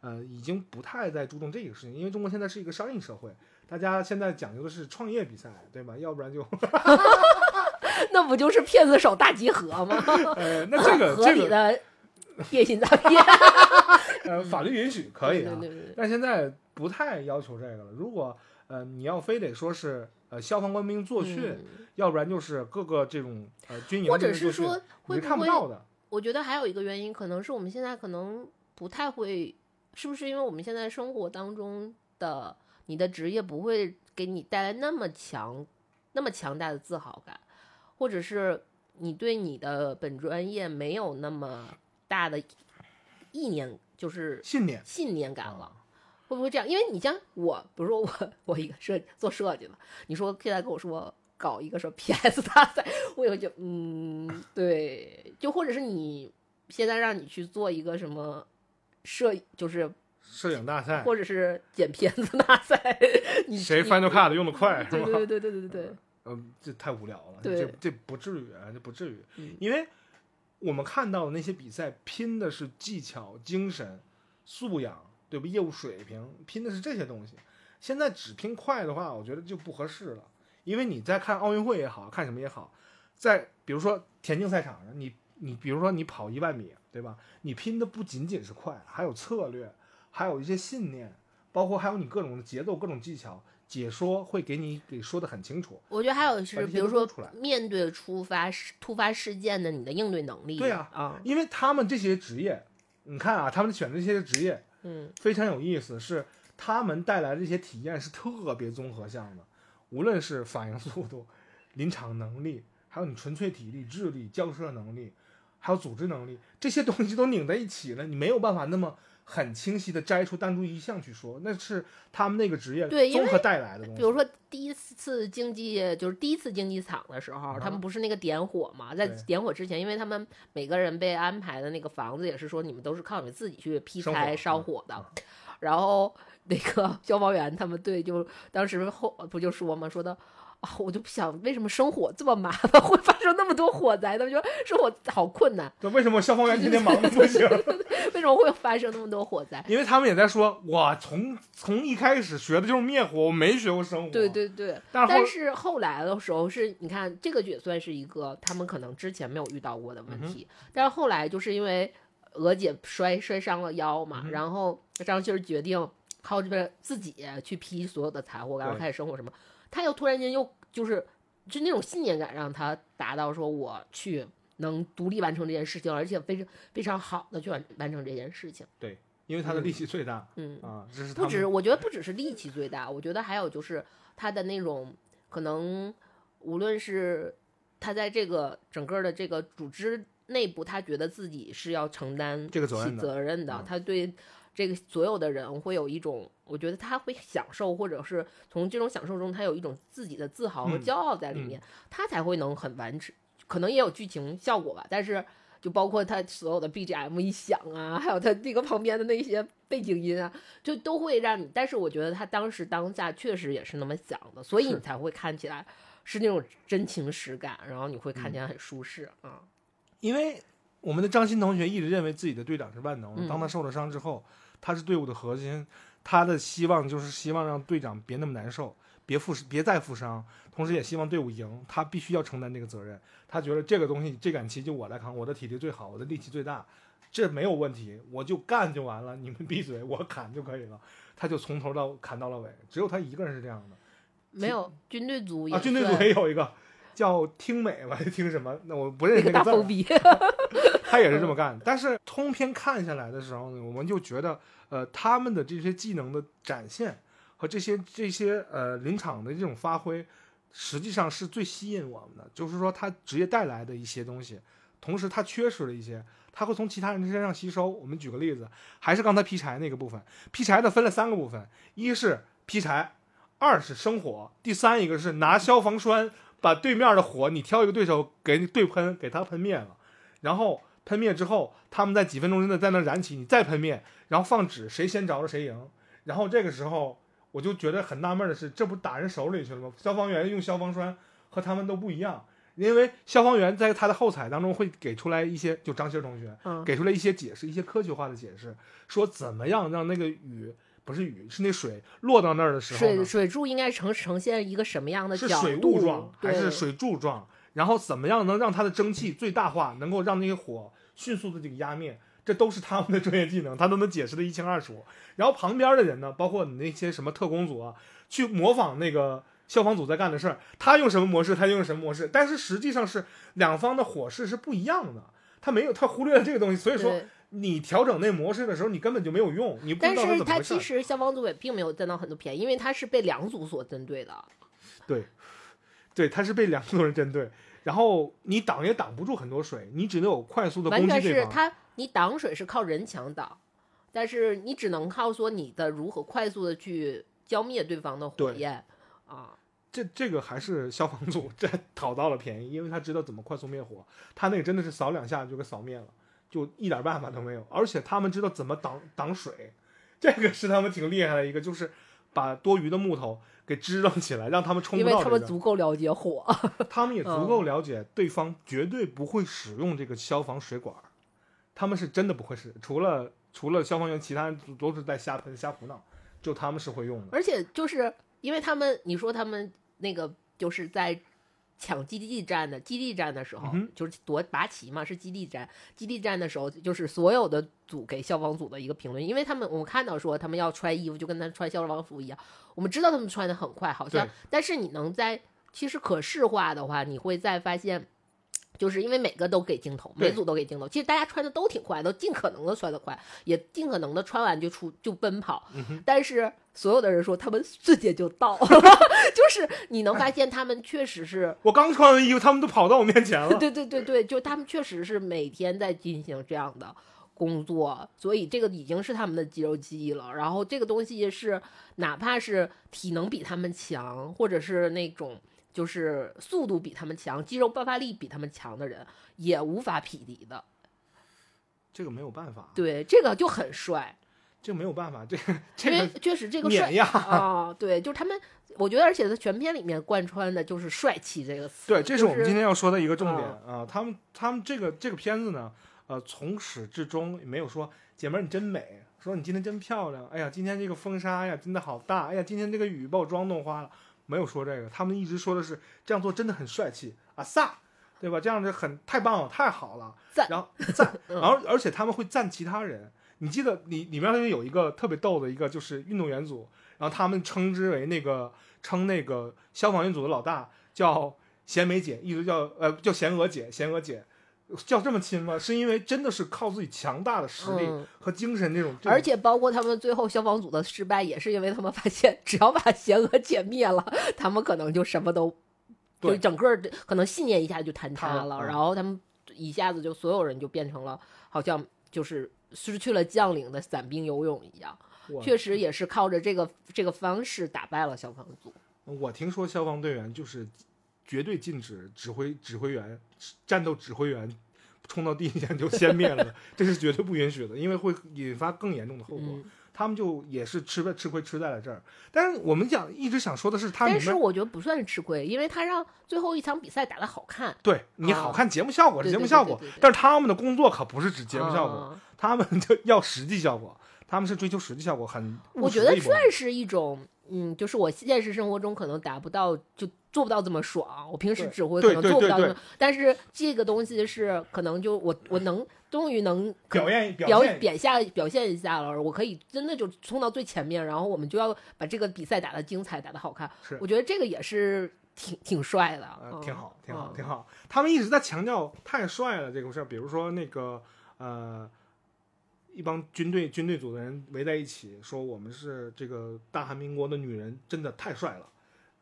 Speaker 2: 呃，已经不太再注重这个事情，因为中国现在是一个商业社会，大家现在讲究的是创业比赛，对吧？要不然就
Speaker 1: 那不就是骗子手大集合吗？
Speaker 2: 呃，那这个
Speaker 1: 合
Speaker 2: 这个
Speaker 1: 理的 电信诈骗，
Speaker 2: 呃法律允许可以啊，
Speaker 1: 对对对对
Speaker 2: 但现在不太要求这个了。如果呃你要非得说是呃消防官兵作训，
Speaker 1: 嗯
Speaker 2: 要不然就是各个这种呃军营
Speaker 1: 或者是说会？
Speaker 2: 看不到的。
Speaker 1: 我觉得还有一个原因，可能是我们现在可能不太会，是不是因为我们现在生活当中的你的职业不会给你带来那么强、那么强大的自豪感，或者是你对你的本专业没有那么大的意念，就是
Speaker 2: 信念
Speaker 1: 信念感了。
Speaker 2: 啊
Speaker 1: 会不会这样？因为你像我，比如说我，我一个设做设计的，你说现在跟我说搞一个什么 PS 大赛，我也会觉得，嗯，对，就或者是你现在让你去做一个什么摄，就是
Speaker 2: 摄影大赛，
Speaker 1: 或者是剪片子大赛，你
Speaker 2: 谁
Speaker 1: 你
Speaker 2: Final Cut 用的快是吧？
Speaker 1: 对对对对对对对，
Speaker 2: 嗯，这太无聊了，
Speaker 1: 对
Speaker 2: 这这不至于啊，这不至于，
Speaker 1: 嗯
Speaker 2: 因为我们看到的那些比赛拼的是技巧、精神、素养，对吧？业务水平拼的是这些东西。现在只拼快的话，我觉得就不合适了，因为你在看奥运会也好看什么也好，在比如说田径赛场上，你你比如说你跑一万米，对吧？你拼的不仅仅是快，还有策略，还有一些信念，包括还有你各种的节奏、各种技巧。解说会给你给说的很清楚。
Speaker 1: 我觉得还有是，比如说面对突发事突发事件的你的应对能力。
Speaker 2: 对啊
Speaker 1: 啊，
Speaker 2: 因为他们这些职业，你看啊，他们选的这些职业
Speaker 1: 嗯，
Speaker 2: 非常有意思，是他们带来的这些体验是特别综合项的，无论是反应速度、临场能力，还有你纯粹体力、智力、交涉能力，还有组织能力，这些东西都拧在一起了，你没有办法那么很清晰的摘出单独一项去说，那是他们那个职业
Speaker 1: 对
Speaker 2: 综合带来的东西。
Speaker 1: 比如说第一次竞技就是第一次竞技场的时候，
Speaker 2: 啊
Speaker 1: 他们不是那个点火嘛，在点火之前，因为他们每个人被安排的那个房子也是说你们都是靠你们自己去劈柴烧火的
Speaker 2: 嗯，
Speaker 1: 然后那个消防员他们队就当时后不就说嘛，说的。啊，我就不想为什么生火这么麻烦，会发生那么多火灾？他们说生火好困难，
Speaker 2: 对，为什么消防员天天忙的不行？
Speaker 1: 为什么会发生那么多火灾？
Speaker 2: 因为他们也在说，我从从一开始学的就是灭火，我没学过生火。
Speaker 1: 对，对对，
Speaker 2: 但是后
Speaker 1: 但是后来的时候是，你看这个也算是一个他们可能之前没有遇到过的问
Speaker 2: 嗯
Speaker 1: 题，但是后来就是因为娥姐摔摔伤了腰嘛，
Speaker 2: 嗯
Speaker 1: 然后张欣儿决定靠这边自己去劈所有的柴火，然后开始生火什么，他又突然间又就是就那种信念感让他达到说我去能独立完成这件事情，而且非常非常好的去完完成这件事情，对
Speaker 2: 因为他的力气最大、
Speaker 1: 嗯。
Speaker 2: 啊，这是他
Speaker 1: 不止，我觉得不只是力气最大，我觉得还有就是他的那种可能，无论是他在这个整个的这个组织内部，他觉得自己是要承担起
Speaker 2: 这个责任的
Speaker 1: 责任的，
Speaker 2: 嗯
Speaker 1: 他对这个所有的人会有一种，我觉得他会享受，或者是从这种享受中，他有一种自己的自豪和
Speaker 2: 嗯
Speaker 1: 骄傲在里面，他才会能很完整，可能也有剧情效果吧，但是。就包括他所有的 BGM 一响啊，还有他那个旁边的那些背景音啊，就都会让你。但是我觉得他当时当下确实也是那么想的，所以你才会看起来是那种真情实感，然后你会
Speaker 2: 嗯
Speaker 1: 看起来很舒适啊。
Speaker 2: 因为我们的张欣同学一直认为自己的队长是万能当他受了伤之后，他是队伍的核心，他的希望就是希望让队长别那么难受，别负别再负伤，同时也希望队伍赢，他必须要承担这个责任。他觉得这个东西这杆旗就我来扛，我的体力最好，我的力气最大，这没有问题，我就干就完了，你们闭嘴，我砍就可以了。他就从头到砍到了尾，只有他一个人是这样的。
Speaker 1: 没有军队组也
Speaker 2: 啊，军队组也有一个叫听美吧，听什么？那我不认识那个字儿
Speaker 1: 大疯逼，
Speaker 2: 他也是这么干。但是通篇看下来的时候呢，我们就觉得，呃，他们的这些技能的展现和这些这些呃临场的这种发挥，实际上是最吸引我们的。就是说，他职业带来的一些东西，同时他缺失了一些，他会从其他人身上吸收。我们举个例子，还是刚才劈柴那个部分，劈柴的分了三个部分，一是劈柴，二是生火，第三一个是拿消防栓把对面的火，你挑一个对手给对喷，给他喷灭了，然后喷灭之后，他们在几分钟之内在那燃起，你再喷灭，然后放纸，谁先着了谁赢。然后这个时候我就觉得很纳闷的是，这不打人手里去了吗？消防员用消防栓和他们都不一样，因为消防员在他的后采当中会给出来一些，就张欣儿同学
Speaker 1: 嗯，
Speaker 2: 给出来一些解释，一些科学化的解释，说怎么样让那个雨不是雨，是那水落到那儿的时候
Speaker 1: 水水柱应该呈呈现一个什么样的
Speaker 2: 是
Speaker 1: 角度？
Speaker 2: 水雾状还是水柱状？然后怎么样能让它的蒸汽最大化，能够让那些火迅速的这个压灭？这都是他们的专业技能，他都能解释的一清二楚。然后旁边的人呢，包括你那些什么特工组啊，去模仿那个消防组在干的事儿，他用什么模式，他用什么模式，但是实际上是两方的火势是不一样的。他没有，他忽略了这个东西，所以说
Speaker 1: 对
Speaker 2: 你调整那模式的时候，你根本就没有用，你不知道
Speaker 1: 但是。他其实消防组也并没有占到很多便宜，因为他是被两组所针对的。
Speaker 2: 对，对他是被两组人针对，然后你挡也挡不住很多水，你只能有快速的
Speaker 1: 完全
Speaker 2: 攻击对方。
Speaker 1: 是他，你挡水是靠人墙挡，但是你只能靠说你的如何快速的去浇灭对方的火焰啊。
Speaker 2: 这这个还是消防组这 讨到了便宜，因为他知道怎么快速灭火，他那个真的是扫两下就给扫灭了，就一点办法都没有。而且他们知道怎么挡挡水，这个是他们挺厉害的一个，就是把多余的木头给支棱起来，让他们冲
Speaker 1: 因为他们。足够了解火，
Speaker 2: 他们也 足
Speaker 1: 嗯
Speaker 2: 够了解对方绝对不会使用这个消防水管儿，他们是真的不会使，除了除了消防员，其他人都是在瞎喷瞎胡闹，就他们是会用的。
Speaker 1: 而且就是因为他们，你说他们那个就是在抢基地战的基地战的时候，
Speaker 2: 嗯
Speaker 1: 就是夺拔旗嘛，是基地战。基地战的时候，就是所有的组给消防组的一个评论，因为他们我们看到说他们要穿衣服，就跟他穿消防服一样，我们知道他们穿的很快，好像，但是你能在其实可视化的话，你会再发现。就是因为每个都给镜头，每组都给镜头。其实大家穿的都挺快，都尽可能的穿的快，也尽可能的穿完就出就奔跑。
Speaker 2: 嗯
Speaker 1: 但是所有的人说他们瞬间就到，就是你能发现他们确实是，
Speaker 2: 我刚穿完衣服，他们都跑到我面前了。
Speaker 1: 对 对对对，就他们确实是每天在进行这样的工作，所以这个已经是他们的肌肉记忆了。然后这个东西是哪怕是体能比他们强，或者是那种。就是速度比他们强，肌肉爆发力比他们强的人，也无法匹敌的。
Speaker 2: 这个没有办法，
Speaker 1: 对，这个就很帅，
Speaker 2: 这没有办法，这个这
Speaker 1: 因为
Speaker 2: 个
Speaker 1: 确实这个帅
Speaker 2: 碾压。
Speaker 1: 啊，对，就是他们，我觉得，而且在全片里面贯穿的就是帅气这个词。
Speaker 2: 对，这是我们今天要说的一个重点
Speaker 1: 啊
Speaker 2: 啊。他们他们这个这个片子呢，呃，从始至终没有说姐妹儿你真美，说你今天真漂亮，哎呀，今天这个风沙呀真的好大，哎呀，今天这个雨把我妆弄花了，没有说这个，他们一直说的是这样做真的很帅气啊飒，对吧？这样就很太棒了，太好了，
Speaker 1: 赞
Speaker 2: 然后赞，
Speaker 1: 嗯
Speaker 2: 然后而且他们会赞其他人。你记得里里面有一个特别逗的一个，就是运动员组，然后他们称之为那个称那个消防员组的老大叫贤美姐，一直叫呃叫贤娥姐，贤娥姐，叫这么亲吗？是因为真的是靠自己强大的实力
Speaker 1: 嗯。
Speaker 2: 和精神这种，这种
Speaker 1: 而且包括他们最后消防组的失败，也是因为他们发现，只要把邪恶歼灭了，他们可能就什么都，就整个可能信念一下就坍塌了，
Speaker 2: 塌了嗯。
Speaker 1: 然后他们一下子就所有人就变成了好像就是失去了将领的散兵游泳一样，确实也是靠着这个这个方式打败了消防组。
Speaker 2: 我听说消防队员就是绝对禁止指挥指挥员战斗指挥员冲到第一线就先灭了，这是绝对不允许的，因为会引发更严重的后果。
Speaker 1: 嗯，
Speaker 2: 他们就也是吃吃亏吃在了这儿。但是我们讲一直想说的是，他
Speaker 1: 但是我觉得不算是吃亏，因为他让最后一场比赛打得好看，
Speaker 2: 对你
Speaker 1: 啊
Speaker 2: 好看节目效果节目效果但是他们的工作可不是指节目效果，
Speaker 1: 啊
Speaker 2: 他们就要实际效果，他们是追求实际效果，很
Speaker 1: 我觉得算是一种，嗯，就是我现实生活中可能达不到，就做不到这么爽。我平时
Speaker 2: 对
Speaker 1: 指挥可能做不到这么，但是这个东西是可能就我我能终于能可
Speaker 2: 表现
Speaker 1: 表
Speaker 2: 现。
Speaker 1: 表下表现一下了，我可以真的就冲到最前面，然后我们就要把这个比赛打得精彩，打得好看。
Speaker 2: 是。
Speaker 1: 我觉得这个也是挺挺帅的，
Speaker 2: 挺好，挺好，
Speaker 1: 嗯。
Speaker 2: 挺好。他们一直在强调太帅了这个事儿，比如说那个呃，一帮军队军队组的人围在一起说我们是这个大韩民国的女人，真的太帅了，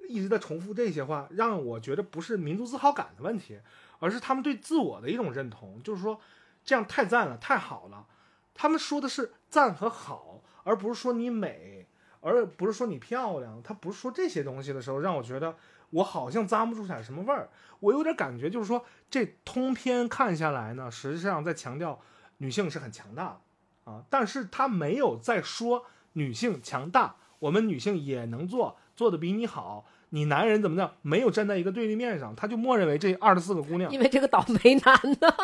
Speaker 2: 一直在重复这些话，让我觉得不是民族自豪感的问题，而是他们对自我的一种认同，就是说这样太赞了，太好了。他们说的是赞和好，而不是说你美，而不是说你漂亮。他不是说这些东西的时候，让我觉得我好像咂不出点什么味儿。我有点感觉，就是说这通篇看下来呢，实际上在强调女性是很强大的啊，但是他没有在说女性强大，我们女性也能做，做的比你好。你男人怎么的，没有站在一个对立面上，他就默认为这二十四个姑娘，
Speaker 1: 因为这个倒霉男呢，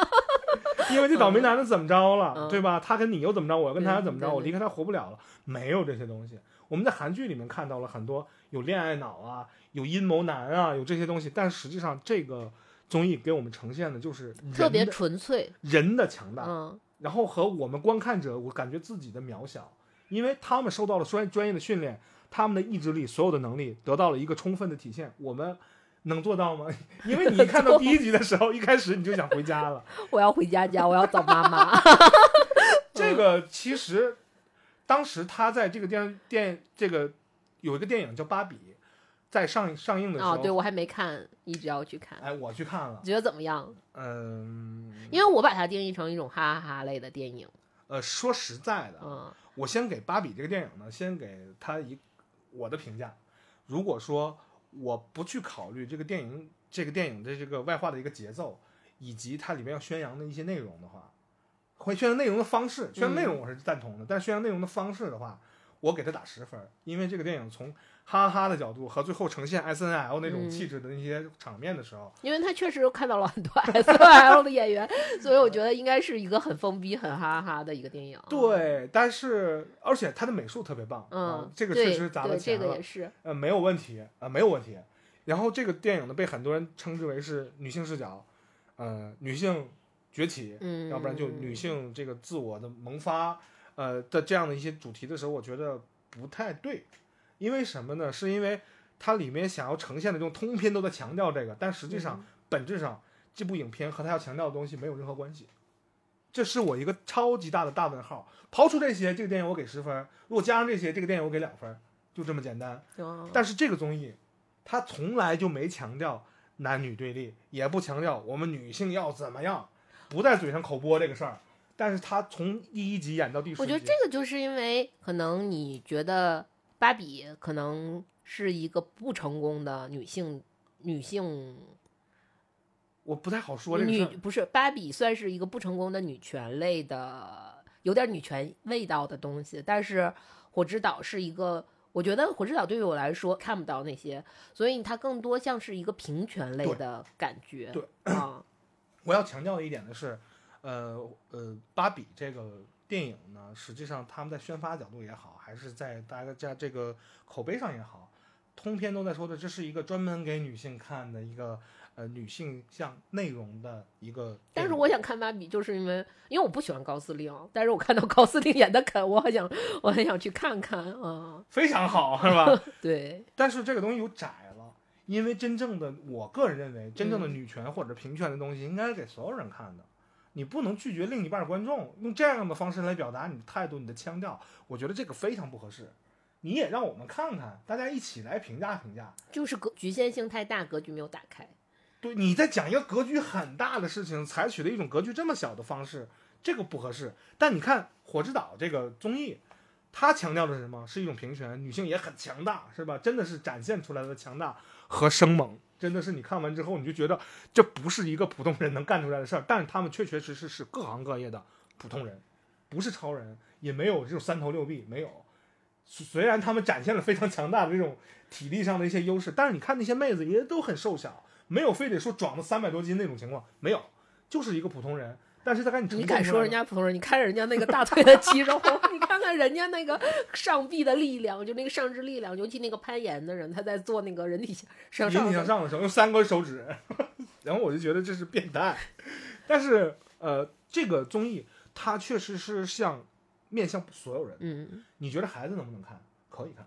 Speaker 2: 因为这倒霉男的怎么着了，
Speaker 1: 嗯
Speaker 2: 对吧？他跟你又怎么着？我跟他怎么着？我离开他活不了了，没有这些东西。我们在韩剧里面看到了很多有恋爱脑啊，有阴谋男啊，有这些东西，但实际上这个综艺给我们呈现的就是人
Speaker 1: 特别
Speaker 2: 的
Speaker 1: 纯粹，
Speaker 2: 人的强大，
Speaker 1: 嗯，
Speaker 2: 然后和我们观看者，我感觉自己的渺小，因为他们受到了专专业的训练，他们的意志力，所有的能力得到了一个充分的体现。我们能做到吗？因为你看到第一集的时候，一开始你就想回家了。
Speaker 1: 我要回家家，我要找妈妈。
Speaker 2: 这个其实当时他在这个电电这个有一个电影叫《芭比》，在上上映的时候，
Speaker 1: 哦，对我还没看，一直要去看，
Speaker 2: 哎，我去看了，
Speaker 1: 觉得怎么样？
Speaker 2: 嗯，
Speaker 1: 因为我把它定义成一种哈哈哈类的电影，
Speaker 2: 呃，说实在的，
Speaker 1: 嗯
Speaker 2: 我先给《芭比》这个电影呢，先给他一我的评价。如果说我不去考虑这个电影这个电影的这个外化的一个节奏，以及它里面要宣扬的一些内容的话，会宣扬内容的方式，宣扬内容我是赞同的，但是宣扬内容的方式的话，我给他打十分儿，因为这个电影从哈哈的角度和最后呈现 S N L 那种
Speaker 1: 嗯
Speaker 2: 气质的那些场面的时候，
Speaker 1: 因为他确实看到了很多 S N L 的演员，所以我觉得应该是一个很疯逼、很哈哈的一个电影。，
Speaker 2: 对，但是而且他的美术特别棒，啊
Speaker 1: 嗯，
Speaker 2: 这个确实砸了，钱了
Speaker 1: 这个也，是，
Speaker 2: 呃，没有问题，呃，没有问题。然后这个电影呢，被很多人称之为是女性视角，呃，女性崛起，
Speaker 1: 嗯，
Speaker 2: 要不然就女性这个自我的萌发，呃的这样的一些主题的时候，我觉得不太对，因为什么呢？是因为它里面想要呈现的这种通篇都在强调这个，但实际上本质上这部影片和它要强调的东西没有任何关系，这是我一个超级大的大问号。刨除这些，这个电影我给十分；如果加上这些，这个电影我给两分，就这么简单。
Speaker 1: 哦
Speaker 2: 但是这个综艺，它从来就没强调男女对立，也不强调我们女性要怎么样，不在嘴上口播这个事儿。但是他从第一集演到第十集，
Speaker 1: 我觉得这个就是因为可能你觉得芭比可能是一个不成功的女性女性
Speaker 2: 我不太好说这个。
Speaker 1: 女不是芭比算是一个不成功的女权类的，有点女权味道的东西，但是火之岛是一个。我觉得火之岛对于我来说看不到那些，所以它更多像是一个平权类的感觉。
Speaker 2: 对
Speaker 1: 啊，
Speaker 2: 我要强调的一点的是，呃呃，芭比这个电影呢，实际上他们在宣发角度也好，还是在大家在这个口碑上也好，通篇都在说的，这是一个专门给女性看的一个呃女性向内容的一个。
Speaker 1: 但是我想看芭比，就是因为因为我不喜欢高司令，但是我看到高司令演的肯，我很想我很想去看看啊。
Speaker 2: 非常好，是吧？
Speaker 1: 对，
Speaker 2: 但是这个东西有窄了，因为真正的，我个人认为，真正的
Speaker 1: 嗯
Speaker 2: 女权或者平权的东西，应该是给所有人看的。你不能拒绝另一半观众，用这样的方式来表达你的态度、你的腔调，我觉得这个非常不合适。你也让我们看看，大家一起来评价评价。
Speaker 1: 就是格局限性太大，格局没有打开。
Speaker 2: 对，你在讲一个格局很大的事情，采取了一种格局这么小的方式，这个不合适。但你看《火之岛》这个综艺，它强调的是什么？是一种平权，女性也很强大，是吧？真的是展现出来的强大和生猛，真的是你看完之后，你就觉得这不是一个普通人能干出来的事儿，但是他们确确实实是各行各业的普通人，不是超人，也没有这种三头六臂，没有。虽然他们展现了非常强大的这种体力上的一些优势，但是你看那些妹子也都很瘦小，没有非得说壮到三百多斤那种情况，没有，就是一个普通人。但是他看你呈
Speaker 1: 你敢说人家普通人？你看人家那个大腿的肌肉，你看看人家那个上臂的力量，就那个上肢力量，尤其那个攀岩的人，他在做那个人体向
Speaker 2: 引体
Speaker 1: 上的
Speaker 2: 向上的时候用三根手指，然后我就觉得这是变态。但是呃，这个综艺它确实是向面向所有人。
Speaker 1: 嗯，
Speaker 2: 你觉得孩子能不能看？可以看，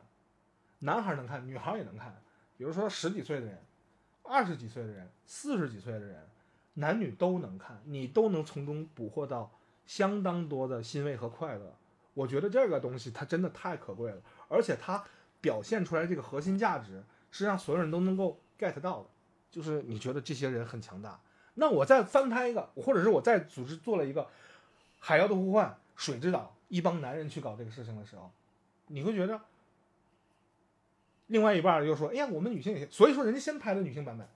Speaker 2: 男孩能看，女孩也能看。比如说十几岁的人、二十几岁的人、四十几岁的人，男女都能看，你都能从中捕获到相当多的欣慰和快乐。我觉得这个东西它真的太可贵了，而且它表现出来这个核心价值是让所有人都能够 get 到的，就是你觉得这些人很强大。那我再翻拍一个，或者是我再组织做了一个《海妖的呼唤》《水之岛》，一帮男人去搞这个事情的时候，你会觉得，另外一半儿又说：“哎呀，我们女性也……所以说人家先拍的女性版本，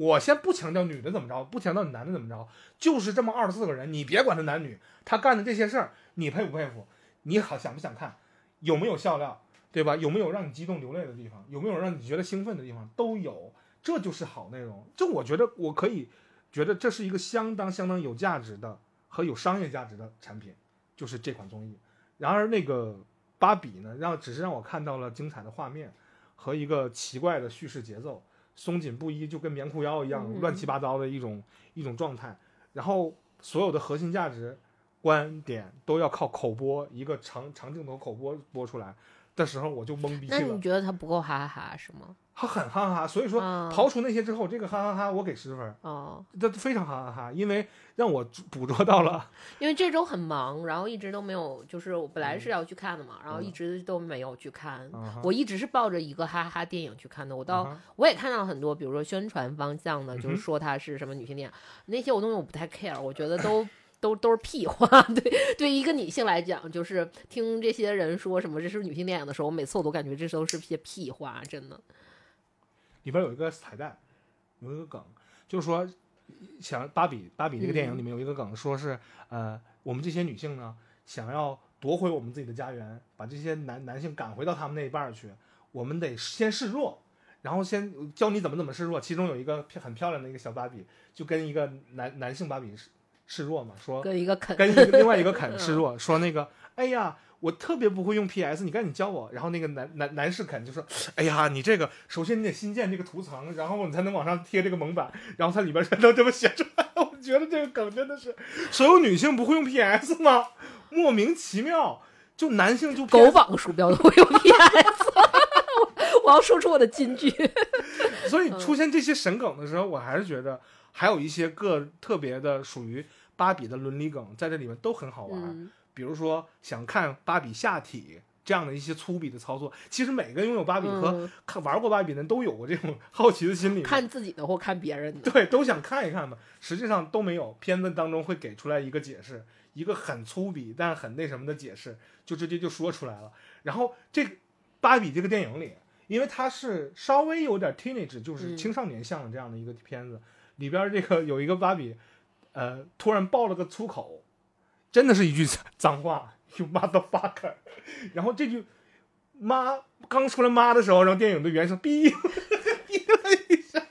Speaker 2: 我先不强调女的怎么着，不强调男的怎么着，就是这么二十四个人，你别管他男女，他干的这些事儿，你佩不佩服？你好想不想看？有没有笑料？对吧？有没有让你激动流泪的地方？有没有让你觉得兴奋的地方？都有，这就是好内容。这我觉得我可以觉得这是一个相当相当有价值的和有商业价值的产品，就是这款综艺。然而那个芭比呢，让只是让我看到了精彩的画面和一个奇怪的叙事节奏，松紧不一，就跟棉裤腰一样，
Speaker 1: 嗯
Speaker 2: 乱七八糟的一种一种状态。然后所有的核心价值观点都要靠口播，一个长长镜头口播播出来的时候，我就懵逼了
Speaker 1: 那你。觉得他不够哈哈哈是吗？
Speaker 2: 他很哈哈哈，所以说
Speaker 1: 嗯
Speaker 2: 刨除那些之后，这个哈哈哈我给十分，
Speaker 1: 哦，
Speaker 2: 这非常哈哈哈，因为让我捕捉到了
Speaker 1: 因为这周很忙，然后一直都没有，就是我本来是要去看的嘛，然后一
Speaker 2: 嗯
Speaker 1: 直都没有去看。我一直是抱着一个哈哈哈电影去看的，我到我也看到很多，比如说宣传方向的，就是说它是什么女性电影，那些我东西我不太 care，我觉得都 都都是屁话。对，对于一个女性来讲，就是听这些人说什么这是女性电影的时候，我每次我都感觉这都是些屁话，真的。
Speaker 2: 里边有一个彩蛋，有一个梗，就是说，想芭比芭比这个电影里面有一个梗，说是呃，我们这些女性呢，想要夺回我们自己的家园，把这些男男性赶回到他们那一半去，我们得先示弱，然后先教你怎么怎么示弱。其中有一个很漂亮的一个小芭比，就跟一个男男性芭比示示弱嘛，说
Speaker 1: 跟一个肯
Speaker 2: 跟一个另外一个肯示弱，说那个，哎呀，我特别不会用 PS，你赶紧教我。然后那个男男男士肯就说：“哎呀，你这个首先你得新建这个图层，然后你才能往上贴这个蒙版，然后它里边全都这么写出来。”我觉得这个梗真的是，所有女性不会用 PS 吗？莫名其妙，就男性就
Speaker 1: 狗绑鼠标都会用 PS。我要说出我的金句。
Speaker 2: 所以出现这些神梗的时候，我还是觉得还有一些个特别的属于芭比的伦理梗在这里面都很好玩。
Speaker 1: 嗯
Speaker 2: 比如说想看芭比下体这样的一些粗鄙的操作，其实每个拥有芭比和
Speaker 1: 嗯
Speaker 2: 看玩过芭比的人都有过这种 好奇的心理，
Speaker 1: 看自己的或看别人的。
Speaker 2: 对都想看一看嘛。实际上都没有，片子当中会给出来一个解释，一个很粗鄙但很那什么的解释，就直接就说出来了。然后这个芭比这个电影里，因为它是稍微有点 teenage，就是
Speaker 1: 嗯
Speaker 2: 青少年向的这样的一个片子，里边这个有一个芭比，呃，突然爆了个粗口，真的是一句 脏话，you motherfucker。然后这句妈刚出来妈的时候，然后电影的原声哔哔了一下，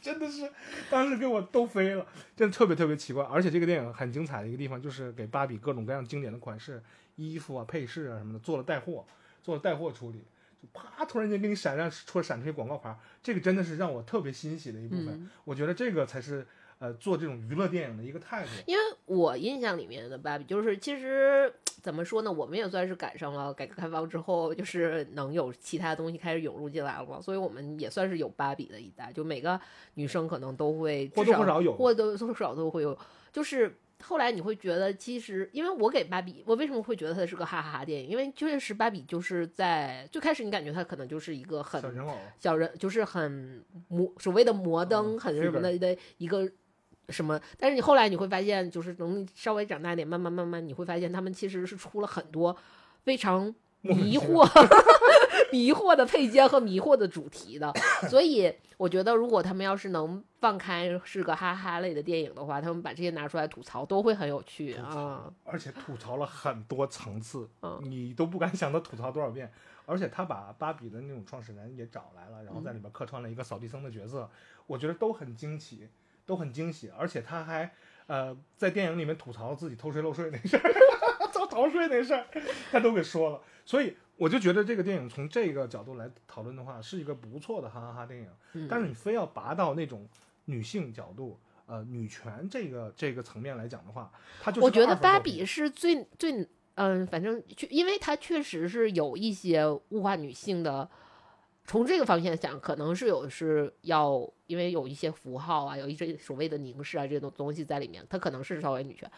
Speaker 2: 真的是当时给我逗飞了，真的特别特别奇怪。而且这个电影很精彩的一个地方，就是给芭比各种各样经典的款式、衣服啊、配饰啊什么的做了带货，做了带货处理。就啪，突然间给你闪亮出闪出一广告牌，这个真的是让我特别欣喜的一部分。
Speaker 1: 嗯
Speaker 2: 我觉得这个才是呃做这种娱乐电影的一个态度。
Speaker 1: 因为我印象里面的芭比，就是其实怎么说呢，我们也算是赶上了改革开放之后，就是能有其他东西开始涌入进来了嘛，所以我们也算是有芭比的一代，就每个女生可能都会
Speaker 2: 或多或少有
Speaker 1: 或多或少都会有，就是。后来你会觉得，其实因为我给芭比，我为什么会觉得它是个哈哈哈电影？因为确实芭比就是在最开始你感觉它可能就是一个很
Speaker 2: 小人偶，
Speaker 1: 小人就是很摩所谓的摩登，
Speaker 2: 嗯
Speaker 1: 很什么的的一个什么，但是你后来你会发现，就是等你稍微长大一点，慢慢慢慢你会发现，他们其实是出了很多非常迷惑、迷惑的配件和迷惑的主题的，所以我觉得如果他们要是能放开是个哈哈类的电影的话，他们把这些拿出来吐槽都会很有趣啊。，
Speaker 2: 而且吐槽了很多层次，
Speaker 1: 嗯
Speaker 2: 你都不敢想他吐槽多少遍。而且他把芭比的那种创始人也找来了，然后在里面客串了一个扫地僧的角色，我觉得都很惊奇，都很惊喜。而且他还呃在电影里面吐槽自己偷税漏税那事儿，遭逃税那事儿，他都给说了。所以我就觉得这个电影从这个角度来讨论的话，是一个不错的哈哈哈电影。
Speaker 1: 嗯
Speaker 2: 但是你非要拔到那种女性角度，呃，女权这个这个层面来讲的话，它就
Speaker 1: 我觉得芭比是最最嗯，反正就，因为它确实是有一些物化女性的。从这个方面想，可能是有是要，因为有一些符号啊，有一些所谓的凝视啊这种东西在里面，它可能是稍微女权。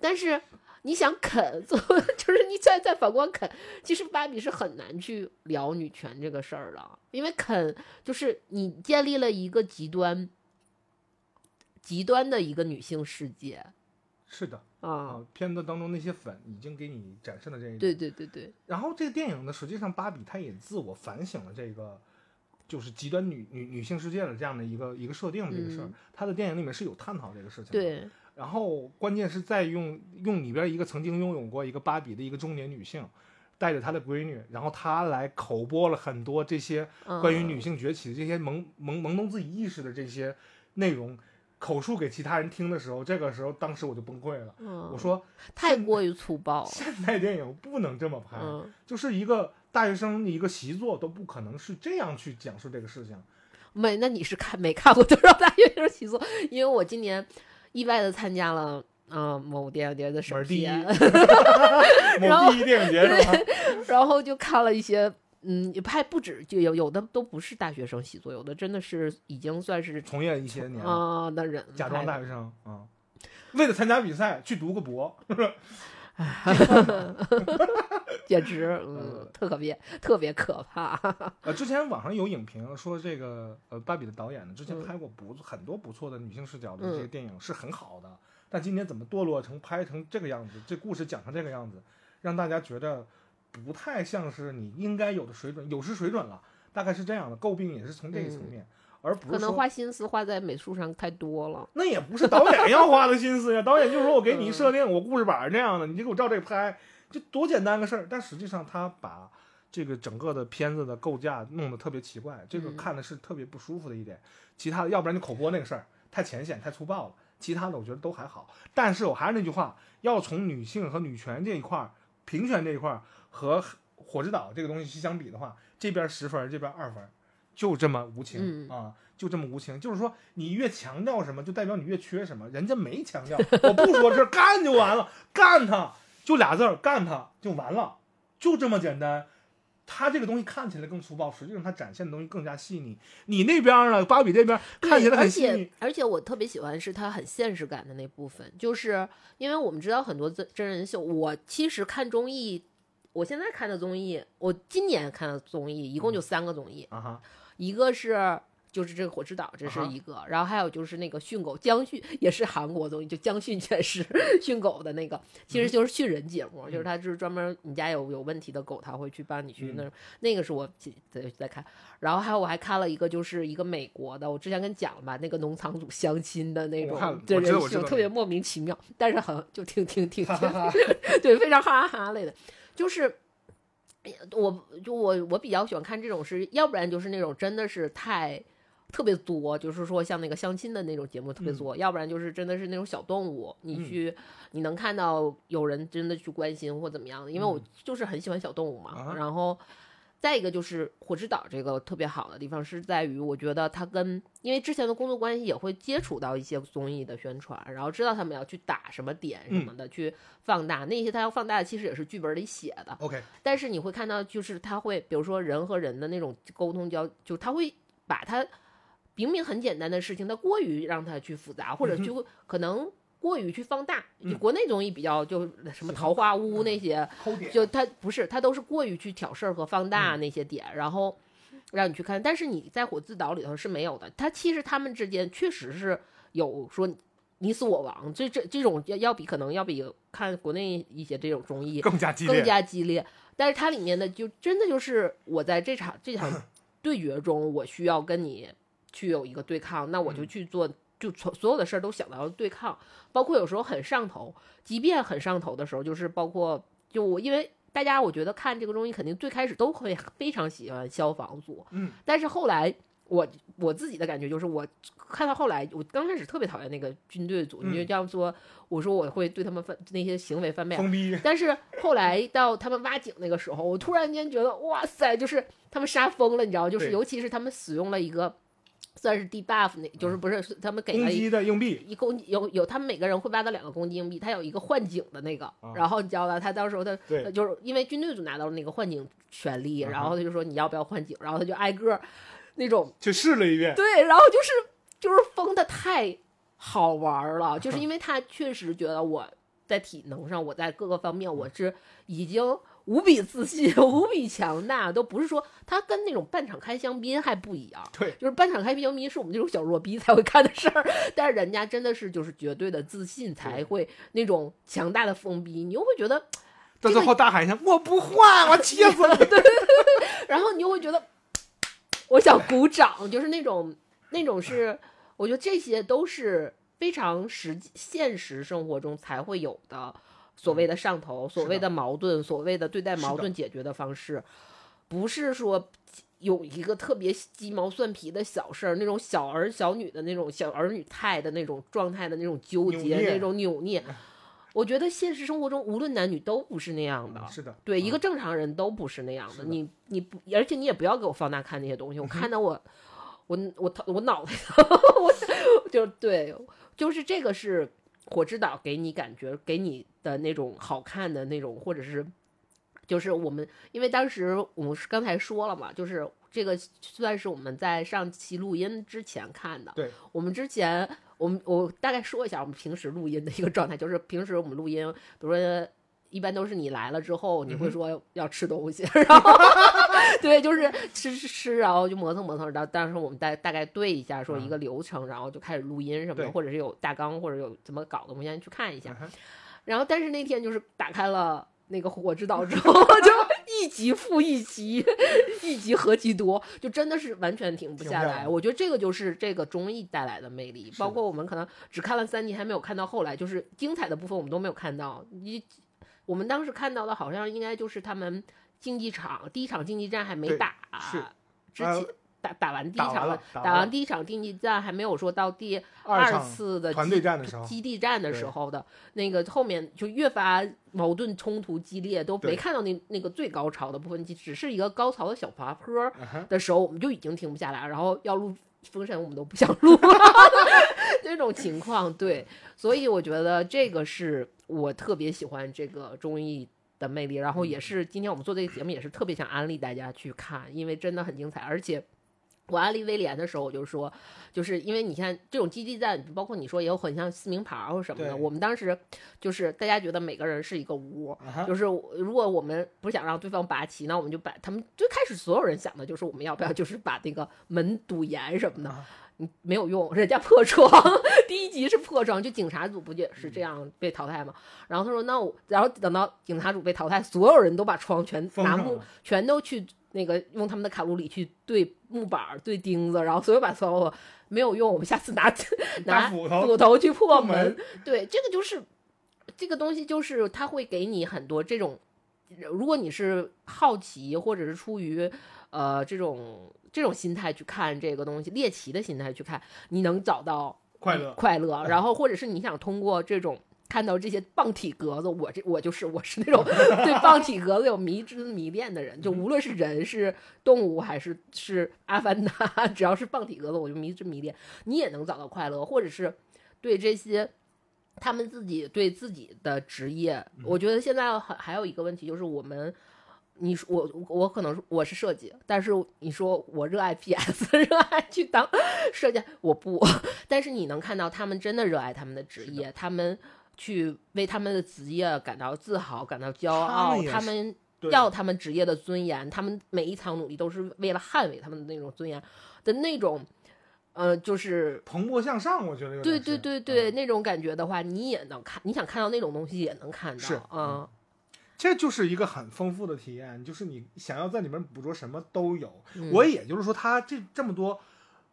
Speaker 1: 但是你想肯，就是你再再反观肯，其实芭比是很难去聊女权这个事儿的，因为肯就是你建立了一个极端、极端的一个女性世界
Speaker 2: 是的
Speaker 1: 啊。
Speaker 2: 啊，片子当中那些粉已经给你展示了这一点。
Speaker 1: 对对对对，
Speaker 2: 然后这个电影呢，实际上芭比她也自我反省了这个，就是极端女女女性世界的这样的一个一个设定这个事儿
Speaker 1: 嗯。
Speaker 2: 她的电影里面是有探讨这个事情的。
Speaker 1: 对，
Speaker 2: 然后关键是在用用里边一个曾经拥有过一个芭比的一个中年女性，带着她的闺女，然后她来口播了很多这些关于女
Speaker 1: 嗯
Speaker 2: 性崛起的这些懵懵懵懂自己意识的这些内容，口述给其他人听的时候，这个时候当时我就崩溃了。
Speaker 1: 嗯，
Speaker 2: 我说
Speaker 1: 太过于粗暴，
Speaker 2: 现代电影不能这么拍，
Speaker 1: 嗯，
Speaker 2: 就是一个大学生的一个习作都不可能是这样去讲述这个事情。
Speaker 1: 没，那你是看没看过多少大学生习作？因为我今年意外的参加了。嗯，某电影节的
Speaker 2: 门
Speaker 1: 审
Speaker 2: 儿第一
Speaker 1: 片，
Speaker 2: 某第一电影节是吧？
Speaker 1: 然后就看了一些，嗯，也还不止，就有有的都不是大学生习作，有的真的是已经算是
Speaker 2: 从业一些年，
Speaker 1: 啊、的人
Speaker 2: 假装大学生啊、为了参加比赛去读个博，
Speaker 1: 简直，嗯
Speaker 2: 呃，
Speaker 1: 特可别，特别可怕。
Speaker 2: 呃，之前网上有影评说这个呃芭比的导演呢，之前
Speaker 1: 嗯
Speaker 2: 拍过不很多不错的女性视角的这些
Speaker 1: 嗯
Speaker 2: 电影是很好的，但今年怎么堕落成拍成这个样子，这故事讲成这个样子，让大家觉得不太像是你应该有的水准，有失水准了，大概是这样的，诟病也是从这个层面，而不
Speaker 1: 是可能花心思花在美术上太多了。
Speaker 2: 那也不是导演要花的心思呀，导演就是说我给你设定，我故事板儿这样的，你就给我照这个拍，就多简单个事儿。但实际上他把这个整个的片子的构架弄得特别奇怪，这个
Speaker 1: 嗯
Speaker 2: 看的是特别不舒服的一点。其他的，要不然就口播那个事儿太浅显、太粗暴了，其他的我觉得都还好。但是我还是那句话，要从女性和女权这一块儿评选这一块儿和火之岛这个东西去相比的话，这边十分，这边二分，就这么无情、
Speaker 1: 嗯
Speaker 2: 啊，就这么无情。就是说，你越强调什么，就代表你越缺什么。人家没强调，我不说这干就完了，干他就俩字儿，干他就完了，就这么简单。他这个东西看起来更粗暴，实际上他展现的东西更加细腻。你那边呢，芭比这边看起来很细腻
Speaker 1: 而且，而且我特别喜欢是他很现实感的那部分，就是因为我们知道很多真真人秀，我其实看综艺，我现在看的综艺，我今年看的综艺一共就三个综艺，
Speaker 2: 啊，
Speaker 1: 一个是。就是这个火之岛，这是一个，然后还有就是那个训狗江训，也是韩国综艺，就江训犬师训狗的那个，其
Speaker 2: 嗯
Speaker 1: 实就是训人节目，就是他就是专门你家有有问题的狗，他会去帮你去那、那个是我在在看，然后还有我还看了一个就是一个美国的，我之前跟你讲了吧，那个农场主相亲的那种对人秀，
Speaker 2: 我知道我知道
Speaker 1: 特别莫名其妙，但是很就挺挺 挺。对，非常哈哈哈类的，就是。我就我我比较喜欢看这种是，要不然就是那种真的是太特别作，就是说像那个相亲的那种节目特别
Speaker 2: 嗯
Speaker 1: 作，要不然就是真的是那种小动物，你去、你能看到有人真的去关心或怎么样的，因为我
Speaker 2: 嗯
Speaker 1: 就是很喜欢小动物嘛，
Speaker 2: 啊
Speaker 1: 然后。再一个就是火之岛这个特别好的地方是在于，我觉得他跟因为之前的工作关系也会接触到一些综艺的宣传，然后知道他们要去打什么点什么的，去放大那些他要放大的其实也是剧本里写的
Speaker 2: ，OK，
Speaker 1: 但是你会看到，就是他会，比如说人和人的那种沟通交，就他会把他明明很简单的事情，他过于让他去复杂，或者就可能过于去放大。就国内综艺比较就什么桃花坞那些，就他不是，他都是过于去挑事儿和放大那些点，然后让你去看。但是你在火自岛里头是没有的，他其实他们之间确实是有说你死我亡，这这这种要要比可能要比看国内一些这种综艺
Speaker 2: 更加激烈，
Speaker 1: 更加激烈。但是它里面的就真的就是我在这场这场对决中，我需要跟你去有一个对抗，那我就去做，就所所有的事儿都想到要对抗，包括有时候很上头，即便很上头的时候，就是包括就我因为。大家我觉得看这个综艺肯定最开始都会非常喜欢消防组，
Speaker 2: 嗯，
Speaker 1: 但是后来我我自己的感觉就是，我看到后来，我刚开始特别讨厌那个军队组，
Speaker 2: 嗯
Speaker 1: 你就这样说，我说我会对他们犯那些行为翻白眼，
Speaker 2: 封闭，
Speaker 1: 但是后来到他们挖井那个时候，我突然间觉得，哇塞，就是他们杀疯了，你知道，就是尤其是他们使用了一个算是 debuff，那就是不是是他们给
Speaker 2: 攻
Speaker 1: 了一
Speaker 2: 击的硬币，
Speaker 1: 一攻击有有他们每个人会挖到两个公击硬币，他有一个幻景的那个，
Speaker 2: 啊。
Speaker 1: 然后你知道吧，他到时候他
Speaker 2: 对。
Speaker 1: 就是因为军队组拿到了那个幻景权利，然后他就说你要不要幻景，然后他就挨个儿那种
Speaker 2: 去试了一遍，
Speaker 1: 对，然后就是就是疯的太好玩儿了，就是因为他确实觉得我在体能上，我在各个方面我是已经无比自信、无比强大，都不是说他跟那种半场开香槟还不一样。
Speaker 2: 对，
Speaker 1: 就是半场开香槟是我们这种小弱逼才会干的事儿，但是人家真的是就是绝对的自信才会那种强大的疯逼，你又会觉得，
Speaker 2: 到最后大喊一声：“我不换，我气死了！”
Speaker 1: 对然后你又会觉得，我想鼓掌，就是那种那种是，我觉得这些都是非常实际现实生活中才会有的所谓的上头，所谓的矛盾，所谓的对待矛盾解决的方式，不是说。有一个特别鸡毛蒜皮的小事儿，那种小儿小女的那种小儿女态的那种状态的那种纠结、那种扭捏，我觉得现实生活中无论男女都不是那样的。！”
Speaker 2: 是的，
Speaker 1: 对，一个
Speaker 2: 嗯
Speaker 1: 正常人都不是那样的。
Speaker 2: 的
Speaker 1: 你你不，而且你也不要给我放大看那些东西。我看到我，我我头我脑袋，我就对，就是这个是火之岛给你感觉给你的那种好看的那种，或者是就是我们因为当时我们是刚才说了嘛，就是这个算是我们在上期录音之前看的。
Speaker 2: 对，
Speaker 1: 我们之前我们我大概说一下我们平时录音的一个状态，就是平时我们录音，比如说。一般都是你来了之后，你会说要吃东西，然后对，就是吃吃吃，然后就磨蹭磨蹭，然后当时我们大大概对一下，说一个流程，然后就开始录音什么的，或者是有大纲，或者有怎么搞的，我们先去看一下。
Speaker 2: 嗯
Speaker 1: 然后，但是那天就是打开了那个火之岛之后，就一集复一集，一集何其多，就真的是完全停不下来。
Speaker 2: 停不下来
Speaker 1: 我觉得这个就是这个综艺带来的魅力，包括我们可能只看了三集，还没有看到后来，就是精彩的部分我们都没有看到。你我们当时看到的好像应该就是他们竞技场第一场竞技战还没打，
Speaker 2: 是
Speaker 1: 之前。
Speaker 2: 呃
Speaker 1: 打打完第一场
Speaker 2: 了打完
Speaker 1: 第一场竞技战，还没有说到第
Speaker 2: 二
Speaker 1: 次的
Speaker 2: 团
Speaker 1: 基
Speaker 2: 队战的时候，
Speaker 1: 基地战的时候的那个后面就越发矛盾冲突激烈，都没看到那那个最高潮的部分，只是一个高潮的小滑坡的时候，我们就已经停不下来，然后要录封神，我们都不想录 这种情况。对，所以我觉得这个是我特别喜欢这个综艺。的魅力，然后也是今天我们做这个节目，也是特别想安利大家去看，因为真的很精彩，而且我安利威廉的时候，我就说，就是因为你看这种基地战，包括你说也有很像撕名牌儿或什么的。我们当时就是大家觉得每个人是一个屋，就是如果我们不想让对方拔旗，那我们就把他们最开始所有人想的就是我们要不要就是把那个门堵严什么的。没有用，人家破窗，第一集是破窗，就警察组不也是这样被淘汰吗？然后他说，那我，然后等到警察组被淘汰，所有人都把窗全拿木全都去那个用他们的卡路里去对木板儿、对钉子，然后所有把所有没有用，我们下次拿 拿
Speaker 2: 斧头。
Speaker 1: 斧头去破
Speaker 2: 破门
Speaker 1: 对，这个就是这个东西，就是他会给你很多这种，如果你是好奇或者是出于呃这种这种心态去看这个东西，猎奇的心态去看，你能找到
Speaker 2: 快乐
Speaker 1: 快乐，然后或者是你想通过这种。看到这些棒体格子，我这我就是我是那种 对棒体格子有迷之迷恋的人，就无论是人是动物还是是阿凡达，只要是棒体格子，我就迷之迷恋。你也能找到快乐，或者是对这些他们自己对自己的职业，我觉得现在还还有一个问题就是我们。你说我我可能是我是设计，但是你说我热爱 PS，热爱去当设计，我不。但是你能看到他们真的热爱他们的职业，他们去为他们的职业感到自豪、感到骄傲他们要他们职业的尊严，他们每一场努力都是为了捍卫他们的那种尊严的那种，呃，就是
Speaker 2: 蓬勃向上，我觉得
Speaker 1: 对对对对，
Speaker 2: 嗯
Speaker 1: 那种感觉的话，你也能看，你想看到那种东西也能看到，
Speaker 2: 啊
Speaker 1: 嗯，
Speaker 2: 这就是一个很丰富的体验，就是你想要在里面捕捉什么都有。
Speaker 1: 嗯
Speaker 2: 我也就是说，它这这么多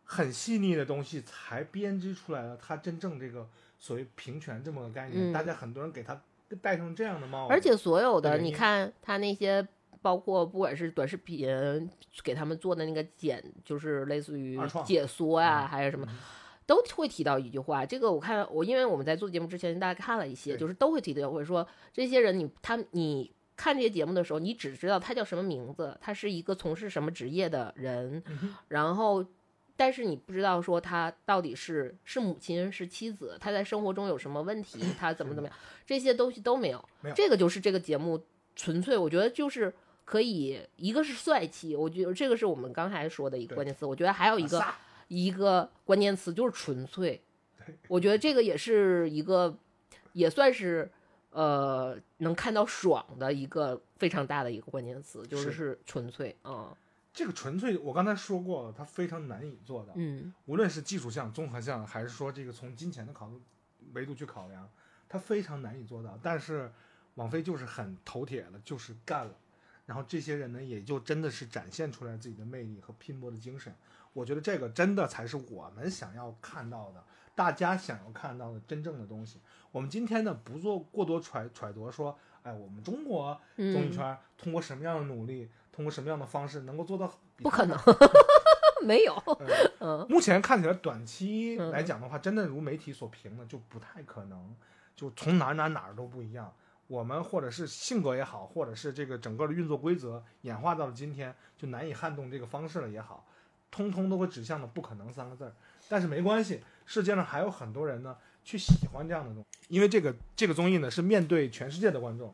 Speaker 2: 很细腻的东西，才编织出来了它真正这个所谓平权这么个概念。
Speaker 1: 嗯
Speaker 2: 大家很多人给它戴上这样的帽子，
Speaker 1: 而且所有的，你看他那些，包括不管是短视频给他们做的那个剪，就是类似于解说呀、
Speaker 2: 嗯
Speaker 1: 还是什么
Speaker 2: 嗯，
Speaker 1: 都会提到一句话。这个我看我，因为我们在做节目之前，大家看了一些，就是都会提到，会说这些人你他你。看这些节目的时候，你只知道他叫什么名字，他是一个从事什么职业的人，
Speaker 2: 嗯
Speaker 1: 然后，但是你不知道说他到底是是母亲是妻子，他在生活中有什么问题，他怎么怎么样，这些东西都没有。
Speaker 2: 没有
Speaker 1: 这个就是这个节目纯粹，我觉得就是可以，一个是帅气，我觉得这个是我们刚才说的一个关键词，我觉得还有一个
Speaker 2: 飒
Speaker 1: 一个关键词就是纯粹
Speaker 2: 对，
Speaker 1: 我觉得这个也是一个也算是。呃，能看到爽的一个非常大的一个关键词，就是是纯粹，嗯
Speaker 2: 这个纯粹，我刚才说过了，它非常难以做到。
Speaker 1: 嗯
Speaker 2: 无论是技术项、综合项，还是说这个从金钱的考虑维度去考量，它非常难以做到。但是网飞就是很头铁了，就是干了。然后这些人呢，也就真的是展现出来自己的魅力和拼搏的精神。我觉得这个真的才是我们想要看到的，大家想要看到的真正的东西。我们今天呢，不做过多揣揣度，说，哎，我们中国综艺
Speaker 1: 嗯，
Speaker 2: 圈通过什么样的努力，通过什么样的方式能够做到
Speaker 1: 不可能，没有，
Speaker 2: 目前看起来，短期
Speaker 1: 嗯
Speaker 2: 来讲的话，真的如媒体所评的，就不太可能，就从哪儿哪儿哪儿都不一样。我们或者是性格也好，或者是这个整个的运作规则演化到了今天，就难以撼动这个方式了也好，通通都会指向了不可能三个字儿。但是没关系，世界上还有很多人呢去喜欢这样的东西，因为这个这个综艺呢是面对全世界的观众，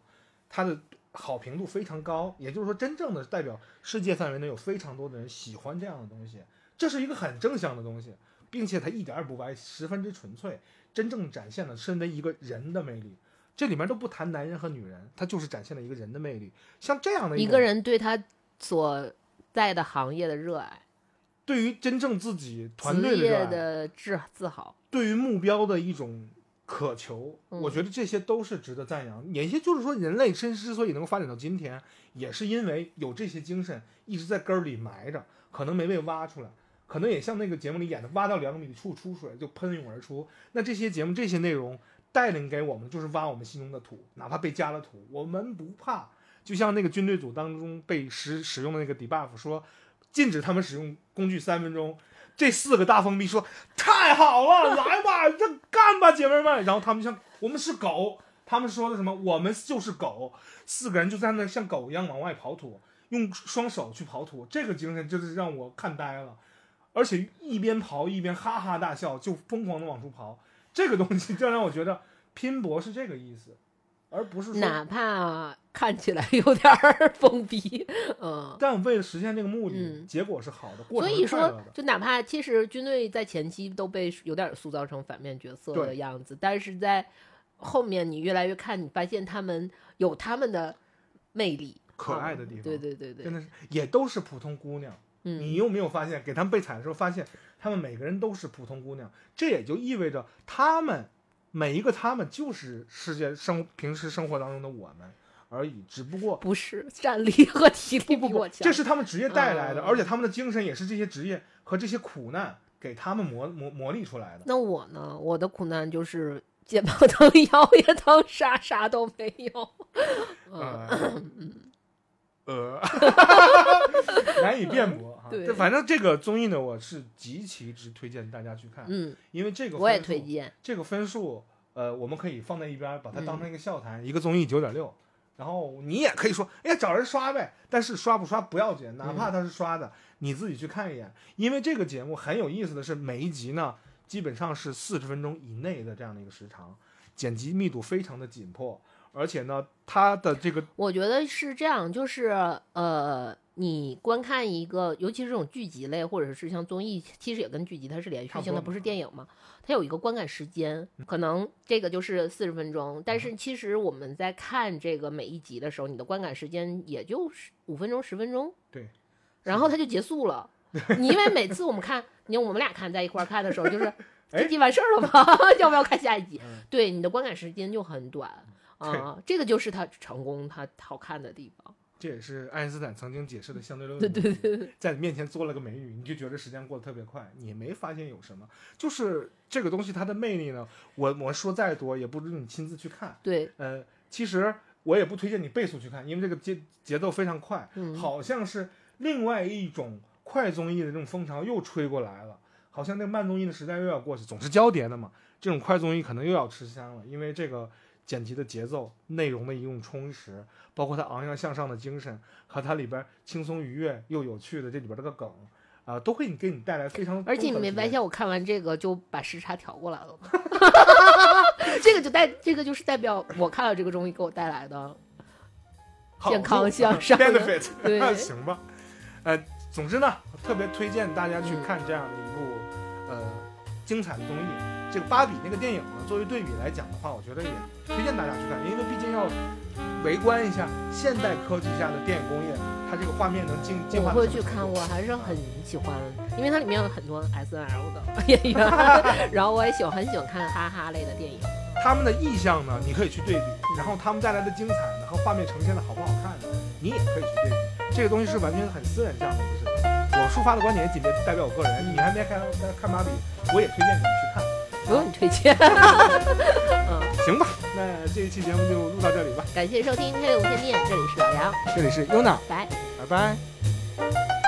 Speaker 2: 它的好评度非常高，也就是说，真正的代表世界范围内有非常多的人喜欢这样的东西。这是一个很正向的东西，并且它一点儿不歪，十分之纯粹，真正展现了身为一个人的魅力。这里面都不谈男人和女人，他就是展现了一个人的魅力。像这样的种
Speaker 1: 一个人对他所在的行业的热爱，
Speaker 2: 对于真正自己团队的
Speaker 1: 自自豪，
Speaker 2: 对于目标的一种渴求，
Speaker 1: 嗯
Speaker 2: 我觉得这些都是值得赞扬。也就是说，人类之之所以能够发展到今天，也是因为有这些精神一直在根儿里埋着，可能没被挖出来，可能也像那个节目里演的，挖到两米处出水就喷涌而出。那这些节目这些内容带领给我们，就是挖我们心中的土，哪怕被加了土，我们不怕。就像那个军队组当中被使使用的那个 debuff 说，禁止他们使用工具三分钟。这四个大封闭说：“太好了，来吧，这干吧，姐妹们。”然后他们像我们是狗，他们说的什么？我们就是狗。四个人就在那像狗一样往外刨土，用双手去刨土，这个精神就是让我看呆了。而且一边刨一边哈哈大笑，就疯狂的往出刨。这个东西就让我觉得拼搏是这个意思，而不是说
Speaker 1: 哪怕看起来有点儿 疯逼，嗯。
Speaker 2: 但为了实现这个目的，
Speaker 1: 嗯
Speaker 2: 结果是好的，过
Speaker 1: 所以说。就哪怕其实军队在前期都被有点塑造成反面角色的样子，但是在后面你越来越看，你发现他们有他们的魅力，
Speaker 2: 可爱
Speaker 1: 嗯
Speaker 2: 的地方
Speaker 1: 对对对对，
Speaker 2: 真的是也都是普通姑娘。你
Speaker 1: 嗯，
Speaker 2: 有没有发现，给他们被踩的时候，发现他们每个人都是普通姑娘，这也就意味着他们每一个他们就是世界生平时生活当中的我们而已，只不过
Speaker 1: 不是战力和体力比我强，
Speaker 2: 这是他们职业带来的，
Speaker 1: 嗯
Speaker 2: 而且他们的精神也是这些职业和这些苦难给他们磨磨磨砺出来的。
Speaker 1: 那我呢？我的苦难就是肩膀疼、腰也疼，啥啥都没有。嗯，
Speaker 2: 呃，呃，难以辩驳哈。
Speaker 1: 对
Speaker 2: 这反正这个综艺呢，我是极其之推荐大家去看，
Speaker 1: 嗯，
Speaker 2: 因为这个
Speaker 1: 我也推荐。
Speaker 2: 这个分数，呃，我们可以放在一边儿，把它当
Speaker 1: 嗯
Speaker 2: 成一个笑谈。一个综艺九点六，然后你也可以说，哎呀，找人刷呗。但是刷不刷不要紧，哪
Speaker 1: 嗯
Speaker 2: 怕他是刷的，你自己去看一眼。因为这个节目很有意思的是，每一集呢，基本上是四十分钟以内的这样的一个时长，剪辑密度非常的紧迫，而且呢，它的这个
Speaker 1: 我觉得是这样，就是呃，你观看一个，尤其是这种剧集类，或者是像综艺，其实也跟剧集它是连续性的，
Speaker 2: 差不
Speaker 1: 是电影嘛，它有一个观感时间，可能这个就是四十分钟，但是其实我们在看这个每一集的时候，你的观感时间也就是五分钟、十分钟，
Speaker 2: 对，
Speaker 1: 然后它就结束了。你因为每次我们看，你我们俩看在一块儿看的时候，就是
Speaker 2: 哎
Speaker 1: 这集完事儿了吗？要不要看下一集？
Speaker 2: 嗯
Speaker 1: 对，你的观感时间就很短啊、这个就是它成功、它好看的地方。
Speaker 2: 这也是爱因斯坦曾经解释的相对论
Speaker 1: 对。对对，
Speaker 2: 在你面前做了个美女，你就觉得时间过得特别快，你没发现有什么。就是这个东西它的魅力呢，我我说再多也不如你亲自去看。
Speaker 1: 对，
Speaker 2: 呃，其实我也不推荐你倍速去看，因为这个节节奏非常快，
Speaker 1: 嗯
Speaker 2: 好像是另外一种快综艺的这种风潮又吹过来了，好像那个慢综艺的时代又要过去，总是交叠的嘛。这种快综艺可能又要吃香了，因为这个剪辑的节奏、内容的一种充实，包括它昂扬向上的精神和它里边轻松愉悦又有趣的这里边这个梗。啊、都会给你带来非常，
Speaker 1: 而且你没发现我看完这个就把时差调过来了吗？这个就代这个就是代表我看了这个综艺给我带来的健康向上
Speaker 2: benefit，
Speaker 1: 对
Speaker 2: 行吧。呃，总之呢，特别推荐大家去
Speaker 1: 嗯
Speaker 2: 看这样的一部、呃精彩的综艺。这个芭比那个电影呢，作为对比来讲的话，我觉得也推荐大家去看，因为毕竟要围观一下现代科技下的电影工业，它这个画面能进进化
Speaker 1: 我
Speaker 2: 到
Speaker 1: 会去看，我还是很喜欢，因为它里面有很多 S N L 的演员，然后我也喜欢很喜欢看哈哈类的电影。
Speaker 2: 他们的意象呢，你可以去对比，然后他们带来的精彩呢和画面呈现的好不好看呢，你也可以去对比。这个东西是完全很私人向的一个事情。我抒发的观点也仅代表我个人，你还没看看芭比，我也推荐你们去看。
Speaker 1: 不用你推荐。嗯，
Speaker 2: 行吧，那这一期节目就录到这里吧。
Speaker 1: 感谢收听《黑无线电》，这里是老杨，
Speaker 2: 这里是优娜，
Speaker 1: 拜。
Speaker 2: 拜拜。